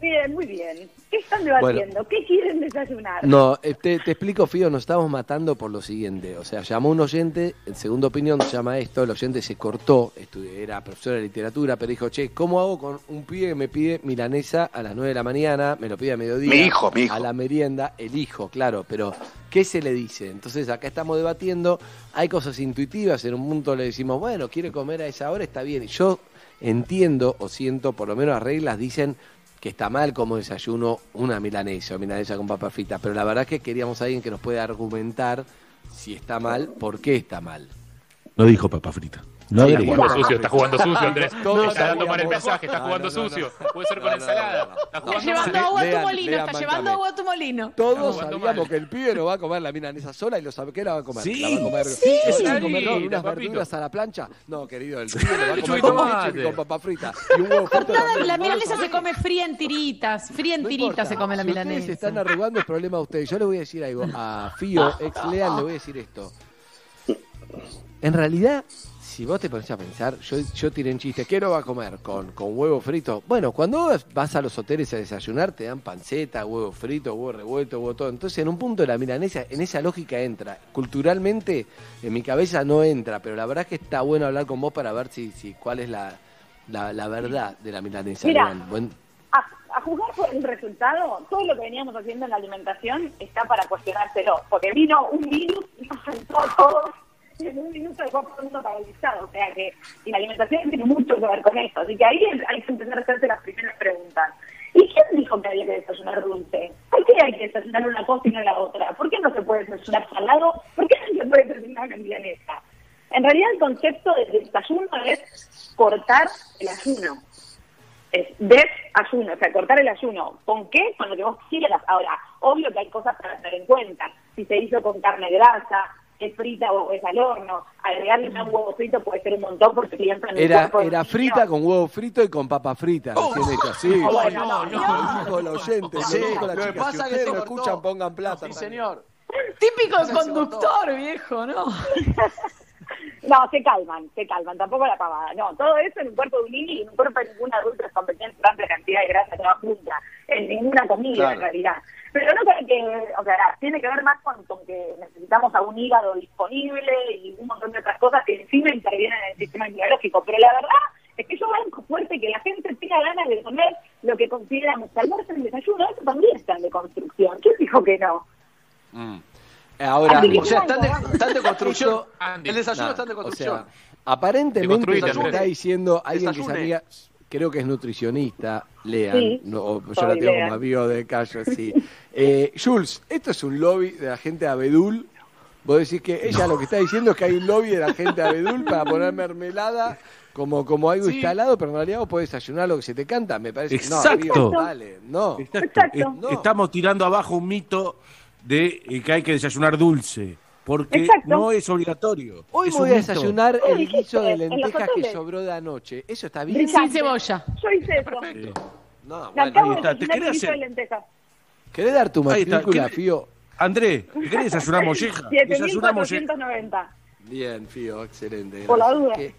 Bien, muy bien. ¿Qué están debatiendo? ¿Qué quieren desayunar? No, eh, te, te explico, Fío, nos estamos matando por lo siguiente. O sea, llamó un oyente, en segunda opinión se llama esto, el oyente se cortó, era profesor de literatura, pero dijo, che, ¿cómo hago con un pibe que me pide milanesa a las 9 de la mañana, me lo pide a mediodía? Mi hijo, mi hijo. A la merienda, el hijo, claro, pero ¿qué se le dice? Entonces acá estamos debatiendo, hay cosas intuitivas, en un punto le decimos, bueno, quiere comer a esa hora, está bien. Y yo entiendo o siento, por lo menos las reglas dicen que está mal como desayuno una milanesa o milanesa con papa frita, pero la verdad es que queríamos a alguien que nos pueda argumentar si está mal, por qué está mal. No dijo papa frita. No Está agregué. jugando sucio, está jugando sucio, Andrés. Todos está dando mal el mensaje, está No, jugando no, no, sucio. no. Puede ser con No, no, ensalada. no, no. Está Está llevando agua a tu molino, está llevando agua a tu molino. Todos sabíamos que el pibe no va a comer la milanesa sola y lo sabe que la va a comer. Sí, la va a comer. sí, ¿No sí. va a comer no, Clarita, unas verduras a la plancha. No, querido, el pibe lo va a comer con y papa frita. Y un huevo la No milanesa se come fría en tiritas, fría en No tiritas se come la si ustedes se milanesa. están arrugando es problema de ustedes. Yo les voy a decir algo. A Fío, ex Leal, le voy a decir esto. En realidad, si vos te pones a pensar, yo, yo tiré en chiste, ¿qué no va a comer? Con, con huevo frito. Bueno, cuando vas a los hoteles a desayunar, te dan panceta, huevo frito, huevo revuelto, huevo todo. Entonces, en un punto de la milanesa, en esa lógica entra. Culturalmente, en mi cabeza no entra, pero la verdad es que está bueno hablar con vos para ver si, si cuál es la, la, la verdad de la milanesa. Mira. Buen- A, a juzgar por el resultado, todo lo que veníamos haciendo en la alimentación está para cuestionárselo, porque vino un virus y nos sentó a todos en un minuto el mundo paralizado. O sea que y la alimentación tiene mucho que ver con eso. Así que ahí hay que empezar a hacerse las primeras preguntas. ¿Y quién dijo que había que desayunar dulce? ¿Por qué hay que desayunar una cosa y no la otra? ¿Por qué no se puede desayunar salado? ¿Por qué no se puede desayunar una milanesa? En realidad el concepto de desayuno es cortar el ayuno es desayuno, o sea, cortar el ayuno. ¿Con qué? Con lo que vos quieras. Ahora, obvio que hay cosas para tener en cuenta. Si se hizo con carne grasa, es frita o es al horno, agregarle un huevo frito puede ser un montón porque piensa en el Era, cuerpo del era frita con huevo frito y con papa frita. recién hecho así. Oh, bueno, no, Lo no. dijo el oyente, Sí, lo dijo la lo que chica. pasa Si es que ustedes se lo escuchan, pongan plata. Sí, señor. Típico conductor, viejo, ¿no? No, se calman, se calman, tampoco la pavada. No, todo eso en un cuerpo de un niño y en un cuerpo de ningún adulto es competente por amplia cantidad de grasa toda junta, en ninguna comida Claro. en realidad. Pero no creo que, o sea, tiene que ver más con, con que necesitamos a un hígado disponible y un montón de otras cosas que encima intervienen en el sistema inmunológico. Pero la verdad es que yo banco fuerte que la gente tenga ganas de comer lo que consideramos almuerzo y desayuno, eso también está en deconstrucción. ¿Quién dijo que no? Ahora, O sea, están de, están de construcción. El desayuno Nah, está de o construcción. sea, aparentemente nos está diciendo alguien que sabía, creo que es nutricionista, lean, Sí, no, o yo la tengo como amigo de callo, sí. Eh, Jules, esto es un lobby de la gente de Abedul. Vos decís que ella lo que está diciendo es que hay un lobby de la gente de Abedul para poner mermelada como, como algo Sí. instalado, pero en realidad vos podés desayunar lo que se te canta, me parece. Exacto. No, dale, no. Exacto. Estamos tirando abajo un mito de eh, que hay que desayunar dulce, porque Exacto. no es obligatorio. Hoy es voy a desayunar ¿Cómo el guiso de lentejas que sobró de anoche. ¿Eso está bien? Sin cebolla. Yo hice eso. Eh, No, bueno. acabo de está. ¿Te desayunar guiso de lentejas. ¿Querés dar tu Ahí está. matrícula, ¿Qué- Fío? Andrés, ¿querés desayunar molleja? Desayunar molleja. 7.490. Bien, Fío, excelente. Por la duda. ¿Qué?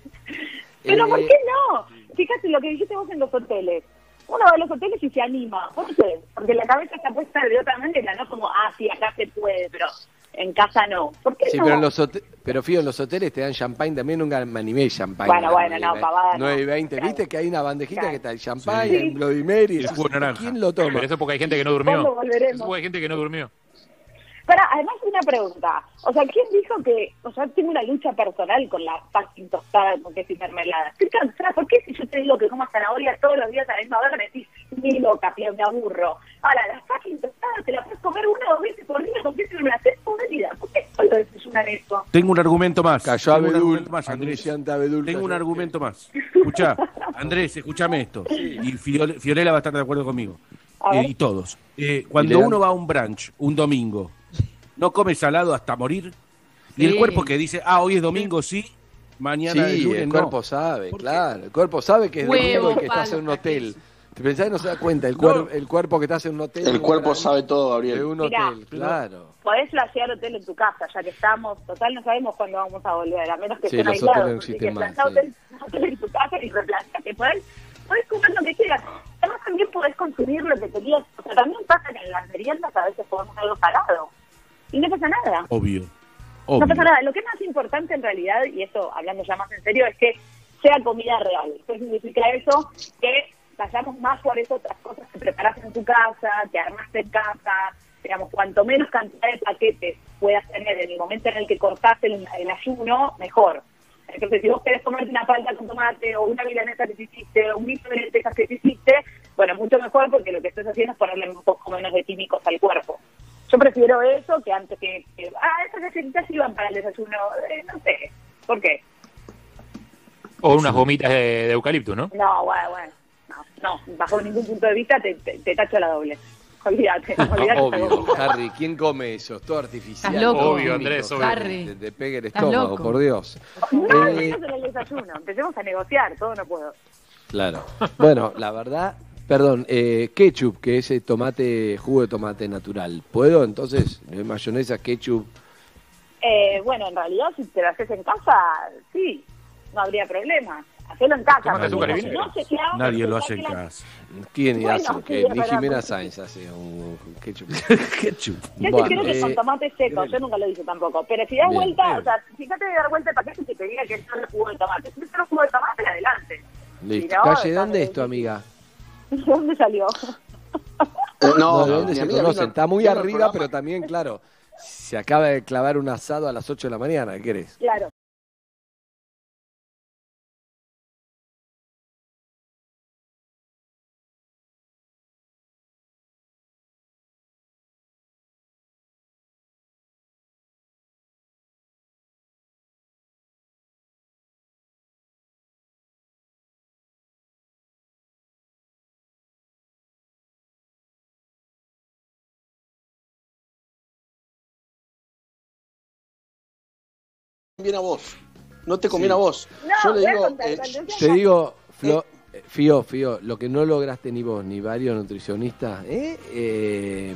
Pero Eh, ¿por qué no? Fíjate lo que dijiste vos en los hoteles. Uno va a los hoteles y se anima. ¿Por qué? Porque la cabeza está puesta de otra manera, no como, ah, sí, acá se puede, pero en casa no. ¿Por qué Sí, no? pero, en los pero Fío, en los hoteles te dan champagne también, nunca me animé champagne. Bueno, bueno, no, pavada no. 9 y 20, Claro. ¿viste que hay una bandejita Claro. que está el champagne, Sí. el Bloody Mary? Y el jugo naranja. ¿Quién lo toma? Pero eso porque hay gente que no durmió. Eso porque hay gente que no durmió. Para, además una pregunta. O sea, ¿quién dijo que, o sea, tengo una lucha personal con la fucking tostada con queso y mermelada? Estoy cansada. ¿Por qué si yo te digo que como zanahoria todos los días a la misma hora me decís, ni loca, pía, me aburro? Ahora, la fucking tostada te la puedes comer una o dos veces por día con queso y una vida. ¿Por qué solo desayunar eso? Tengo un argumento más. Cayó Tengo un Abedul, argumento más, Andrés. Abedul. Tengo un argumento más. Escuchá, Andrés, escúchame esto. Y Fiore- Fiorella va a estar de acuerdo conmigo. Eh, y todos. Eh, cuando ¿Y uno va a un brunch un domingo, no come salado hasta morir. Y Sí. el cuerpo que dice, ah, hoy es domingo, sí, mañana es Sí, lunes, el no. cuerpo sabe, claro. El cuerpo sabe que es Huevo, domingo y que palo, estás en un hotel. ¿Te pensás que no se da cuenta? El, No. cuer- el cuerpo que estás en un hotel. El de cuerpo un- sabe todo, De Gabriel. un Mirá. hotel, claro. Podés flashear hotel en tu casa, ya que estamos. Total, no sabemos cuándo vamos a volver, a menos que Sí, estén los aislados. que más, flashea sí. hotel, hotel en tu casa y replanteate. Podés, podés comer lo que quieras. Además, también podés consumir lo que querías. O sea, también pasa que en las meriendas a veces podemos algo salado. Y no pasa nada. Obvio. No pasa nada. Lo que es más importante en realidad, y eso hablando ya más en serio, es que sea comida real. ¿Qué significa eso? Que vayamos más por eso otras cosas que preparas en tu casa, que armaste en casa. Digamos, cuanto menos cantidad de paquetes puedas tener en el momento en el que cortás el, el ayuno, mejor. Entonces, si vos querés comerte una palta con tomate o una milanesa que te hiciste o un guiso de lentejas que te hiciste, bueno, mucho mejor porque lo que estás haciendo es ponerle un poco menos de químicos al cuerpo. Yo prefiero eso que antes que, que ah, esas galletitas iban para el desayuno, eh, no sé, ¿por qué? O unas gomitas de, de eucalipto, ¿no? No, bueno, bueno, no, no, bajo ningún punto de vista te, te, te tacho la doble. Olvídate, olvídate. Obvio, Harry, ¿quién come eso? Es todo artificial. Estás loco. Obvio, Andrés, obvio. Harry. Te, te pega el estómago, loco. por Dios. No, Eh, eso el desayuno, empecemos a negociar, todo no puedo. Claro. Bueno, la verdad, perdón, eh, ketchup, que es eh, tomate, jugo de tomate natural. ¿Puedo entonces? Eh, Mayonesa, ketchup. Eh, bueno, en realidad, si te lo haces en casa, sí, no habría problema. Hacelo en casa. Porque vinagre. no se Nadie lo hace en la- casa. ¿Quién Bueno, hace? sí, que Ni Jimena Sainz hace un ketchup. ketchup. Yo Bueno, te creo que eh, con tomate seco, yo nunca lo hice tampoco. Pero si das Bien. vuelta, Bien. o sea, fíjate de dar vuelta el paquete y te diga que es solo jugo de tomate. Si es solo jugo de tomate, adelante. Listo. Si no, Calle, ¿dónde es tu amiga? ¿De dónde salió? No, ¿de no, dónde mi se conocen? Está muy arriba, pero también, claro, se acaba de clavar un asado a las 8 de la mañana, ¿qué querés? Claro. Conviene a vos. No te conviene Sí. a vos. No, Yo le digo, contar, eh, Te digo, Flo, eh, Fío, Fío, lo que no lograste ni vos ni varios nutricionistas, ¿eh? Eh,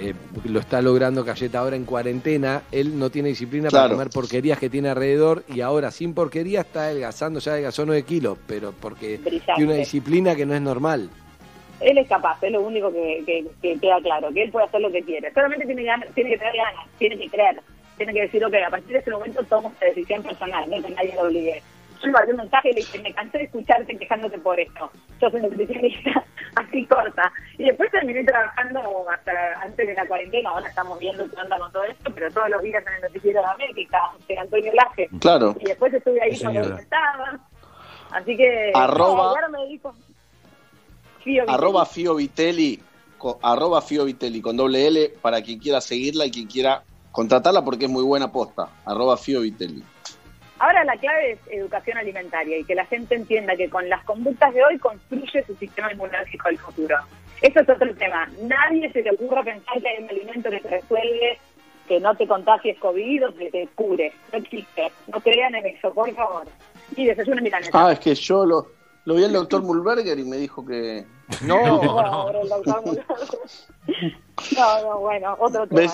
eh, lo está logrando Cayeta ahora en cuarentena. Él no tiene disciplina para comer porquerías que tiene alrededor y ahora sin porquería está adelgazando, ya adelgazó 9 kilos, pero porque Brillante. tiene una disciplina que no es normal. Él es capaz, es lo único que, que, que queda claro, que él puede hacer lo que quiere. Solamente tiene, tiene que tener ganas, tiene que creer, tiene que decir, ok, a partir de ese momento tomo esta decisión personal, no que nadie lo obligue. Yo le mandé un mensaje y le dije, me cansé de escucharte quejándote por esto. Yo soy nutricionista, así corta. Y después terminé trabajando hasta antes de la cuarentena, ahora estamos viendo qué onda con todo esto, pero todos los días en el noticiero de América, de Antonio Laje. Claro. Y después estuve ahí cuando estaba. Así que... Arroba- ahora me. Fío arroba Fio Vitelli, arroba Fio Vitelli con doble L para quien quiera seguirla y quien quiera contratarla porque es muy buena posta. Arroba Fio Vitelli. Ahora la clave es educación alimentaria y que la gente entienda que con las conductas de hoy construye su sistema inmunológico del futuro. Eso es otro tema. Nadie se le ocurra pensar que hay un alimento que te resuelve, que no te contagies COVID o que te cure. No existe. No crean en eso, por favor. Y desayuno milanesa. Ah, es que yo lo, lo vi al doctor Mulberger y me dijo que... No, doctor Mulder. no, no, bueno, otro tema.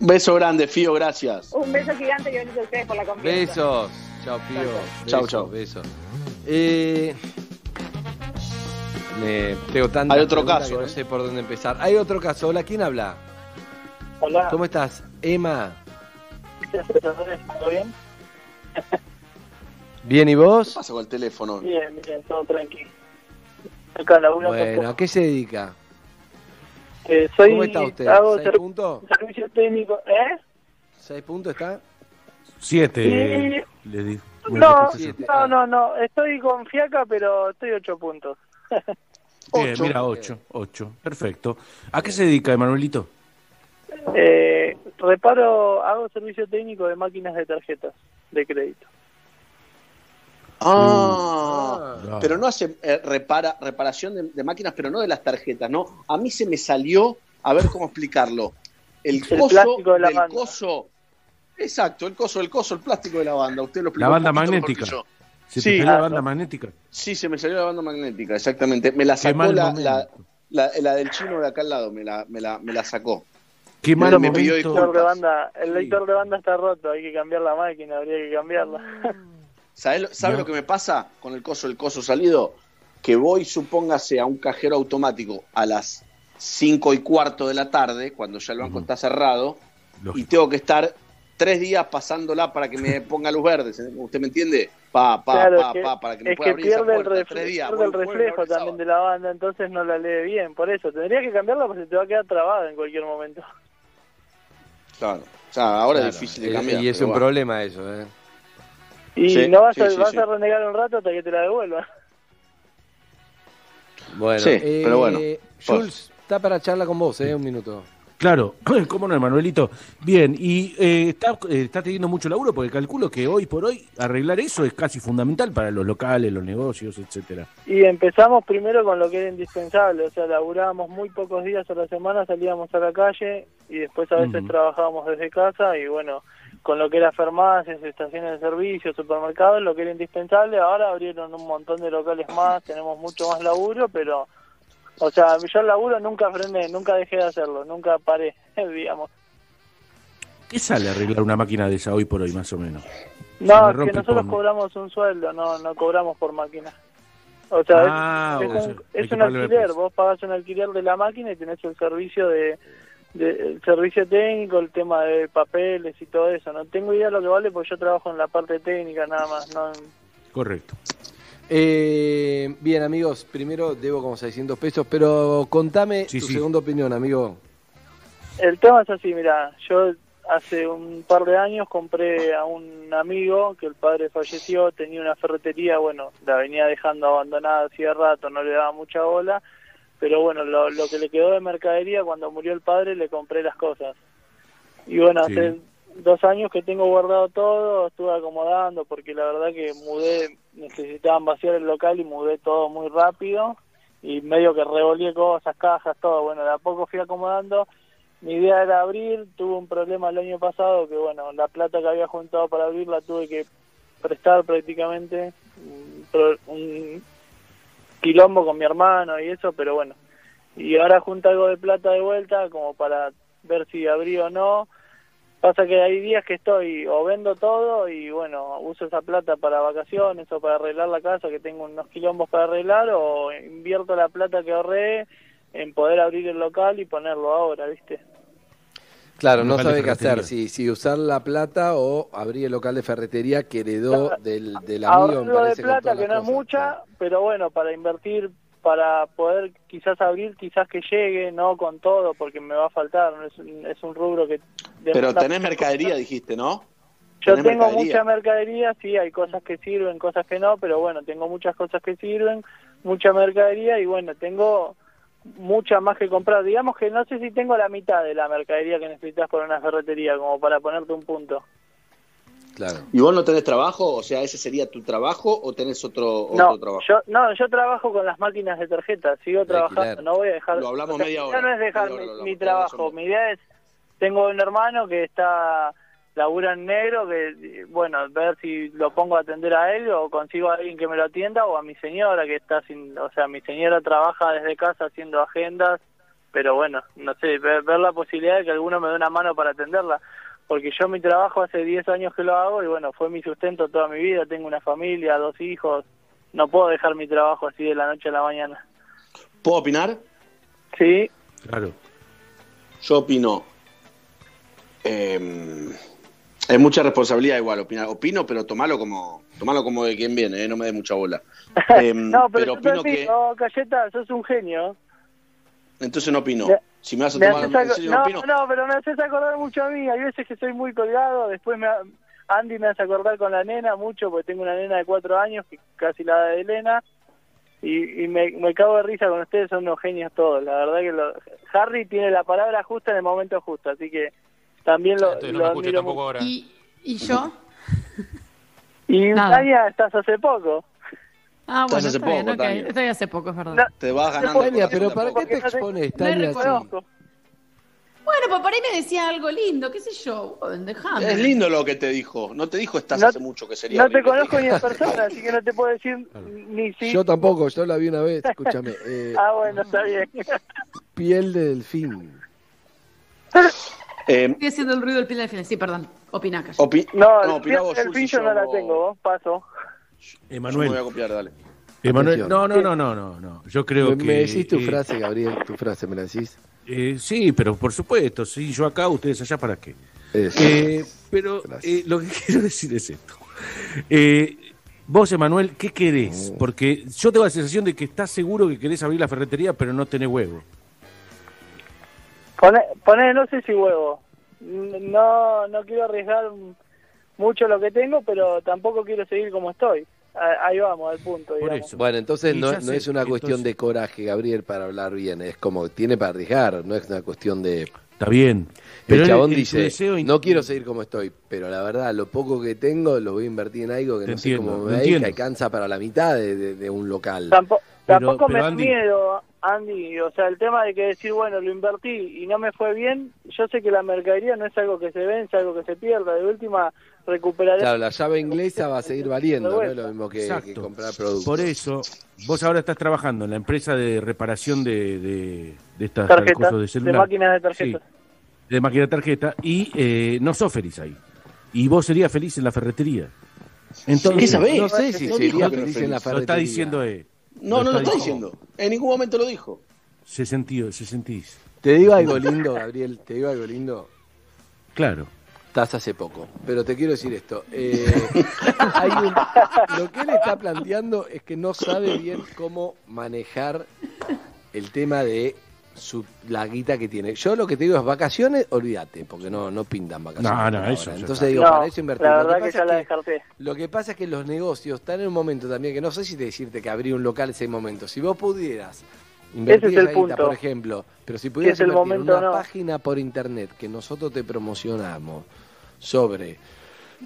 Beso grande, Fío, gracias. Un beso gigante y gracias a ustedes por la confianza. Besos. Chao, Pío. Chau, Besos, chau. Besos. Eh, me tengo Hay otro caso, que no ¿eh? sé por dónde empezar. Hay otro caso. Hola, ¿quién habla? Hola. ¿Cómo estás? Emma. ¿Todo bien? ¿Bien y vos? ¿Qué pasa con el teléfono? Bien, bien, todo tranquilo. Bueno. ¿a qué se dedica? Eh, soy, ¿Cómo está usted? Hago ¿Seis ser- puntos? servicio técnico. ¿Eh? ¿Seis puntos está? Siete. Sí. Le di. No, Siete. no, no, no. Estoy con fiaca, pero estoy ocho puntos. Bien, mira, ocho, ocho. Perfecto. ¿A qué se dedica, Emanuelito? Eh, reparo, hago servicio técnico de máquinas de tarjetas de crédito. Ah, Ah. pero no hace eh, repara, reparación de, de máquinas, pero no de las tarjetas, ¿no? A mí se me salió, a ver cómo explicarlo. El El coso plástico de la del banda. coso. Exacto, el coso, el coso, el plástico de la banda. Usted lo explicó La banda magnética. ¿Se Sí. salió la Ah, banda no. magnética? Sí, se me salió la banda magnética, exactamente. Me la sacó la, la, la- la del chino de acá al lado, me la, me la, me la sacó. Qué mal me pidió El lector de banda, el lector de banda está roto, hay que cambiar la máquina, habría que cambiarla. ¿Sabes lo, sabe No. lo que me pasa con el coso, el coso salido? Que voy, supóngase, a un cajero automático a las 5 y cuarto de la tarde, cuando ya el banco está cerrado, y tengo que estar tres días pasándola para que me ponga luz verde. ¿Usted me entiende? Pa, pa, claro, pa, pa, para que me es pueda que abrir pierde el, puerta. refle- Tres días. pierde el voy un jueves, reflejo también de la banda, entonces no la lee bien, por eso. Tendría que cambiarla porque se te va a quedar trabada en cualquier momento. Claro. O sea, ahora Claro, es difícil de cambiar. Y es un va. problema eso, ¿eh? Y Sí, no vas, sí, a, sí, vas sí. a renegar un rato hasta que te la devuelva. Bueno, Sí, eh, pero bueno. Jules, está para charla con vos, ¿eh? Un minuto. Claro, ¿cómo no, Manuelito? Bien, y eh, está, eh, está teniendo mucho laburo porque calculo que hoy por hoy arreglar eso es casi fundamental para los locales, los negocios, etcétera. Y empezamos primero con lo que era indispensable, o sea, laburábamos muy pocos días a la semana, salíamos a la calle y después a veces trabajábamos desde casa y bueno, con lo que era farmacias, estaciones de servicio, supermercados, lo que era indispensable, ahora abrieron un montón de locales más, tenemos mucho más laburo, pero, o sea, yo el laburo nunca frené, nunca dejé de hacerlo, nunca paré, digamos. ¿Qué sale arreglar una máquina de esa hoy por hoy, más o menos? No, me es que nosotros cobramos un sueldo, no no cobramos por máquina. O sea, es- Ah, es, sea, un, es un alquiler, vos pagás un alquiler de la máquina y tenés el servicio de, de- el servicio técnico, el tema de papeles y todo eso. No tengo idea de lo que vale porque yo trabajo en la parte técnica nada más, no Correcto. Eh, bien, amigos, primero debo como 600 pesos, pero contame Sí, tu sí. segunda opinión, amigo. El tema es así, mira, yo hace un par de años compré a un amigo que el padre falleció, tenía una ferretería, bueno, la venía dejando abandonada hacía rato, no le daba mucha bola, pero bueno, lo, lo que le quedó de mercadería cuando murió el padre le compré las cosas. Y bueno, Sí. hace dos años que tengo guardado todo, estuve acomodando porque la verdad que mudé, necesitaban vaciar el local y mudé todo muy rápido y medio que revolví cosas, cajas, todo. Bueno, de a poco fui acomodando. Mi idea era abrir, tuve un problema el año pasado que bueno, la plata que había juntado para abrir la tuve que prestar prácticamente, un quilombo con mi hermano y eso, pero bueno. Y ahora junto algo de plata de vuelta como para ver si abrí o no. Pasa que hay días que estoy o vendo todo y bueno, uso esa plata para vacaciones o para arreglar la casa que tengo unos quilombos para arreglar o invierto la plata que ahorré en poder abrir el local y ponerlo ahora, ¿viste? Claro, no sabe qué hacer, si, si usar la plata o abrir el local de ferretería que heredó del, del amigo. me de plata que no es mucha, pero bueno, para invertir, para poder quizás abrir, quizás que llegue, no con todo, porque me va a faltar, es un, es un rubro que... Pero tenés mercadería, dijiste, ¿no? Yo ¿Tenés tengo mercadería? mucha mercadería, sí, hay cosas que sirven, cosas que no, pero bueno, tengo muchas cosas que sirven, mucha mercadería y bueno, tengo mucha más que comprar. Digamos que no sé si tengo la mitad de la mercadería que necesitas para una ferretería, como para ponerte un punto. Claro. ¿Y vos no tenés trabajo? O sea, ¿ese sería tu trabajo o tenés otro, otro No, trabajo? yo, no, yo trabajo con las máquinas de tarjeta, sigo trabajando, alquiler. no voy a dejar... Lo hablamos o sea, media mi hora, idea no es dejar hora mi, hablamos, mi tenés trabajo, mi idea es, tengo un hermano que está, labura en negro, que, bueno, ver si lo pongo a atender a él o consigo a alguien que me lo atienda o a mi señora que está sin, o sea, mi señora trabaja desde casa haciendo agendas, pero bueno, no sé, ver, ver la posibilidad de que alguno me dé una mano para atenderla. Porque yo mi trabajo hace 10 años que lo hago y bueno, fue mi sustento toda mi vida, tengo una familia, dos hijos, no puedo dejar mi trabajo así de la noche a la mañana. ¿Puedo opinar? Sí, Claro. Yo opino. eh, es mucha responsabilidad igual opinar. Opino, pero tomalo como, tomalo como de quien viene, eh, no me des mucha bola. Eh, no, pero, opino que. digo, Cayeta, sos un genio. Entonces no opino. Si me vas a Me tomar haces serio, no no, opino. no, pero me haces acordar mucho a mí. Hay veces que soy muy colgado, después me, ha- Andy me hace acordar con la nena mucho, porque tengo una nena de cuatro años, que casi la de Elena, y, y me, me cago de risa con ustedes, son unos genios todos. La verdad que lo- Harry tiene la palabra justa en el momento justo, así que también lo, Entonces no lo me escucho admiro tampoco mucho. ahora. ¿Y, y yo? Y Nada. Estás hace poco. Ah, bueno, hace está bien, poco, ok. Tania. Estoy hace poco, es verdad. No, Te vas ganando. Tania, pero ¿para qué te expones, no Tania? así? Conozco. Bueno, pues por ahí me decía algo lindo, qué sé yo. Bueno, Dejame. Es lindo lo que te dijo. No te dijo estás No- hace mucho que sería. No te horrible. conozco ni en persona, así que no te puedo decir ni si... Yo tampoco, yo la vi una vez, escúchame. eh, Ah, bueno, está bien. piel de delfín. Eh, Estoy haciendo el ruido del pie al final. Sí, perdón. Opina, opi- No, no, el, opina vos, el yo- no la tengo, vos, paso. Yo me voy a Emanuel. copiar, dale. Emanuel, Atención. no, no, no, no, no, no. Yo creo me, que. me decís tu eh, frase, Gabriel, tu frase, ¿me la decís? eh, sí, pero por supuesto, sí, yo acá, ustedes allá, ¿para qué? Eso. Eh, pero eh, lo que quiero decir es esto. Eh, vos, Emanuel, ¿qué querés? Porque yo tengo la sensación de que estás seguro que querés abrir la ferretería, pero no tenés huevo. Poné, poné, no sé si huevo. No, no quiero arriesgar mucho lo que tengo, pero tampoco quiero seguir como estoy. Ahí vamos, al punto. Bueno, entonces no, no sé, es una cuestión entonces- de coraje, Gabriel, para hablar bien. Es como tiene para arriesgar, no es una cuestión de. Está bien. Pero el chabón dice: deseo No quiero seguir como estoy, pero la verdad, lo poco que tengo lo voy a invertir en algo que Te no sé cómo me que alcanza para la mitad de, de- de un local. Tampo- Pero- tampoco pero me da Andy- miedo, Andy. O sea, el tema de que decir, bueno, lo invertí y no me fue bien, yo sé que la mercadería no es algo que se vence, algo que se pierda. De última, recuperaré. Claro, la llave inglesa va a seguir valiendo, no es lo mismo que, comprar productos. Por eso, vos ahora estás trabajando en la empresa de reparación de, de, de estas Tarjetas, cosas de máquinas de tarjetas. Sí, de máquina de tarjeta. Y eh, no sos feliz ahí. Y vos serías feliz en la ferretería. Entonces, ¿Qué sabés? No sé si No sería feliz en la feliz. Lo está ferretería. diciendo eh, No, no lo está diciendo. En ningún momento lo dijo. Se sentió, se sentís. Te digo algo lindo, Gabriel, te digo algo lindo. Claro. Estás hace poco, pero te quiero decir esto. eh, hay un- lo que él está planteando es que no sabe bien cómo manejar el tema de su, la guita que tiene. Yo lo que te digo es vacaciones, olvídate, porque no, no pintan vacaciones. No, no, eso Entonces está. digo, No, para eso invertir. la Lo verdad que pasa ya la descarté. Lo que pasa es que los negocios están en un momento también que no sé si te decirte que abrir un local ese momento. Si vos pudieras invertir Ese es el esa guita, punto. por ejemplo, pero si pudieras es el invertir en momento, una no. página por internet que nosotros te promocionamos sobre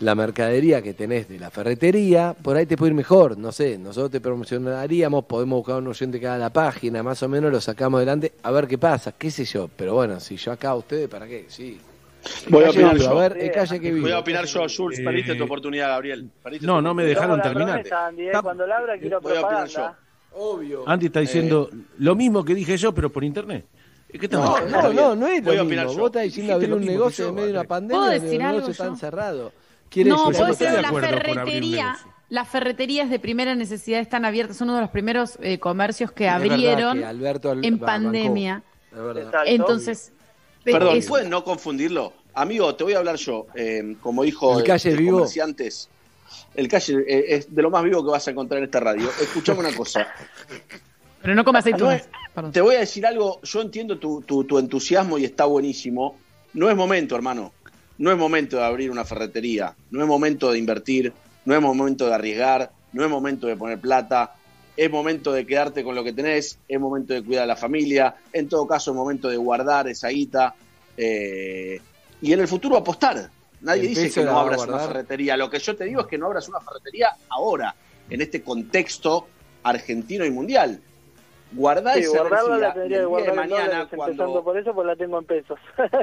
la mercadería que tenés de la ferretería, por ahí te puede ir mejor, no sé, nosotros te promocionaríamos, podemos buscar un oyente que haga la página, más o menos lo sacamos adelante, a ver qué pasa, qué sé yo, pero bueno, si yo acá, ustedes, ¿para qué? Sí. Voy a opinar yo. A ver, es calle que. Voy a opinar yo, Jules. Eh, Perdiste tu oportunidad, Gabriel. Perdiste no, no me dejaron terminar. ¿eh? Cuando la abra quiero Voy a opinar propaganda. Obvio. Andy está diciendo lo mismo que dije yo, pero por internet. ¿Qué estamos No, no, no, no es Voy a lo opinar mismo. yo. Vos estás diciendo abrir un negocio yo, en medio de una pandemia, ¿Puedo el decir negocio yo? encerrado. Quiere No, decir- puede ser de la ferretería. Las ferreterías de primera necesidad están abiertas, son uno de los primeros eh, comercios que Es abrieron que Alberto al- en pandemia. Entonces, pe- Perdón, es- ¿pueden no confundirlo? Amigo, te voy a hablar yo. Eh, como dijo El calle este vivo. comerciantes, el calle eh, es de lo más vivo que vas a encontrar en esta radio. Escuchame una cosa. pero no como aceitunas. No. Te voy a decir algo, yo entiendo tu, tu, tu entusiasmo y está buenísimo. No es momento, hermano. No es momento de abrir una ferretería. No es momento de invertir. No es momento de arriesgar. No es momento de poner plata. Es momento de quedarte con lo que tenés. Es momento de cuidar a la familia. En todo caso, es momento de guardar esa guita. eh, y en el futuro apostar. Nadie dice que no abras una ferretería. Lo que yo te digo es que no abras una ferretería ahora, en este contexto argentino y mundial. Guardá Sí, esa guardarla la tendría que de mañana cuando empezando por eso, pues la tengo en pesos.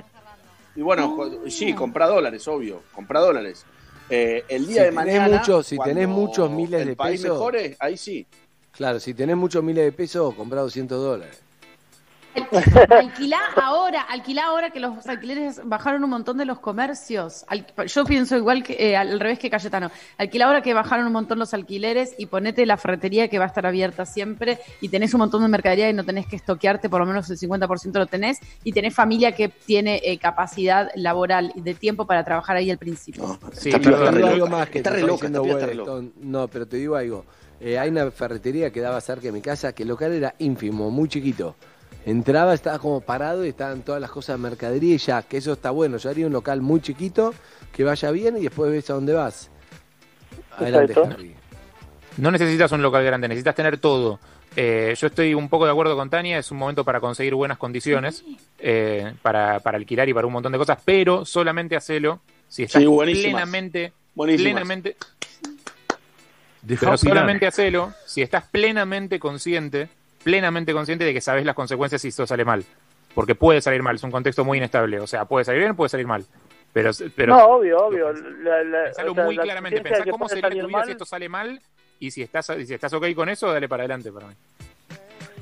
y bueno sí compra dólares obvio compra dólares. Eh, el día Si de tenés mañana muchos- si tenés muchos miles el de país pesos- mejore ahí sí. Claro, si tenés muchos miles de pesos, comprá 200 dólares. Alquilá ahora, alquilá ahora que los alquileres bajaron un montón de los comercios. Al- yo pienso igual que eh, al revés que Cayetano. Alquilá ahora que bajaron un montón los alquileres y ponete la ferretería que va a estar abierta siempre y tenés un montón de mercadería y no tenés que estoquearte, por lo menos el 50% lo tenés y tenés familia que tiene eh, capacidad laboral y de tiempo para trabajar ahí al principio. Sí, perdón. está algo más que Está loca, diciendo está. No, pero te digo algo. Eh, hay una ferretería que daba cerca de mi casa que el local era ínfimo, muy chiquito. Entraba, estaba como parado y estaban todas las cosas de mercadería y ya, que eso está bueno. Yo haría un local muy chiquito, que vaya bien y después ves a dónde vas. Adelante. Harry. No necesitas un local grande, necesitas tener todo. Eh, yo estoy un poco de acuerdo con Tania, es un momento para conseguir buenas condiciones, eh, para, para alquilar y para un montón de cosas, pero solamente hacelo si estás Sí, buenísimas. plenamente, Buenísimas. plenamente, Dejá pero opinar. solamente hacelo si estás plenamente consciente, plenamente consciente de que sabes las consecuencias si esto sale mal. Porque puede salir mal, es un contexto muy inestable. O sea, puede salir bien, puede salir mal. Pero, pero no, obvio, obvio. La, la, Pensalo o sea, muy la claramente. Pensá cómo sería tu vida mal, si esto sale mal y si estás, si estás ok con eso, dale para adelante para mí.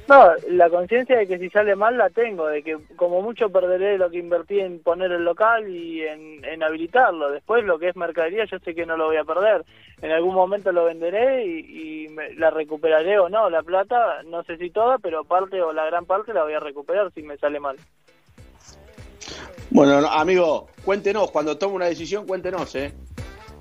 No, la conciencia de que si sale mal la tengo, de que como mucho perderé lo que invertí en poner el local y en, en habilitarlo. Después lo que es mercadería yo sé que no lo voy a perder. En algún momento lo venderé y, y me- la recuperaré o no. La plata, no sé si toda, pero parte o la gran parte la voy a recuperar si me sale mal. bueno no, amigo cuéntenos cuando tome una decisión cuéntenos eh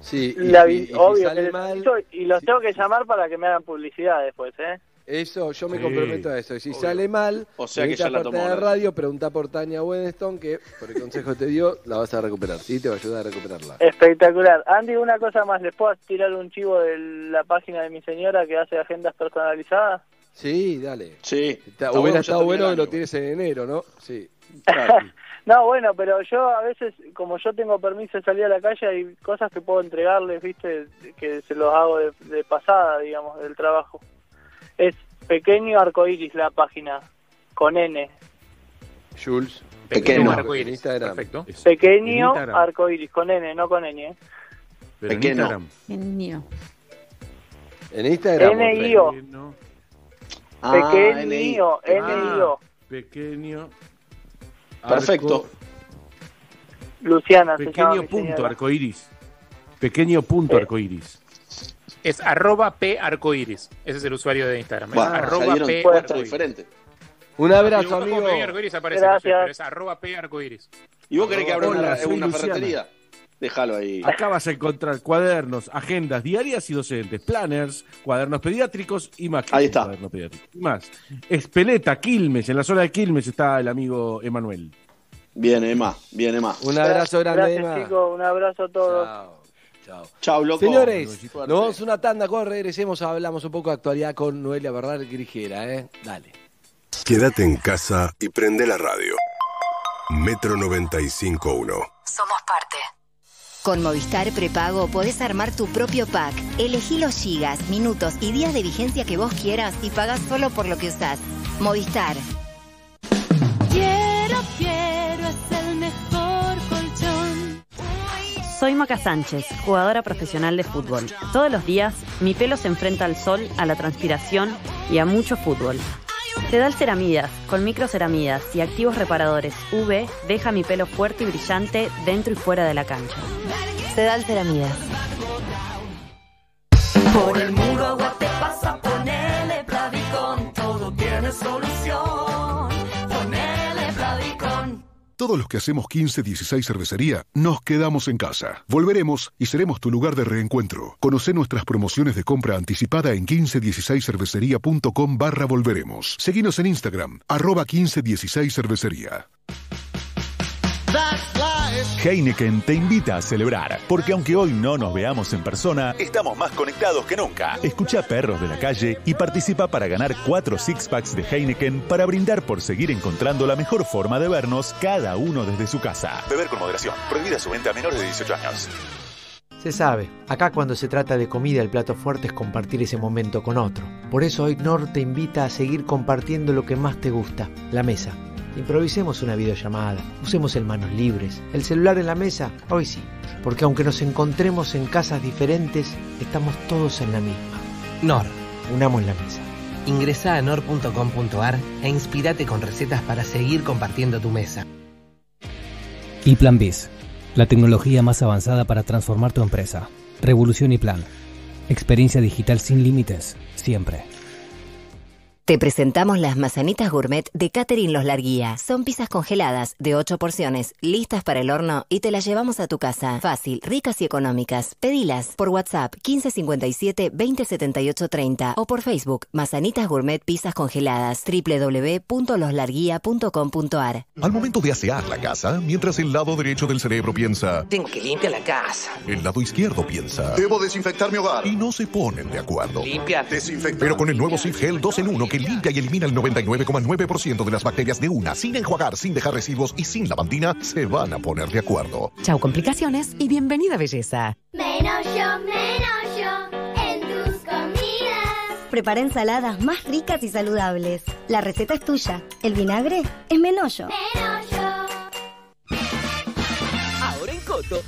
Sí, y, La y- si obvio sale mal, y los tengo que llamar para que me hagan publicidad después, ¿eh? Eso, yo me Sí, comprometo a eso. Y si obvio. sale mal, O sea que ya la tomó, de la- radio, pregunta por Tania Wedneston, que por el consejo que te dio, la vas a recuperar. Sí, te va a ayudar a recuperarla. Espectacular. Andy, una cosa más, ¿les puedo tirar un chivo de la página de mi señora que hace agendas personalizadas? Sí, dale. Sí. Está- Está hubiera estado bueno que lo tienes en enero, ¿no? Sí. No, bueno, pero yo a veces, como yo tengo permiso de salir a la calle, hay cosas que puedo entregarles, ¿viste? Que se los hago de, de pasada, digamos, del trabajo. Es Pequeño Arcoiris la página, con N. Jules. Pequeño En Instagram. Perfecto. Pequeño Instagram. Arcoiris, con N, no con N. ¿eh? Pero en Pequeño. Instagram. Genio. En Instagram. N-I-O. Pequeño, Ah, Pequeño, NI. N-I-O. pequeño. Perfecto. arco- Luciana se llama pequeño punto arcoiris. Pequeño punto Eh. arcoiris. Es arroba p arcoiris. Ese es el usuario de Instagram. Bueno, arroba p arcoiris. diferentes. Un abrazo, amigo. Pequeño arcoiris aparece, no sé, Gracias. pero es arroba p arcoiris. ¿Y vos querés que abra una, una ferretería? Déjalo ahí. Acá vas a encontrar cuadernos, agendas diarias y docentes, planners, cuadernos pediátricos y más. Ahí está. Y más. Espeleta, Quilmes, en la zona de Quilmes está el amigo Emanuel. Bien, Emma. Bien, Emma. Un abrazo grande, Gracias, Emma. chicos, un abrazo a todos. Chao. Chao. Chau, loco. Señores, nos vamos una tanda, cuando regresemos hablamos un poco de actualidad con Noelia Bernal Grigera, ¿eh? Dale. Quédate en casa y prende la radio. Metro 95.1. Somos parte. Con Movistar Prepago podés armar tu propio pack. Elegí los gigas, minutos y días de vigencia que vos quieras y pagás solo por lo que usás. Movistar. Soy Maca Sánchez, jugadora profesional de fútbol. Todos los días mi pelo se enfrenta al sol, a la transpiración y a mucho fútbol. Sedal Ceramidas, con microceramidas y activos reparadores UV, deja mi pelo fuerte y brillante dentro y fuera de la cancha. Sedal Ceramidas. Por el muro agua te pasa, ponele. Todo tiene solución. Todos los que hacemos 1516 Cervecería nos quedamos en casa. Volveremos y seremos tu lugar de reencuentro. Conoce nuestras promociones de compra anticipada en 1516cervecería.com barra volveremos. Seguinos en Instagram, arroba 1516 Cervecería. Heineken te invita a celebrar, porque aunque hoy no nos veamos en persona, estamos más conectados que nunca. Escucha Perros de la Calle y participa para ganar cuatro six packs de Heineken para brindar por seguir encontrando la mejor forma de vernos cada uno desde su casa. Beber con moderación. Prohibida su venta a menores de 18 años. Se sabe, acá cuando se trata de comida el plato fuerte es compartir ese momento con otro. Por eso hoy Nor te invita a seguir compartiendo lo que más te gusta, la mesa. Improvisemos una videollamada, usemos el manos libres, el celular en la mesa, hoy sí, porque aunque nos encontremos en casas diferentes, estamos todos en la misma. Nor. Unamos la mesa. Ingresa a nor.com.ar e inspirate con recetas para seguir compartiendo tu mesa. Y Plan Biz, la tecnología más avanzada para transformar tu empresa. Revolución y Plan. Experiencia digital sin límites, siempre. Te presentamos las mazanitas gourmet de Catherine Los Larguía. Son pizzas congeladas de 8 porciones, listas para el horno y te las llevamos a tu casa. Fácil, ricas y económicas. Pedilas por WhatsApp 1557 2078 30 o por Facebook Mazanitas Gourmet Pizzas Congeladas www.loslarguía.com.ar. Al momento de asear la casa, mientras el lado derecho del cerebro piensa, Tengo que limpiar la casa. el lado izquierdo piensa, Debo desinfectar mi hogar. y no se ponen de acuerdo. Limpia. Pero con el nuevo Sif Gel 2 en 1 que limpia y elimina el 99,9% de las bacterias de una, sin enjuagar, sin dejar residuos y sin lavandina, se van a poner de acuerdo. Chau complicaciones y bienvenida belleza. Menos yo, menos yo en tus comidas. Prepara ensaladas más ricas y saludables. La receta es tuya. El vinagre es menollo. Menos yo. Ahora en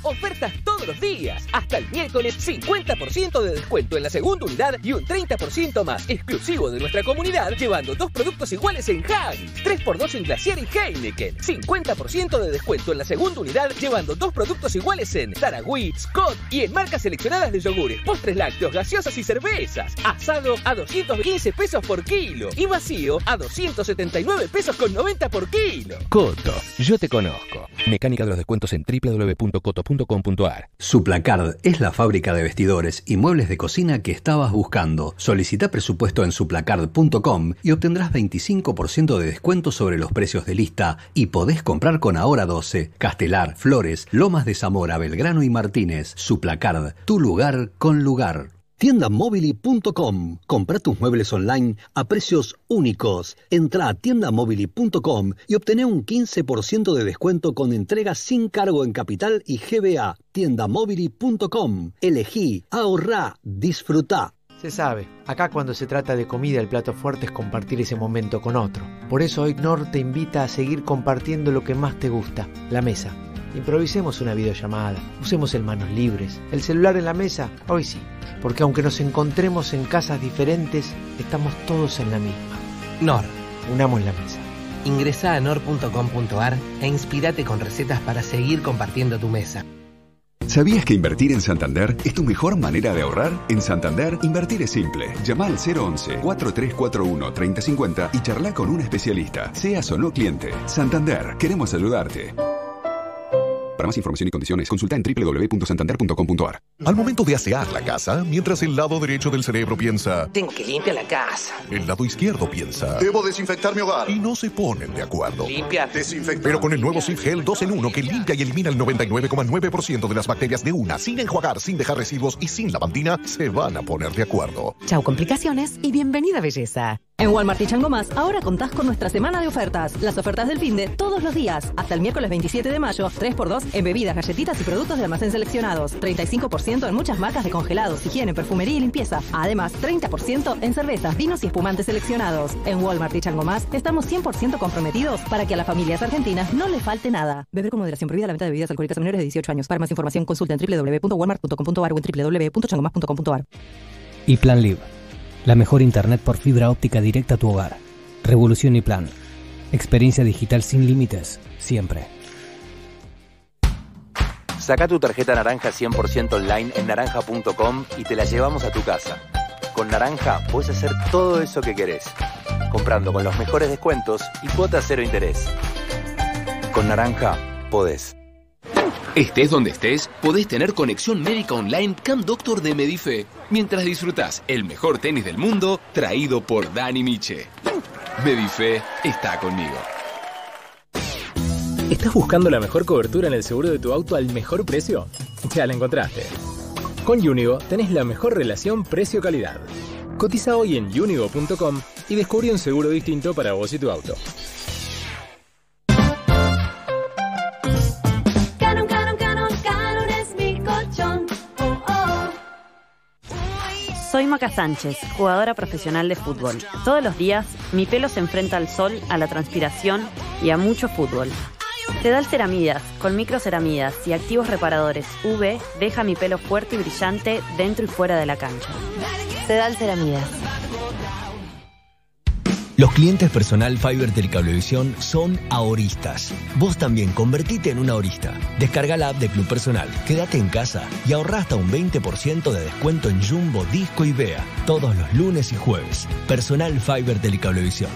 Ofertas todos los días. Hasta el miércoles, 50% de descuento en la segunda unidad y un 30% más exclusivo de nuestra comunidad, llevando dos productos iguales en Haggis. 3x2 en Glacier y Heineken. 50% de descuento en la segunda unidad, llevando dos productos iguales en Taragüí, Scott y en marcas seleccionadas de yogures, postres lácteos, gaseosas y cervezas. Asado a 215 pesos por kilo y vacío a 279 pesos con 90 por kilo. Coto, yo te conozco. Mecánica de los descuentos en www.coto.com.ar. Suplacard es la fábrica de vestidores y muebles de cocina que estabas buscando. Solicita presupuesto en suplacard.com y obtendrás 25% de descuento sobre los precios de lista y podés comprar con Ahora 12, Castelar, Flores, Lomas de Zamora, Belgrano y Martínez. Suplacard, tu lugar con lugar. Tiendamobili.com. Compra tus muebles online a precios únicos. Entra a tiendamobili.com y obtené un 15% de descuento con entrega sin cargo en capital y GBA. Tiendamobili.com. Elegí, ahorrá, disfrutá. Se sabe, acá cuando se trata de comida el plato fuerte es compartir ese momento con otro. Por eso hoy Nor te invita a seguir compartiendo lo que más te gusta, la mesa. Improvisemos una videollamada, usemos el manos libres, el celular en la mesa, hoy sí, porque aunque nos encontremos en casas diferentes, estamos todos en la misma. Nor. Unamos la mesa. Ingresa a nor.com.ar e inspirate con recetas para seguir compartiendo tu mesa. ¿Sabías que invertir en Santander es tu mejor manera de ahorrar? En Santander, invertir es simple. Llama al 011-4341-3050 y charla con un especialista, seas o no cliente. Santander, queremos ayudarte. Para más información y condiciones, consulta en www.santander.com.ar. Al momento de asear la casa, mientras el lado derecho del cerebro piensa, Tengo que limpiar la casa. el lado izquierdo piensa, Debo desinfectar mi hogar. y no se ponen de acuerdo. Limpia. Desinfectar. Pero con el nuevo Sif Gel 2 en 1 que limpia y elimina el 99,9% de las bacterias de una, sin enjuagar, sin dejar residuos y sin lavandina, se van a poner de acuerdo. Chau complicaciones y bienvenida belleza. En Walmart y Chango Más, ahora contás con nuestra semana de ofertas. Las ofertas del fin de todos los días. Hasta el miércoles 27 de mayo, 3x2 en bebidas, galletitas y productos de almacén seleccionados. 35% en muchas marcas de congelados, higiene, perfumería y limpieza. Además, 30% en cervezas, vinos y espumantes seleccionados. En Walmart y Chango Más, estamos 100% comprometidos para que a las familias argentinas no le falte nada. Beber con moderación prohibida la venta de bebidas alcohólicas a menores de 18 años. Para más información, consulta en www.walmart.com.ar o en www.changomas.com.ar. Y Plan Live, la mejor internet por fibra óptica directa a tu hogar. Revolución y Plan. Experiencia digital sin límites, siempre. Saca tu tarjeta naranja 100% online en naranja.com y te la llevamos a tu casa. Con Naranja puedes hacer todo eso que querés, comprando con los mejores descuentos y cuota cero interés. Con Naranja podés. Estés donde estés, podés tener conexión médica online Camp Doctor de Medife, mientras disfrutás el mejor tenis del mundo traído por Dani Miche. Medife está conmigo. ¿Estás buscando la mejor cobertura en el seguro de tu auto al mejor precio? Ya la encontraste. Con Unigo tenés la mejor relación precio-calidad. Cotiza hoy en unigo.com y descubre un seguro distinto para vos y tu auto. Soy Maca Sánchez, jugadora profesional de fútbol. Todos los días mi pelo se enfrenta al sol, a la transpiración y a mucho fútbol. Sedal Ceramidas, con microceramidas y activos reparadores UV, deja mi pelo fuerte y brillante dentro y fuera de la cancha. Sedal Ceramidas. Los clientes personal Fiber Telecablevisión son ahoristas. Vos también convertite en un ahorista. Descarga la app de Club Personal, quédate en casa y ahorra hasta un 20% de descuento en Jumbo, Disco y Bea todos los lunes y jueves. Personal Fiber Telecablevisión.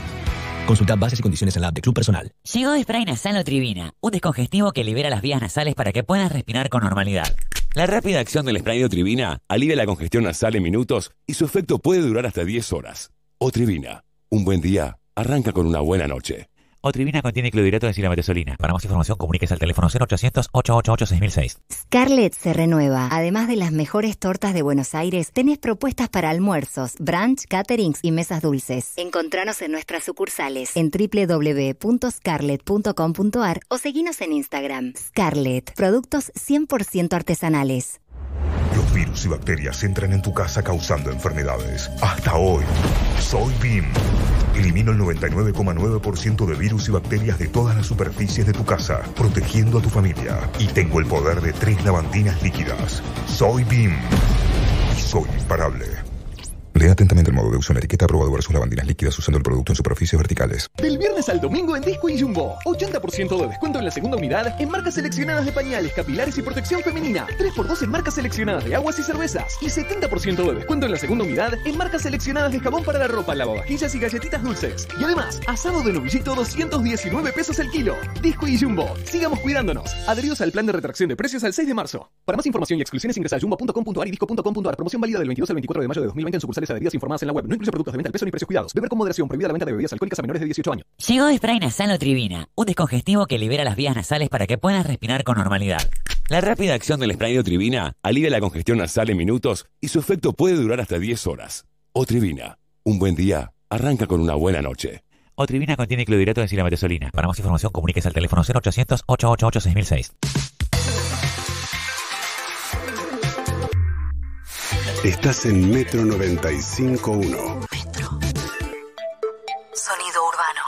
Consulta bases y condiciones en la app de Club Personal. Llegó Spray Nasal Otrivina, un descongestivo que libera las vías nasales para que puedas respirar con normalidad. La rápida acción del spray de Otrivina alivia la congestión nasal en minutos y su efecto puede durar hasta 10 horas. Otrivina, un buen día arranca con una buena noche. Otrivina contiene clorhidrato de silametazolina. Para más información, comuníquese al teléfono 0800-888-6006. Scarlett se renueva. Además de las mejores tortas de Buenos Aires, tenés propuestas para almuerzos, brunch, caterings y mesas dulces. Encontranos en nuestras sucursales en www.scarlett.com.ar o seguinos en Instagram. Scarlett, productos 100% artesanales. Virus y bacterias entran en tu casa causando enfermedades. Hasta hoy, soy BIM. Elimino el 99,9% de virus y bacterias de todas las superficies de tu casa, protegiendo a tu familia. Y tengo el poder de tres lavandinas líquidas. Soy BIM. Soy imparable. Lea atentamente el modo de uso en la etiqueta aprobado versus lavandinas líquidas usando el producto en superficies verticales. Del viernes al domingo en Disco y Jumbo. 80% de descuento en la segunda unidad en marcas seleccionadas de pañales, capilares y protección femenina. 3x2 en marcas seleccionadas de aguas y cervezas. Y 70% de descuento en la segunda unidad en marcas seleccionadas de jabón para la ropa, lavavajillas y galletitas dulces. Y además, asado de novillito 219 pesos el kilo. Disco y Jumbo. Sigamos cuidándonos. Adheridos al plan de retracción de precios al 6 de marzo. Para más información y exclusiones ingresa a jumbo.com.ar y disco.com.ar. Promoción válida del 22 al 24 de mayo de 2020 en sucursales adheridas informadas en la web. No incluye productos de venta al peso ni precios cuidados. Beber con moderación. Prohibida la venta de bebidas alcohólicas a menores de 18 años. Llegó Spray Nasal Tribina, un descongestivo que libera las vías nasales para que puedas respirar con normalidad. La rápida acción del spray de Otrivina alivia la congestión nasal en minutos y su efecto puede durar hasta 10 horas. Otrivina, un buen día arranca con una buena noche. Otrivina contiene clorhidrato de silamatesolina. Para más información, comuníquese al teléfono 0800 888 6006. Estás en Metro 95.1. Sonido urbano.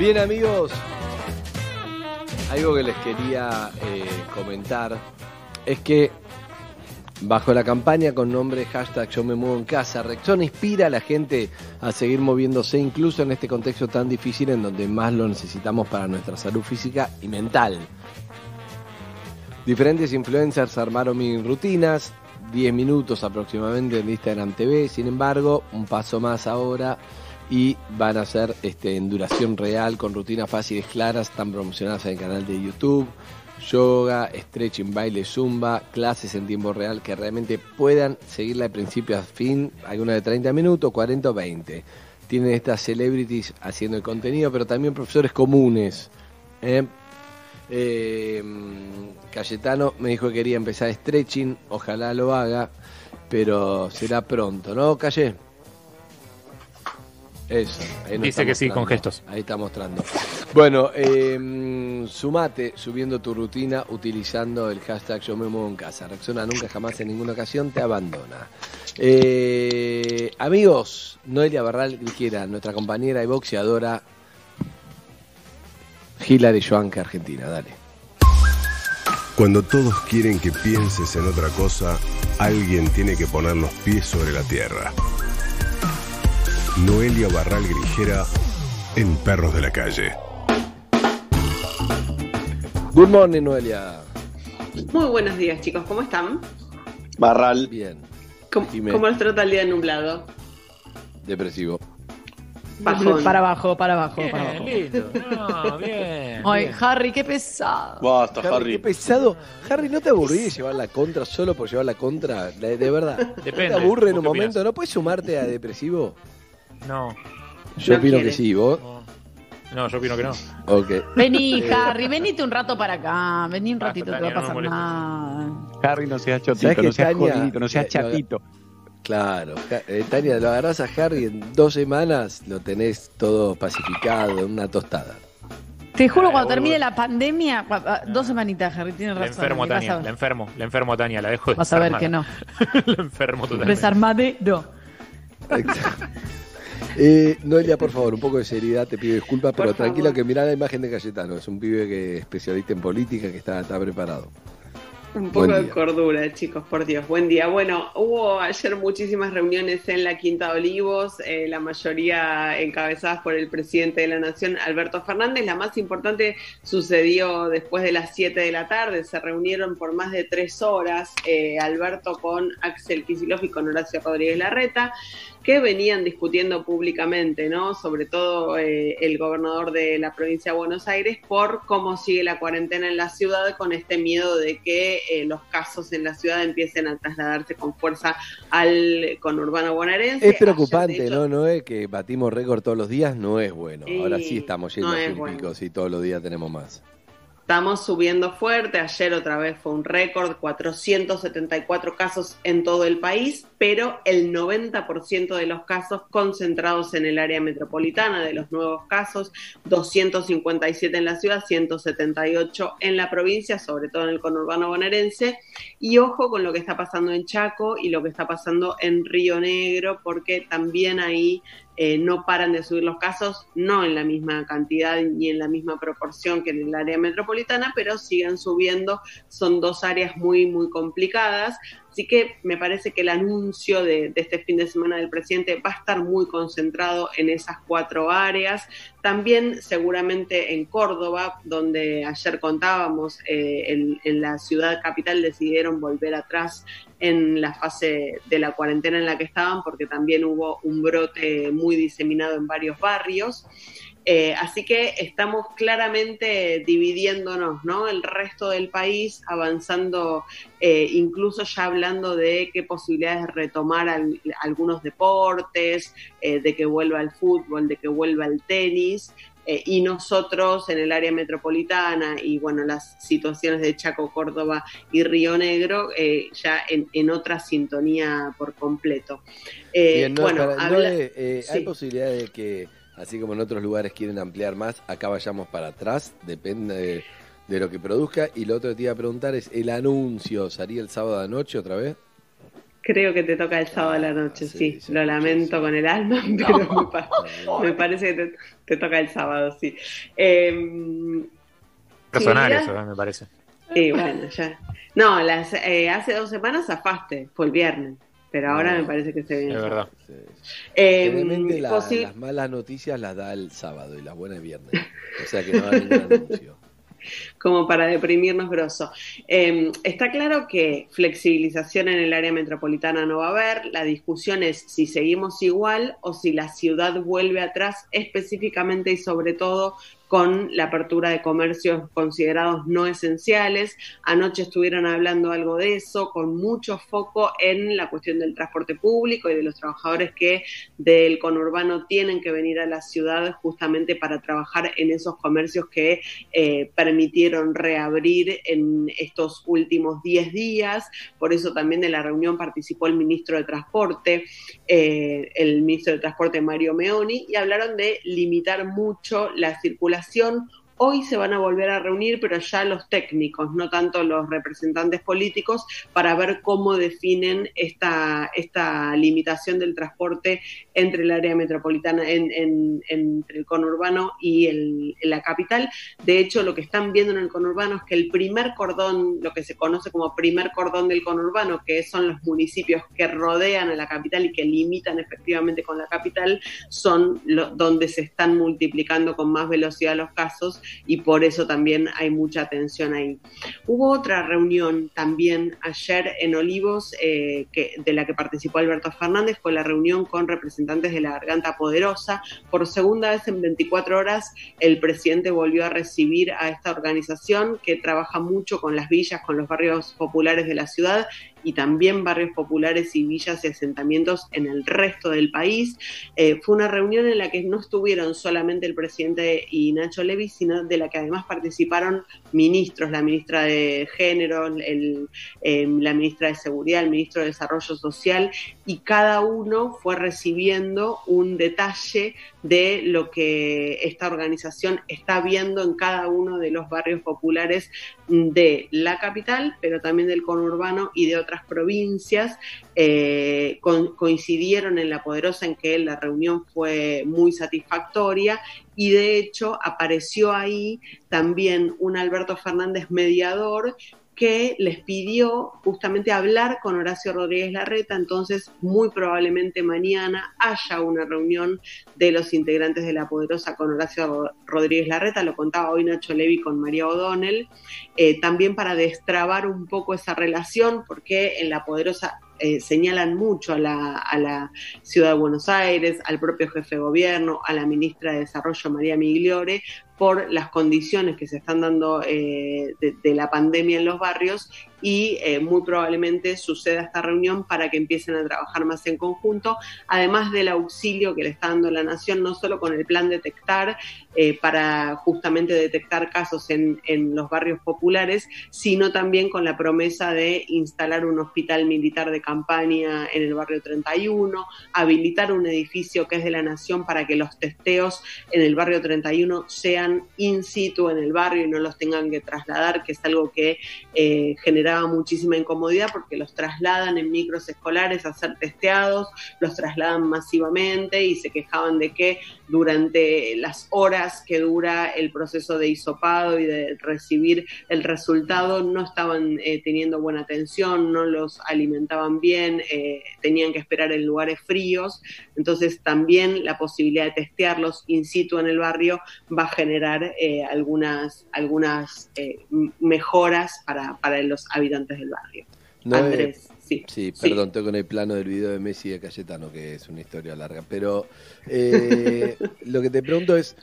Bien amigos, algo que les quería eh, comentar es que bajo la campaña con nombre hashtag Yo me muevo en casa, Rexona inspira a la gente a seguir moviéndose incluso en este contexto tan difícil en donde más lo necesitamos para nuestra salud física y mental. Diferentes influencers armaron mis rutinas, 10 minutos aproximadamente en Instagram TV, sin embargo, un paso más ahora y van a ser este, en duración real con rutinas fáciles, claras, están promocionadas en el canal de YouTube. Yoga, stretching, baile, zumba, clases en tiempo real que realmente puedan seguirla de principio a fin, alguna de 30 minutos, 40 o 20. Tienen estas celebrities haciendo el contenido, pero también profesores comunes. ¿eh? Eh, Cayetano me dijo que quería empezar stretching, ojalá lo haga, pero será pronto, ¿no, Calle? Eso. ahí Dice que sí, con gestos. Ahí está mostrando. Bueno, eh, sumate subiendo tu rutina utilizando el hashtag Yo me muevo en casa. Reacciona nunca jamás en ninguna ocasión te abandona. Eh, amigos, Noelia Barral Griquera, nuestra compañera y boxeadora Hilary Joanca, Argentina. Dale. Cuando todos quieren que pienses en otra cosa, alguien tiene que poner los pies sobre la tierra. Noelia Barral Grijera en Perros de la Calle. Good morning, Noelia. Muy buenos días, chicos. ¿Cómo están? Barral. Bien. ¿Cómo, cómo les trata el día nublado? Depresivo. Bajón. Para abajo, para abajo, para abajo. lindo. No, bien. Ay, Harry, qué pesado. Basta, Harry. Qué pesado. Harry, ¿no te aburrí de llevar la contra solo por llevar la contra? De, de verdad. Depende, ¿No te aburre en ¿vos un momento? ¿No puedes sumarte a depresivo? No. Yo No opino quiere. que sí, ¿vos? No, yo opino que no. Ok. Vení, Eh, Harry, venite un rato para acá. Vení un ratito, te va a no pasar me nada. Harry, no seas ¿Sabés chotito, no seas Tania- jodidito, no seas eh, chatito. Claro, eh, Tania, lo agarrás a Harry en dos semanas, lo tenés todo pacificado en una tostada. Te juro, cuando termine la pandemia, ah, dos semanitas, Harry, tienes La razón. enfermo, y vas Tania. a- La enfermo, la enfermo, Tania. La dejo Vas a ver que no. la enfermo totalmente. Desarmadero. Eh, Noelia, por favor, un poco de seriedad, te pido disculpas, pero tranquila favor. que mirá la imagen de Cayetano, es un pibe que es especialista en política que está, está preparado. Un poco de cordura, chicos, por Dios. Buen día. Bueno, hubo ayer muchísimas reuniones en la Quinta de Olivos, eh, la mayoría encabezadas por el presidente de la Nación, Alberto Fernández. La más importante sucedió después de las 7 de la tarde. Se reunieron por más de tres horas eh, Alberto con Axel Kicillof y con Horacio Rodríguez Larreta que venían discutiendo públicamente, ¿no? Sobre todo eh, el gobernador de la provincia de Buenos Aires por cómo sigue la cuarentena en la ciudad con este miedo de que eh, los casos en la ciudad empiecen a trasladarse con fuerza al conurbano bonaerense. Es preocupante, Ayer, de hecho, ¿no? No es que batimos récord todos los días, no es bueno. Ahora sí estamos yendo no a es bueno. y todos los días tenemos más. Estamos subiendo fuerte, ayer otra vez fue un récord, 474 casos en todo el país, pero el 90% de los casos concentrados en el área metropolitana, de los nuevos casos, 257 en la ciudad, 178 en la provincia, sobre todo en el conurbano bonaerense, y ojo con lo que está pasando en Chaco y lo que está pasando en Río Negro, porque también ahí eh, no paran de subir los casos, no en la misma cantidad ni en la misma proporción que en el área metropolitana, pero siguen subiendo. Son dos áreas muy, muy complicadas. Así que me parece que el anuncio de, este fin de semana del presidente va a estar muy concentrado en esas cuatro áreas. También seguramente en Córdoba, donde ayer contábamos, eh, en, la ciudad capital decidieron volver atrás en la fase de la cuarentena en la que estaban, porque también hubo un brote muy diseminado en varios barrios. Eh, así que estamos claramente dividiéndonos, ¿no? El resto del país avanzando, eh, incluso ya hablando de qué posibilidades de retomar al, algunos deportes, eh, de que vuelva el fútbol, de que vuelva el tenis. Eh, y nosotros en el área metropolitana y bueno, las situaciones de Chaco, Córdoba y Río Negro eh, ya en, en, otra sintonía por completo. Bien, no, bueno, para, habla... no hay sí. posibilidad de que, así como en otros lugares quieren ampliar más, acá vayamos para atrás, depende de, de lo que produzca. Y lo otro que te iba a preguntar es, ¿el anuncio sería el sábado de noche otra vez? Creo que te toca el sábado a la noche, sí. sí lo lamento sí. con el alma, pero no. me, pa me, parece que te, te, toca el sábado, sí. Eh, Personal si eso, me parece. Sí, bueno, ya. No, las, eh, hace dos semanas zafaste, fue el viernes. Pero ahora no, me parece que se viene. Es verdad. Sí. Eh, la, las malas noticias las da el sábado y las buenas el viernes. O sea que no hay ningún anuncio como para deprimirnos grosso. Eh, está claro que flexibilización en el área metropolitana no va a haber, la discusión es si seguimos igual o si la ciudad vuelve atrás específicamente y sobre todo con la apertura de comercios considerados no esenciales. Anoche estuvieron hablando algo de eso, con mucho foco en la cuestión del transporte público y de los trabajadores que del conurbano tienen que venir a la ciudad justamente para trabajar en esos comercios que eh, permitieron reabrir en estos últimos 10 días. Por eso también de la reunión participó el ministro de Transporte, eh, el ministro de Transporte Mario Meoni, y hablaron de limitar mucho la circulación Hoy se van a volver a reunir, pero ya los técnicos, no tanto los representantes políticos, para ver cómo definen esta, esta limitación del transporte entre el área metropolitana, en, en, entre el conurbano y la capital. De hecho, lo que están viendo en el conurbano es que el primer cordón, lo que se conoce como primer cordón del conurbano, que son los municipios que rodean a la capital y que limitan efectivamente con la capital, son donde se están multiplicando con más velocidad los casos y por eso también hay mucha atención ahí. Hubo otra reunión también ayer en Olivos eh, de la que participó Alberto Fernández, fue la reunión con representantes de la Garganta Poderosa. Por segunda vez en 24 horas el presidente volvió a recibir a esta organización que trabaja mucho con las villas, con los barrios populares de la ciudad y también barrios populares y villas y asentamientos en el resto del país. Eh, fue una reunión en la que no estuvieron solamente el presidente y Nacho Levy, sino de la que además participaron ministros, la ministra de Género, el, eh, la ministra de Seguridad, el ministro de Desarrollo Social, y cada uno fue recibiendo un detalle de lo que esta organización está viendo en cada uno de los barrios populares de la capital, pero también del conurbano y de otras provincias. Eh, co coincidieron en La Poderosa en que la reunión fue muy satisfactoria y de hecho apareció ahí también un Alberto Fernández mediador que les pidió justamente hablar con Horacio Rodríguez Larreta, entonces muy probablemente mañana haya una reunión de los integrantes de La Poderosa con Horacio Rodríguez Larreta, lo contaba hoy Nacho Levi con María O'Donnell, eh, también para destrabar un poco esa relación, porque en La Poderosa eh, señalan mucho a la, a la, ciudad de Buenos Aires, al propio jefe de gobierno, a la ministra de Desarrollo María Migliore, por las condiciones que se están dando eh, de, la pandemia en los barrios y eh, muy probablemente suceda esta reunión para que empiecen a trabajar más en conjunto, además del auxilio que le está dando la Nación, no solo con el plan detectar, eh, para justamente detectar casos en, en, los barrios populares, sino también con la promesa de instalar un hospital militar de campaña en el barrio 31, habilitar un edificio que es de la Nación para que los testeos en el barrio 31 sean in situ en el barrio y no los tengan que trasladar, que es algo que eh, generaba muchísima incomodidad porque los trasladan en micros escolares a ser testeados, los trasladan masivamente y se quejaban de que durante las horas que dura el proceso de hisopado y de recibir el resultado no estaban eh, teniendo buena atención, no los alimentaban bien, eh, tenían que esperar en lugares fríos, entonces también la posibilidad de testearlos in situ en el barrio va a generar eh, algunas, algunas mejoras para, para los habitantes del barrio. No, Andrés. Sí, sí, perdón, estoy con el plano del video de Messi y de Cayetano, que es una historia larga. Pero eh, lo que te pregunto es,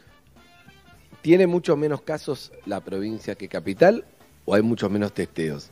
¿tiene mucho menos casos la provincia que capital o hay muchos menos testeos?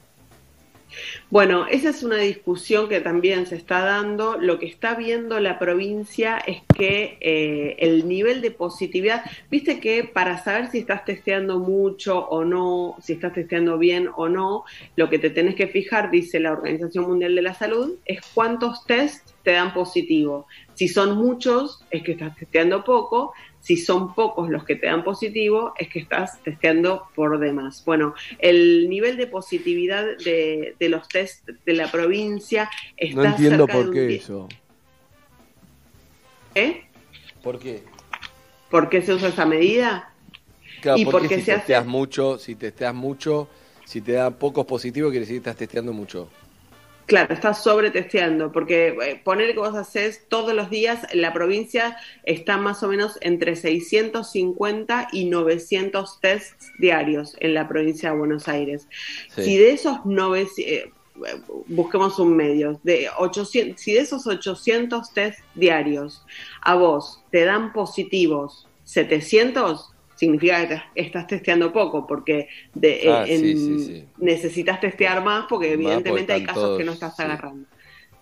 Bueno, esa es una discusión que también se está dando. Lo que está viendo la provincia es que eh, el nivel de positividad, viste que para saber si estás testeando mucho o no, si estás testeando bien o no, lo que te tenés que fijar, dice la Organización Mundial de la Salud, es cuántos tests te dan positivo. Si son muchos, es que estás testeando poco si son pocos los que te dan positivo, es que estás testeando por demás. Bueno, el nivel de positividad de, de los test de la provincia está No entiendo cerca de por un qué eso. ¿Eh? ¿Por qué? ¿Por qué se usa esa medida? Claro, y porque, porque si se hace- testeas mucho, si testeas mucho, si te da pocos positivos, quiere decir que estás testeando mucho. Claro, estás sobretesteando, porque eh, poner que vos haces todos los días, la provincia está más o menos entre 650 y 900 tests diarios en la provincia de Buenos Aires. Sí. Si de esos 900, eh, busquemos un medio, de 800, si de esos 800 test diarios a vos te dan positivos 700, significa que te- estás testeando poco, porque de, eh, Ah, sí, en- sí, sí. necesitas testear más porque Más evidentemente porque hay casos que no estás agarrando.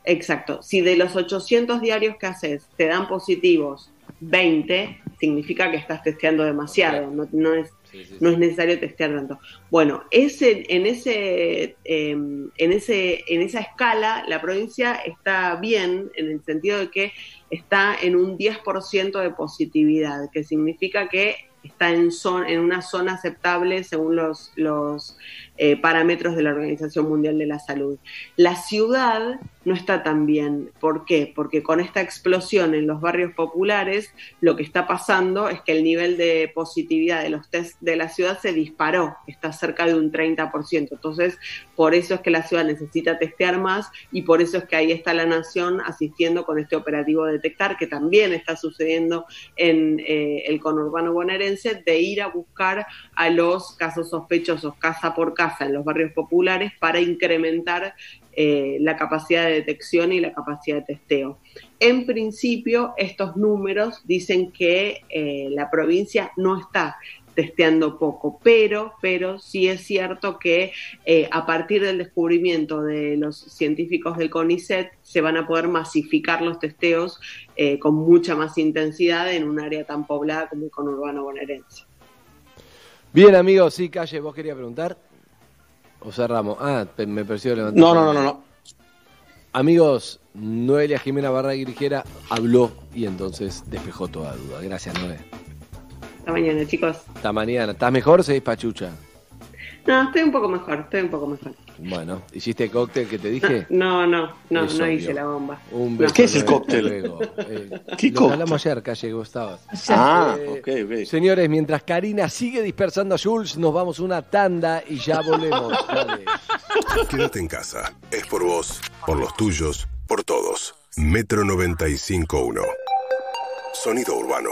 Exacto. Si de los 800 diarios que haces te dan positivos 20, significa que estás testeando demasiado. No, no es, no es necesario testear tanto. Bueno, ese, en, ese, eh, en, ese, en esa escala, la provincia está bien en el sentido de que está en un 10% de positividad, que significa que está en, zon- en una zona aceptable según los, los eh, parámetros de la Organización Mundial de la Salud. La ciudad no está tan bien. ¿Por qué? Porque con esta explosión en los barrios populares, lo que está pasando es que el nivel de positividad de los test de la ciudad se disparó, está cerca de un 30%. Entonces, por eso es que la ciudad necesita testear más y por eso es que ahí está la nación asistiendo con este operativo de detectar, que también está sucediendo en eh, el conurbano bonaerense, de ir a buscar a los casos sospechosos casa por casa en los barrios populares para incrementar eh, la capacidad de detección y la capacidad de testeo. En principio, estos números dicen que eh, la provincia no está testeando poco, pero, pero sí es cierto que eh, a partir del descubrimiento de los científicos del CONICET se van a poder masificar los testeos con mucha más intensidad en un área tan poblada como el conurbano bonaerense. Bien, amigos, sí, Calle, ¿vos querías preguntar? O cerramos. Ah, me pareció levantar. No, no, no, no, no. Amigos, Noelia Jimena Barra Grijera habló y entonces despejó toda duda. Gracias, Noé. Hasta mañana, chicos. Hasta mañana. ¿Estás mejor o seguís pachucha? No, estoy un poco mejor, estoy un poco mejor. Bueno, ¿hiciste el cóctel que te dije? No, no, no, Eso, no hice la bomba. Un beso, ¿Qué es el cóctel? luego. Eh, ¿Qué lo cóctel? hablamos ayer, Calle, estabas. Ah, Eh, ok, ok. Señores, mientras Karina sigue dispersando a Jules, nos vamos a una tanda y ya volvemos. Dale. Quédate en casa. Es por vos, por los tuyos, por todos. Metro 95.1. Sonido urbano.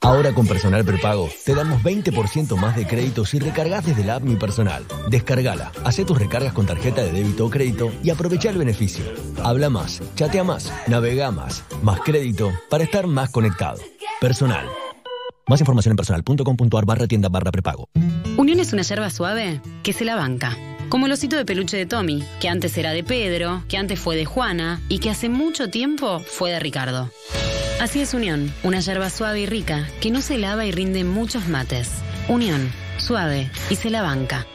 Ahora con Personal Prepago te damos 20% más de crédito si recargas desde la app Mi Personal. Descargala, haz tus recargas con tarjeta de débito o crédito y aprovecha el beneficio. Habla más, chatea más, navega más, más crédito para estar más conectado. Personal. Más información en personal.com.ar barra tienda barra prepago. Unión es una yerba suave que se la banca. Como el osito de peluche de Tommy, que antes era de Pedro, que antes fue de Juana y que hace mucho tiempo fue de Ricardo. Así es Unión, una yerba suave y rica que no se lava y rinde muchos mates. Unión, suave y se la banca.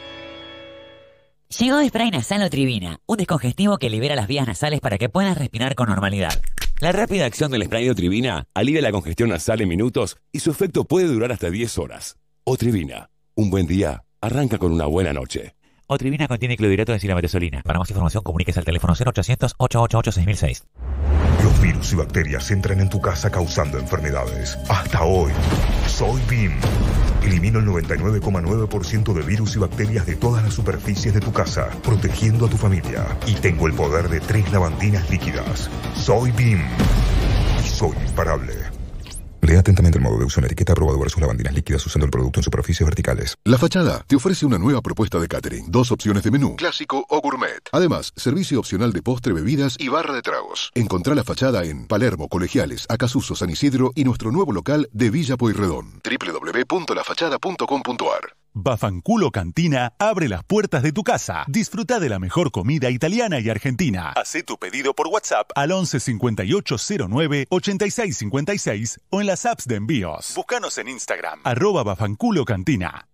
Llegó Spray Nasal Otrivina, un descongestivo que libera las vías nasales para que puedas respirar con normalidad. La rápida acción del spray de Otrivina alivia la congestión nasal en minutos y su efecto puede durar hasta 10 horas. Otrivina, un buen día arranca con una buena noche. Otrivina contiene clorhidrato de silamatesolina. Para más información comuníquese al teléfono 0800 888 6006. Virus y bacterias entran en tu casa causando enfermedades. Hasta hoy, soy BIM. Elimino el 99,9% de virus y bacterias de todas las superficies de tu casa, protegiendo a tu familia. Y tengo el poder de tres lavandinas líquidas. Soy BIM. Y soy imparable. Lea atentamente el modo de uso en la etiqueta aprobado versus lavandinas líquidas usando el producto en superficies verticales. La Fachada te ofrece una nueva propuesta de catering. Dos opciones de menú, clásico o gourmet. Además, servicio opcional de postre, bebidas y barra de tragos. Encontrá La Fachada en Palermo, Colegiales, Acasuso, San Isidro y nuestro nuevo local de Villa Pueyrredón. www.lafachada.com.ar Bafanculo Cantina abre las puertas de tu casa. Disfruta de la mejor comida italiana y argentina. Hacé tu pedido por WhatsApp al 11 58 09 86 56 o en las apps de envíos. Búscanos en Instagram, arroba Bafanculo Cantina.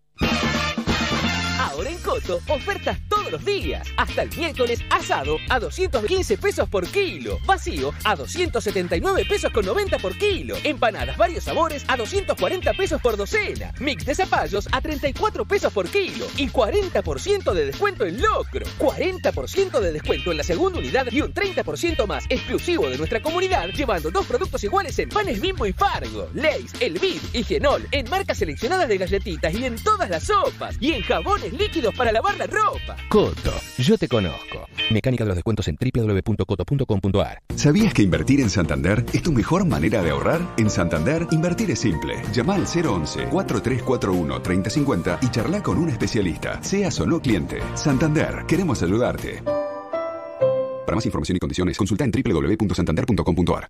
Ofertas todos los días. Hasta el miércoles, asado a 215 pesos por kilo. Vacío a 279 pesos con 90 por kilo. Empanadas varios sabores a 240 pesos por docena. Mix de zapallos a 34 pesos por kilo. Y 40% de descuento en locro. 40% de descuento en la segunda unidad y un 30% más exclusivo de nuestra comunidad, llevando dos productos iguales en panes Bimbo y Fargo, Lays, El Bib y Genol, en marcas seleccionadas de galletitas y en todas las sopas. Y en jabones líquidos para lavar la ropa. Coto, yo te conozco. Mecánica de los descuentos en www.coto.com.ar. ¿Sabías que invertir en Santander es tu mejor manera de ahorrar? En Santander, invertir es simple. Llama al 011-4341-3050 y charla con un especialista, seas o no cliente. Santander, queremos ayudarte. Para más información y condiciones, consulta en www.santander.com.ar.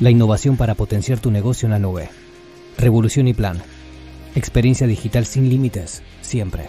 la innovación para potenciar tu negocio en la nube. Revolución y Plan. Experiencia digital sin límites, siempre.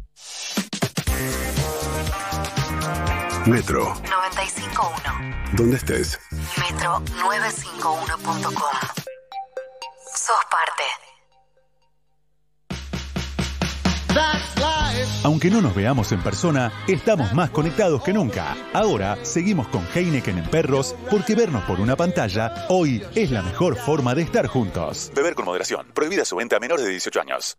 Metro. 95.1. ¿Dónde estés? Metro951.com. Sos parte. Aunque no nos veamos en persona, estamos más conectados que nunca. Ahora seguimos con Heineken en perros porque vernos por una pantalla hoy es la mejor forma de estar juntos. Beber con moderación. Prohibida su venta a menores de 18 años.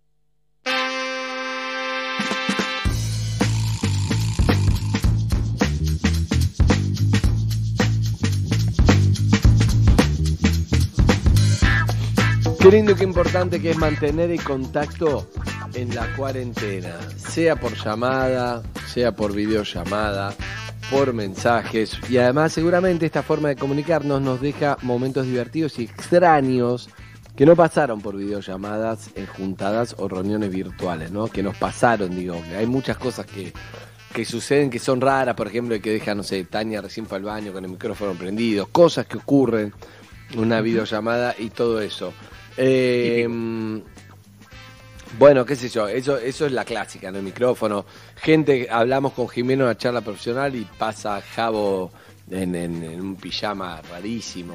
Qué lindo, qué importante que es mantener el contacto en la cuarentena, sea por llamada, sea por videollamada, por mensajes y además seguramente esta forma de comunicarnos nos deja momentos divertidos y extraños que no pasaron por videollamadas en juntadas o reuniones virtuales, ¿no? Que nos pasaron, digo, hay muchas cosas que, que suceden que son raras, por ejemplo, que deja, no sé, Tania recién fue al baño con el micrófono prendido, cosas que ocurren en una videollamada y todo eso. Eh, bueno, qué sé yo, eso, eso es la clásica, ¿no? El micrófono. Gente, hablamos con Jimeno en una charla profesional y pasa Javo en, en- en un pijama rarísimo.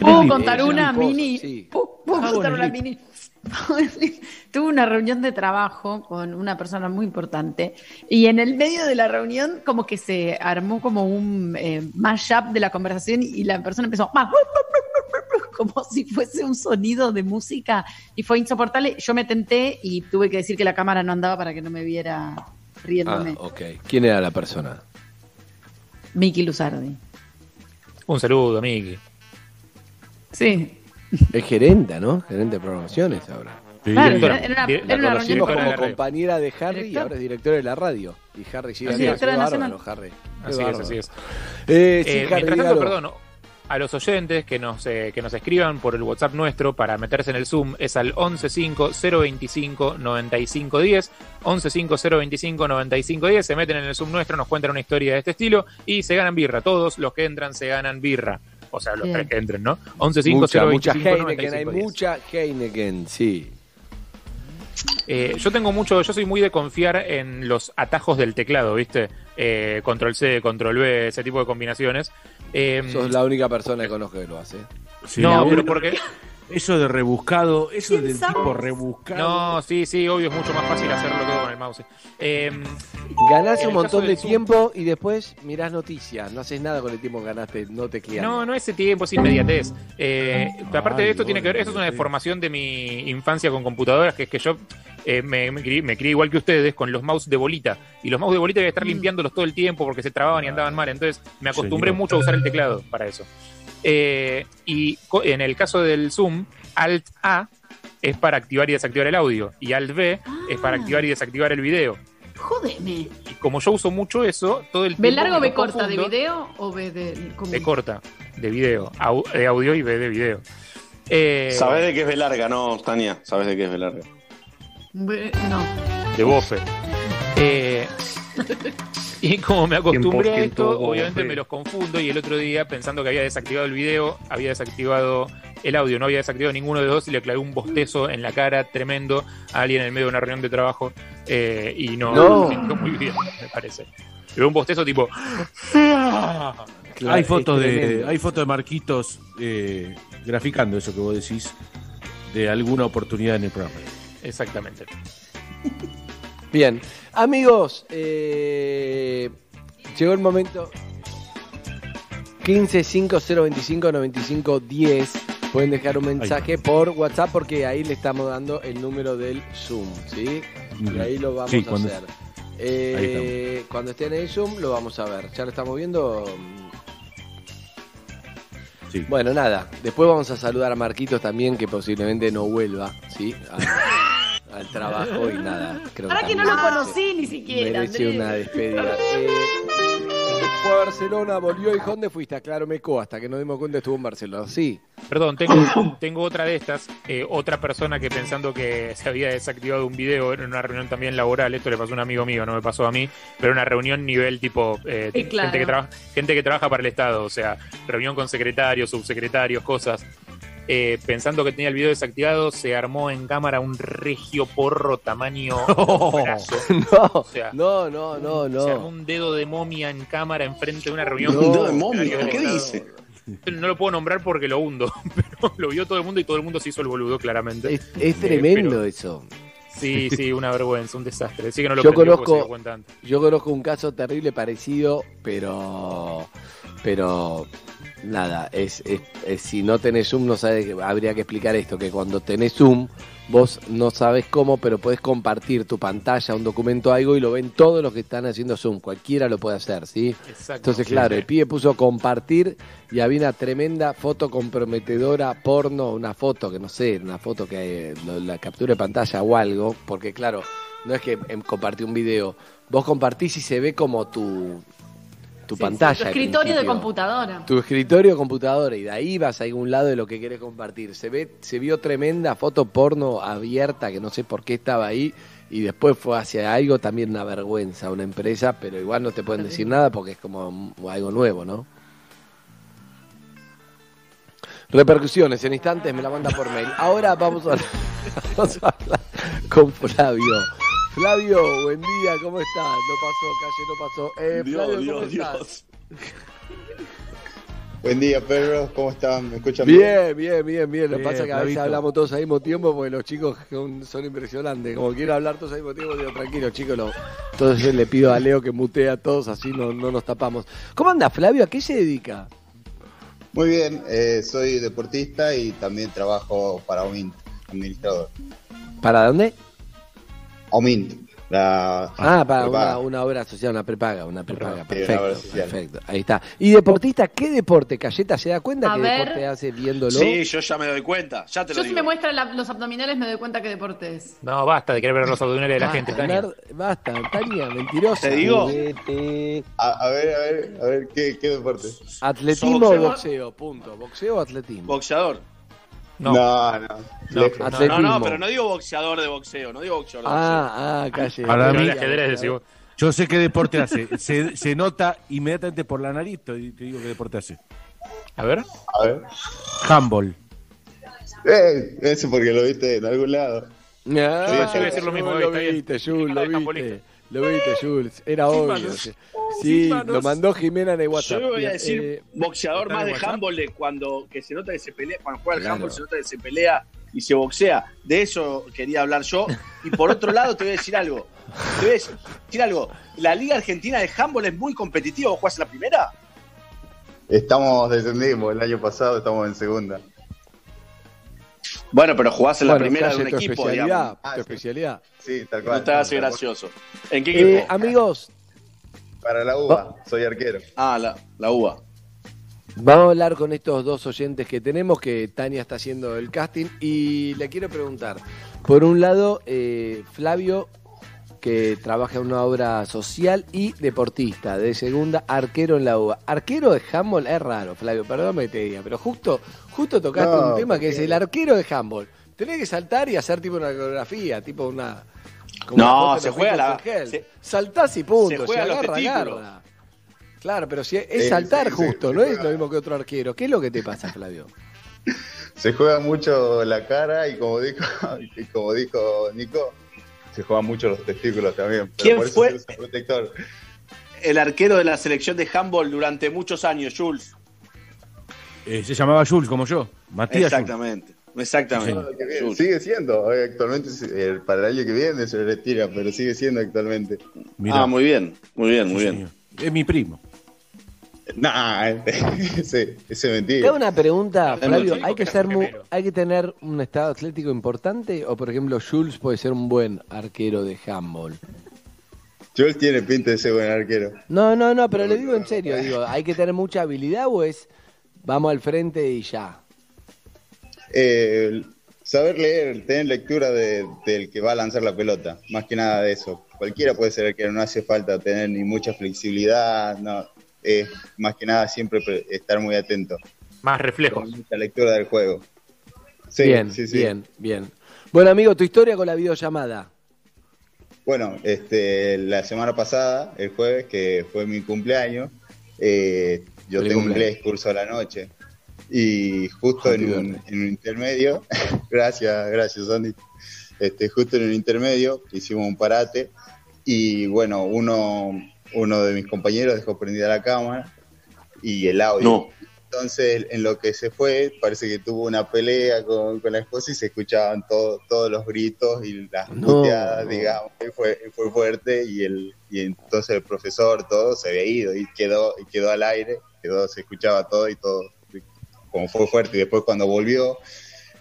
¿Puedo contar una mini? sí. ¿Puedo ¿Puedo Ah, contar una mini? Tuve una reunión de trabajo con una persona muy importante y en el medio de la reunión como que se armó como un eh, mashup de la conversación y la persona empezó "Ma- como si fuese un sonido de música y fue insoportable. Yo me tenté y tuve que decir que la cámara no andaba para que no me viera Ah, riéndome. ok. ¿Quién era la persona? Miki Luzardi. Un saludo, Miki. Sí. Es gerente, ¿no? Gerente de programaciones ahora. Claro, era, era- Di- era la una reunión como compañera de Harry y Director. ahora es directora de la radio. Y Harry sigue. Qué Así es, así es. Eh, sí, Eh, Harry, mientras tanto, dígalo. perdón, a los oyentes que nos, eh, que nos escriban por el WhatsApp nuestro para meterse en el Zoom es al 115-025-9510. 115-025-9510. Se meten en el Zoom nuestro, nos cuentan una historia de este estilo y se ganan birra. Todos los que entran se ganan birra. O sea, los Bien. tres que entren, ¿no? 115 Mucha, 025 mucha Heineken, hay 9510. mucha Heineken, sí. Eh, yo tengo mucho, yo soy muy de confiar en los atajos del teclado, ¿viste? Eh, control C, control V, ese tipo de combinaciones. Eh, Sos la única persona que conozco que lo hace. Sí, no, pero porque Eso de rebuscado, eso ¿Quién del sabe? tipo rebuscado. No, sí, sí, obvio, es mucho más fácil hacerlo todo con el mouse. Eh, Ganás un montón de tiempo y después mirás noticias. No haces nada con el tiempo que ganaste, no te No, no ese tiempo, es inmediatez. Eh, aparte de esto, tiene que ver, esto es una deformación de mi infancia con computadoras, que es que yo eh, me, me, crié, me crié igual que ustedes con los mouse de bolita. Y los mouse de bolita había que estar limpiándolos todo el tiempo porque se trababan y andaban mal. Entonces me acostumbré Señor. mucho a usar el teclado para eso. Eh, y en el caso del Zoom, Alt A es para activar y desactivar el audio. Y Alt B es para activar y desactivar el video. Jódeme. Y como yo uso mucho eso, todo el ¿Ve tiempo largo o me ve corta? ¿De video o ve de.? cómo? De corta, de video, au- de audio y de video. Eh, Sabes de qué es B larga, ¿no, Tania? Sabes de qué es B larga. No. de bofe. Eh, y como me acostumbré a 100% esto, obviamente me los confundo y el otro día, pensando que había desactivado el video, había desactivado el audio, no había desactivado ninguno de los dos y le clavé un bostezo en la cara tremendo a alguien en el medio de una reunión de trabajo eh, y no, No. no sintió muy bien, me parece. Le un bostezo tipo... hay fotos de hay fotos de Marquitos eh, graficando eso que vos decís de alguna oportunidad en el programa. Exactamente. Bien, amigos, eh, llegó el momento. 15 5025 95 10. Pueden dejar un mensaje por WhatsApp porque ahí le estamos dando el número del Zoom, ¿sí? Y ahí lo vamos Sí, a cuando- hacer. Eh, cuando estén en el Zoom lo vamos a ver. ¿Ya lo estamos viendo? Sí. Bueno, nada. Después vamos a saludar a Marquitos también, que posiblemente no vuelva, ¿sí? A- al trabajo y nada. Creo Ahora que no lo conocí ni siquiera. merece Andrés. una despedida. Eh, fue a Barcelona, volvió y ¿dónde fuiste? A Claro Meco, hasta que nos dimos cuenta estuvo en Barcelona. Sí. Perdón, tengo, tengo otra de estas. eh, otra persona que pensando que se había desactivado un video en una reunión también laboral, esto le pasó a un amigo mío, no me pasó a mí, pero una reunión nivel tipo eh, Sí, claro. gente, que trabaja, gente que trabaja para el Estado, o sea, reunión con secretarios, subsecretarios, cosas. Eh, pensando que tenía el video desactivado, se armó en cámara un regio porro tamaño brazo. No, O sea, no, no, no, Se armó no. un dedo de momia en cámara enfrente de una reunión. No. con Un dedo de momia, ¿qué dice? No lo puedo nombrar porque lo hundo, pero lo vio todo el mundo y todo el mundo se hizo el boludo, claramente. Es, es tremendo eso. Sí, sí, una vergüenza, un desastre. Así que no lo Yo conozco, yo conozco un caso terrible parecido, pero, pero nada, es, es- es- si no tenés Zoom no sabes, habría que explicar esto, que cuando tenés Zoom vos no sabes cómo, pero podés compartir tu pantalla, un documento, algo y lo ven todos los que están haciendo Zoom, cualquiera lo puede hacer, ¿sí? Exacto. Entonces, Sí, claro, sí. el pibe puso compartir y había una tremenda foto comprometedora porno, una foto que no sé, una foto que eh, la captura de pantalla o algo, porque claro, no es que em, compartí un video, vos compartís y se ve como tu, tu Sí, pantalla. sí, tu escritorio de computadora. Tu escritorio o computadora y de ahí vas a algún lado de lo que querés compartir. Se ve, se vio tremenda foto porno abierta que no sé por qué estaba ahí y después fue hacia algo también una vergüenza, una empresa, pero igual no te pueden decir nada porque es como algo nuevo, ¿no? Repercusiones, en instantes me la manda por mail. Ahora vamos a, vamos a hablar con Flavio. Flavio, buen día, ¿cómo estás? No pasó, calle, no pasó. Eh, Dios, Flavio, ¿cómo Dios, estás? Dios. Buen día, perros. ¿Cómo están? ¿Me escuchan Bien, bien, bien, bien. Lo que Bien, pasa es que a veces hablamos todos al mismo tiempo porque los chicos son, son impresionantes. Como quiero hablar todos al mismo tiempo, digo, tranquilo, chicos. No. Entonces le pido a Leo que mutee a todos, así no, no nos tapamos. ¿Cómo anda, Flavio? ¿A qué se dedica? Muy bien, eh, soy deportista y también trabajo para OMINT, administrador. ¿Para dónde? OMINT, la Ah, para una, una obra social, una prepaga, una prepaga. Sí, Perfecto, una perfecto. Ahí está. ¿Y deportista? ¿Qué deporte? ¿Cayeta se da cuenta A que ver. deporte hace viéndolo? Sí, yo ya me doy cuenta, ya te Yo lo si digo. me muestra la- los abdominales me doy cuenta qué deporte es. No, basta de querer ver los abdominales de la gente, Tania. Basta, Tania, mentirosa. Te digo. A, a ver, a ver, a ver, ¿qué, qué deporte? ¿Atletismo ¿Sos o boxeo? Punto. ¿Boxeo o atletismo? Boxeador. No. No, no. No. No, Atletismo. no, no, pero no digo boxeador de boxeo, no digo boxeador de boxeo. Ah, ah, calle. Para mí- el ajedrez, decís vos. Yo sé qué deporte hace. Se, se nota inmediatamente por la nariz, te digo qué deporte hace. A ver. A ver. Handball. Eh, eso porque lo viste en algún lado. Ah, Sí, yo iba a decir lo mismo, Lo bien. viste, Jules, Nada lo viste. Lo viste, Jules. Era Sin obvio. manos. Sí, lo mandó Jimena en el WhatsApp. Yo voy a decir eh, boxeador ¿está más de handball de cuando que se nota que se pelea, cuando juega al Claro. handball se nota que se pelea y se boxea. De eso quería hablar yo. Y por otro lado te voy a decir algo. Te voy a decir algo. La Liga Argentina de Handball es muy competitiva. ¿Vos jugás en la primera? Estamos, descendimos el año pasado, estamos en segunda. Bueno, pero jugás en la bueno, primera de un tu equipo, especialidad. digamos. Ah, tu sí. especialidad. Sí, tal cual. No te hagas gracioso. ¿En qué equipo? Eh, amigos, Para la UBA, soy arquero. Ah, la, la UBA. Vamos a hablar con estos dos oyentes que tenemos, que Tania está haciendo el casting, y le quiero preguntar, por un lado, eh, Flavio, que trabaja en una obra social y deportista, de segunda, arquero en la UBA. Arquero de handball es raro, Flavio, perdóname que te diga, pero justo, justo tocaste No, un tema que es el arquero de handball. Tenés que saltar y hacer tipo una coreografía, tipo una... como No, se juega la- Gel. se- Saltás y punto, se juega los agarra, agarra. Claro, pero si es Sí, saltar sí, sí, justo, se no es lo mismo que otro arquero. ¿Qué es lo que te pasa, Flavio? Se juega mucho la cara y como dijo, y como dijo Nico, se juegan mucho los testículos también. Pero ¿Quién por eso fue? se usa protector. El arquero de la selección de handball durante muchos años, Jules. Eh, se llamaba Jules, como yo. Matías Jules. Exactamente. Exactamente. Sigue siendo, eh, actualmente eh, para el año que viene se retira, pero sigue siendo actualmente. Mirá. Ah, muy bien, muy bien, muy Sí, bien. señor. Es mi primo. Nah, ese, ese es Te hago mentira. una pregunta, Flavio. ¿Hay que, ser. ¿Hay que tener un estado atlético importante? ¿O, por ejemplo, Jules puede ser un buen arquero de handball? Joel tiene pinta de ser buen arquero. No, no, no, pero le digo en serio. Digo, ¿Hay que tener mucha habilidad o es vamos al frente y ya? Eh, saber leer, tener lectura de- del que va a lanzar la pelota, más que nada de eso. Cualquiera puede ser arquero, no hace falta tener ni mucha flexibilidad, no, es más que nada siempre pre- estar muy atento. Más reflejos. Con mucha lectura del juego. Sí, bien, sí, sí. bien, bien. Bueno, amigo, tu historia con la videollamada. Bueno, este, la semana pasada, el jueves, que fue mi cumpleaños, eh, yo Feliz tengo cumpleaños. inglés, curso a la noche. Y justo en un, en un intermedio, gracias, gracias Andy, este, justo en un intermedio hicimos un parate y bueno, uno, uno de mis compañeros dejó prendida la cámara y el audio. No. Entonces, en lo que se fue, parece que tuvo una pelea con, con la esposa y se escuchaban todo- todos los gritos y las No. puteadas, digamos, y fue, fue fuerte y el y entonces el profesor todo se había ido y quedó y quedó al aire, quedó se escuchaba todo y todo como fue fuerte y después cuando volvió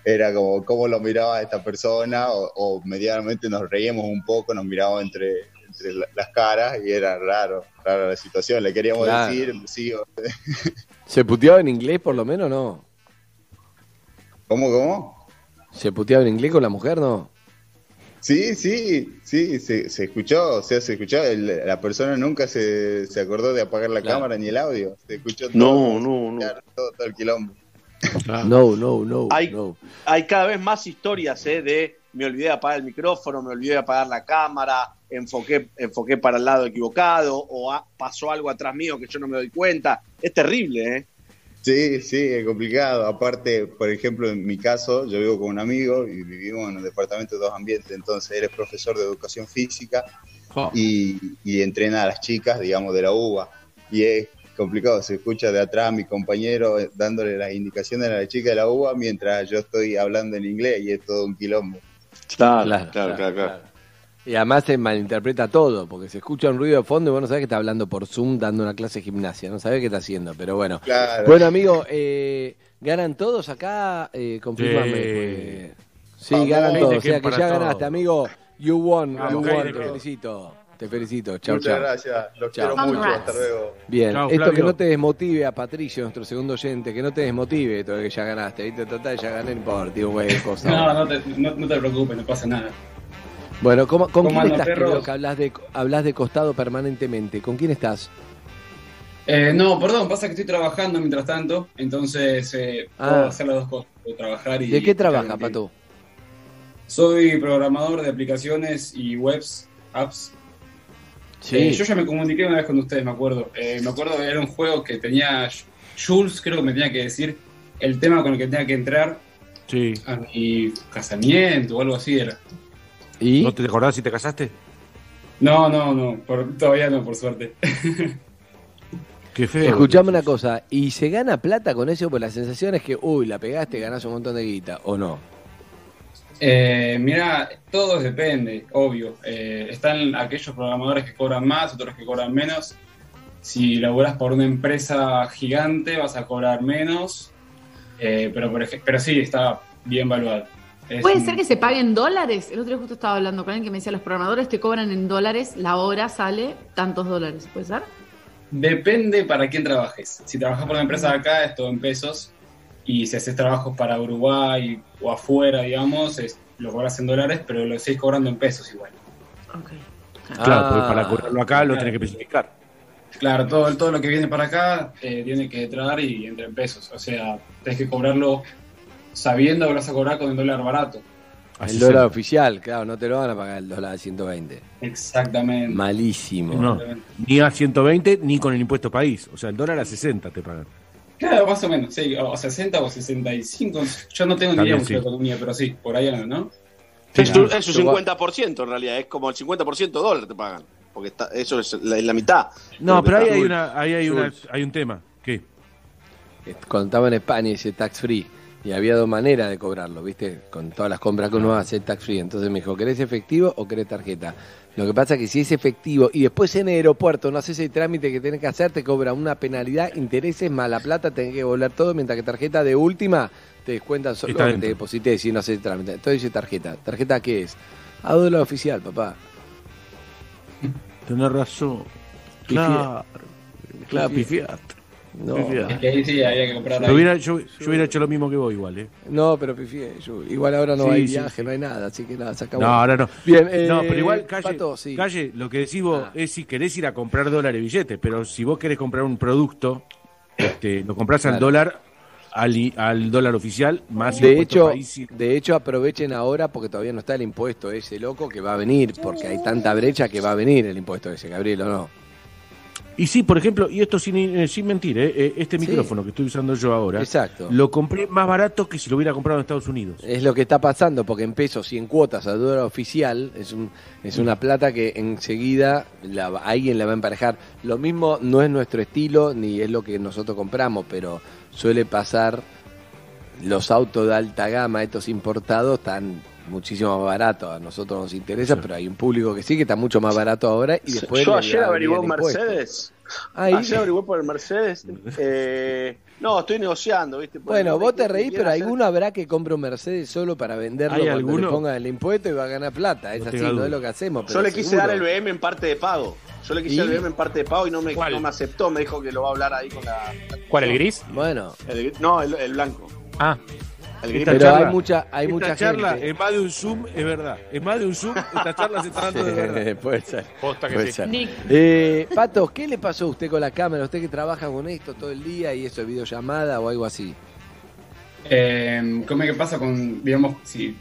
era como cómo lo miraba esta persona o, o medianamente nos reíamos un poco, nos mirábamos entre entre la- las caras y era raro, rara la situación, le queríamos Claro. decir, sí, o- ¿Se puteaba en inglés por lo menos no? ¿cómo, cómo? ¿Se puteaba en inglés con la mujer no? Sí, sí, sí, se, se escuchó, o sea, se escuchó, el- la persona nunca se, se acordó de apagar la Claro. cámara ni el audio, se escuchó todo, No, no, no. todo, todo el quilombo. No, no, no, Hay- no. Hay cada vez más historias ¿eh? de me olvidé de apagar el micrófono, me olvidé de apagar la cámara, enfoqué, enfoqué para el lado equivocado o pasó algo atrás mío que yo no me doy cuenta. Es terrible, ¿eh? Sí, sí, es complicado. Aparte, por ejemplo, en mi caso, yo vivo con un amigo y vivimos en un departamento de dos ambientes, entonces él es profesor de educación física y, y entrena a las chicas, digamos, de la UBA. Y es complicado. Se escucha de atrás mi compañero eh, dándole las indicaciones a la chica de la uva mientras yo estoy hablando en inglés y es todo un quilombo. Claro, claro, claro, claro. Y además se malinterpreta todo, porque se escucha un ruido de fondo y vos no sabés que está hablando por Zoom dando una clase de gimnasia, no sabés qué está haciendo, pero bueno. Claro. Bueno, amigo, eh, ¿ganan todos acá? Eh, confirmame. Sí. pues. Sí, Vamos, ganan todos, o sea que ya ganaste, amigo. You won, Vamos, you won, te felicito. Te felicito, chau, Muchas chau. gracias, los Chao. quiero mucho, hasta luego. Bien, Chao, esto que no te desmotive a Patricio, nuestro segundo oyente, que no te desmotive todo que ya ganaste, ¿viste? Total, ya gané, no importa, güey, cosa. No, no te, no, no te preocupes, no pasa nada. Bueno, ¿cómo- ¿con ¿Cómo quién estás, veo que hablas de, hablas de costado permanentemente? ¿Con quién estás? Eh, no, perdón, pasa que estoy trabajando mientras tanto, entonces eh, puedo Ah. hacer las dos cosas, puedo trabajar y... ¿De qué trabaja, Pato? Soy programador de aplicaciones y webs, apps. Sí. Eh, yo ya me comuniqué una vez con ustedes, me acuerdo. Eh, me acuerdo que era un juego que tenía Jules, creo que me tenía que decir el tema con el que tenía que entrar Sí. a mi casamiento o algo así era. ¿Y? ¿No te acordás si te casaste? No, no, no, por- todavía no, por suerte. Qué feo. Escuchame una cosa, ¿y se gana plata con eso? Pues la sensación es que, uy, la pegaste, ganás un montón de guita, ¿o no? Eh, mira, todo depende, obvio. Eh, están aquellos programadores que cobran más, otros que cobran menos. Si laburas por una empresa gigante, vas a cobrar menos. Eh, pero, pero sí, está bien valuado. Es ¿Puede un- ser que se paguen dólares? El otro día justo estaba hablando con alguien que me decía, los programadores te cobran en dólares, la hora sale tantos dólares, ¿puede ser? Depende para quién trabajes. Si trabajas por una empresa de acá, es todo en pesos. Y si haces trabajos para Uruguay o afuera, digamos, es- lo cobras en dólares, pero lo seguís cobrando en pesos igual. Claro, porque Ah. para cobrarlo acá lo tenés que especificar. Claro, todo, todo lo que viene para acá eh, tiene que entrar y entra en pesos. O sea, tenés que cobrarlo sabiendo que lo vas a cobrar con el dólar barato. el dólar oficial, claro, no te lo van a pagar el dólar de 120. Exactamente. Malísimo. No, ni a 120 ni con el impuesto país. O sea, el dólar a 60 te pagan. Claro, más o menos, sí, o 60 o 65. Yo no tengo ni idea mucho sí. de economía, pero sí, por ahí anda, ¿no? Es, tu- es Yo- 50% en realidad, es como el 50% dólar te pagan. Porque está, eso es la, mitad. No, pero ahí hay, una, ahí hay, una, hay un tema. ¿Qué? Cuando estaba en España hice tax free y había dos maneras de cobrarlo, ¿viste? Con todas las compras que uno hace tax free. Entonces me dijo, ¿querés efectivo o querés tarjeta? Lo que pasa es que si es efectivo y después en el aeropuerto no haces el trámite que tenés que hacer, te cobra una penalidad, intereses, más la plata, tenés que volver todo, mientras que tarjeta de última te descuentan solo lo que te deposité si no haces el trámite. Entonces dice tarjeta. ¿Tarjeta qué es? A dólar oficial, papá. Tenés razón. Claro. Claro, pifiaste. No. Pifiaste. Es que ahí sí había que comprar Yo hubiera, yo, yo hubiera hecho lo mismo que vos igual, ¿eh? No, pero pifié. yo- igual ahora no Sí, hay sí, viaje, no hay nada, así que nada, se acabó. No, ahora no. Bien, eh, no, pero igual, calle, Pato, sí. calle, lo que decís vos es si querés ir a comprar dólares y billetes, pero si vos querés comprar un producto, este, lo compras al Claro. dólar, al, i- al dólar oficial, más De hecho, país de hecho, aprovechen ahora porque todavía no está el impuesto ese loco que va a venir, porque hay tanta brecha que va a venir el impuesto ese, Gabriel, ¿o no? Y sí, por ejemplo, y esto sin, eh, sin mentir, eh, eh, este Sí. micrófono que estoy usando yo ahora, Exacto. lo compré más barato que si lo hubiera comprado en Estados Unidos. Es lo que está pasando, porque en pesos y en cuotas a dólar oficial es, un, es una plata que enseguida la, alguien la va a emparejar. Lo mismo no es nuestro estilo ni es lo que nosotros compramos, pero suele pasar los autos de alta gama, estos importados, están muchísimo más baratos. A nosotros nos interesa, pero hay un público que sí que está mucho más barato ahora y después Yo le ayer averigué un. Mercedes. Ahí. Ayer averigué por el Mercedes. Eh, no, estoy negociando, ¿viste? Bueno, no vos te reís, pero hacer- alguno habrá que compre un Mercedes solo para venderlo ¿Hay cuando le alguno? pongan el impuesto y va a ganar plata. Es No así, no es lo que hacemos. Yo pero le quise seguro. dar el BM en parte de pago. Yo le quise ¿Y? dar el BM en parte de pago y no me, no me aceptó. Me dijo que lo va a hablar ahí con la. ¿Cuál, el gris? Bueno, el- no, el, el blanco. Ah. Esta pero charla- hay mucha, hay esta mucha charla, gente. en más de un Zoom, es verdad. En más de un Zoom, esta charla se está dando de verdad. Puede ser. posta que puede sí. ser. Nick. Eh, Pato, ¿qué le pasó a usted con la cámara? ¿Usted que trabaja con esto todo el día y eso es videollamada o algo así? Eh, ¿Cómo es que pasa con, digamos, sí?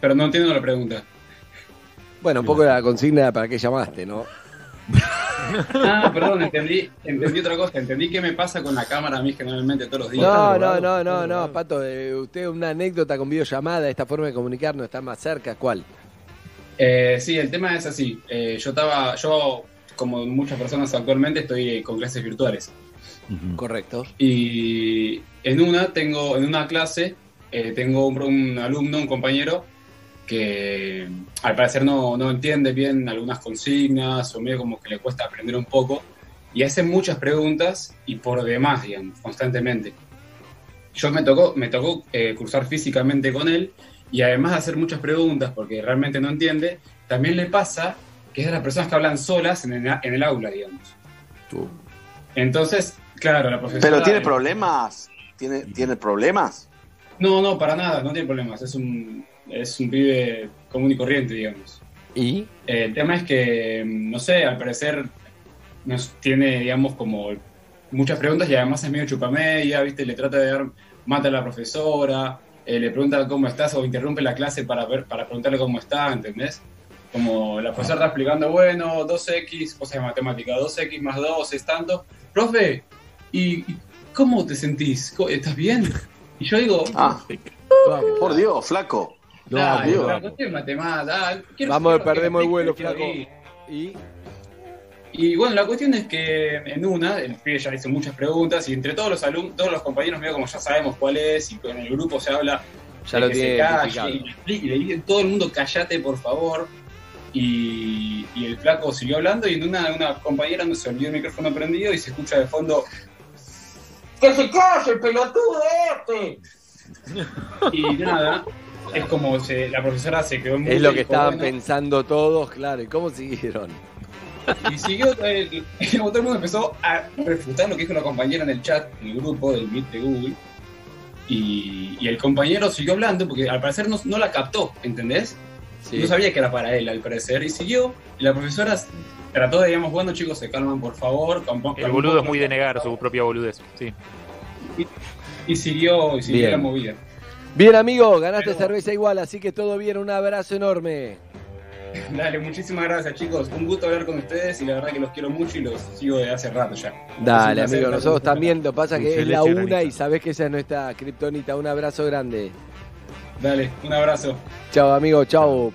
Pero no entiendo la pregunta. Bueno, un poco la consigna para qué llamaste, ¿no? Ah, perdón, entendí, entendí otra cosa. Entendí qué me pasa con la cámara a mí generalmente todos los días. No, no, no, no, no, Pato, eh, usted una anécdota con videollamada, esta forma de comunicarnos está más cerca, ¿cuál? Eh, sí, el tema es así. Eh, yo estaba, yo, como muchas personas actualmente, estoy eh, con clases virtuales. Correcto. Y en una tengo, en una clase, eh, tengo un, un alumno, un compañero, que al parecer no, no entiende bien algunas consignas o medio como que le cuesta aprender un poco y hace muchas preguntas y por demás, digamos, constantemente. Yo me tocó, me tocó eh, cursar físicamente con él y además de hacer muchas preguntas porque realmente no entiende, también le pasa que es de las personas que hablan solas en el, en el aula, digamos. Entonces, claro, la profesora... ¿Pero tiene problemas? ¿Tiene, ¿Tiene problemas? No, no, para nada, no tiene problemas. Es un, es un pibe común y corriente, digamos. ¿Y? Eh, el tema es que, mm, no sé, al parecer nos tiene, digamos, como muchas preguntas y además es medio chupamedia, ¿viste? Le trata de dar mata a la profesora, eh, le pregunta cómo estás o interrumpe la clase para ver para preguntarle cómo está, ¿entendés? Como la profesora está explicando, bueno, 2x, cosas de matemática, 2x más 2 es tanto. Profe, ¿y y cómo te sentís? ¿Co- ¿Estás bien? Y yo digo, Ah, por Dios, flaco. Dale, ah, quiero- Vamos, quiero- perdemos el vuelo, quiero flaco. ir. ¿Y? Y bueno, la cuestión es que en una, el pibe ya hizo muchas preguntas y entre todos los alumnos, todos los compañeros, medio como ya sabemos cuál es, y en el grupo se habla Ya de lo que tiene se calle, identificado. y, le explica- y le dicen todo el mundo callate por favor. Y, y el flaco siguió hablando y en una, una compañera no se olvidó el micrófono prendido y se escucha de fondo ¡Que se calle el pelotudo este! Y nada, es como se, la profesora se quedó en Es lo que dijo, estaban "Bueno". pensando todos, claro. ¿Y cómo siguieron? Y siguió, el, como todo el mundo empezó a refutar lo que dijo la compañera en el chat, en el grupo del Meet de Google. Y, y el compañero siguió hablando porque al parecer no, no la captó, ¿entendés? Sí. No sabía que era para él, al parecer. Y siguió. Y la profesora trató de, digamos, bueno, chicos, se calman, por favor. El boludo es muy de negar su propia boludez. Sí. Y siguió, y siguió Bien. la movida. Bien, amigo, ganaste cerveza igual, así que todo bien. Un abrazo enorme. Dale, muchísimas gracias, chicos. Un gusto hablar con ustedes y la verdad que los quiero mucho y los sigo de hace rato ya. Dale, amigo, nosotros también. Lo que pasa que es la una y sabés que esa es nuestra kriptonita. Un abrazo grande. Dale, un abrazo. Chao, amigo. Chao,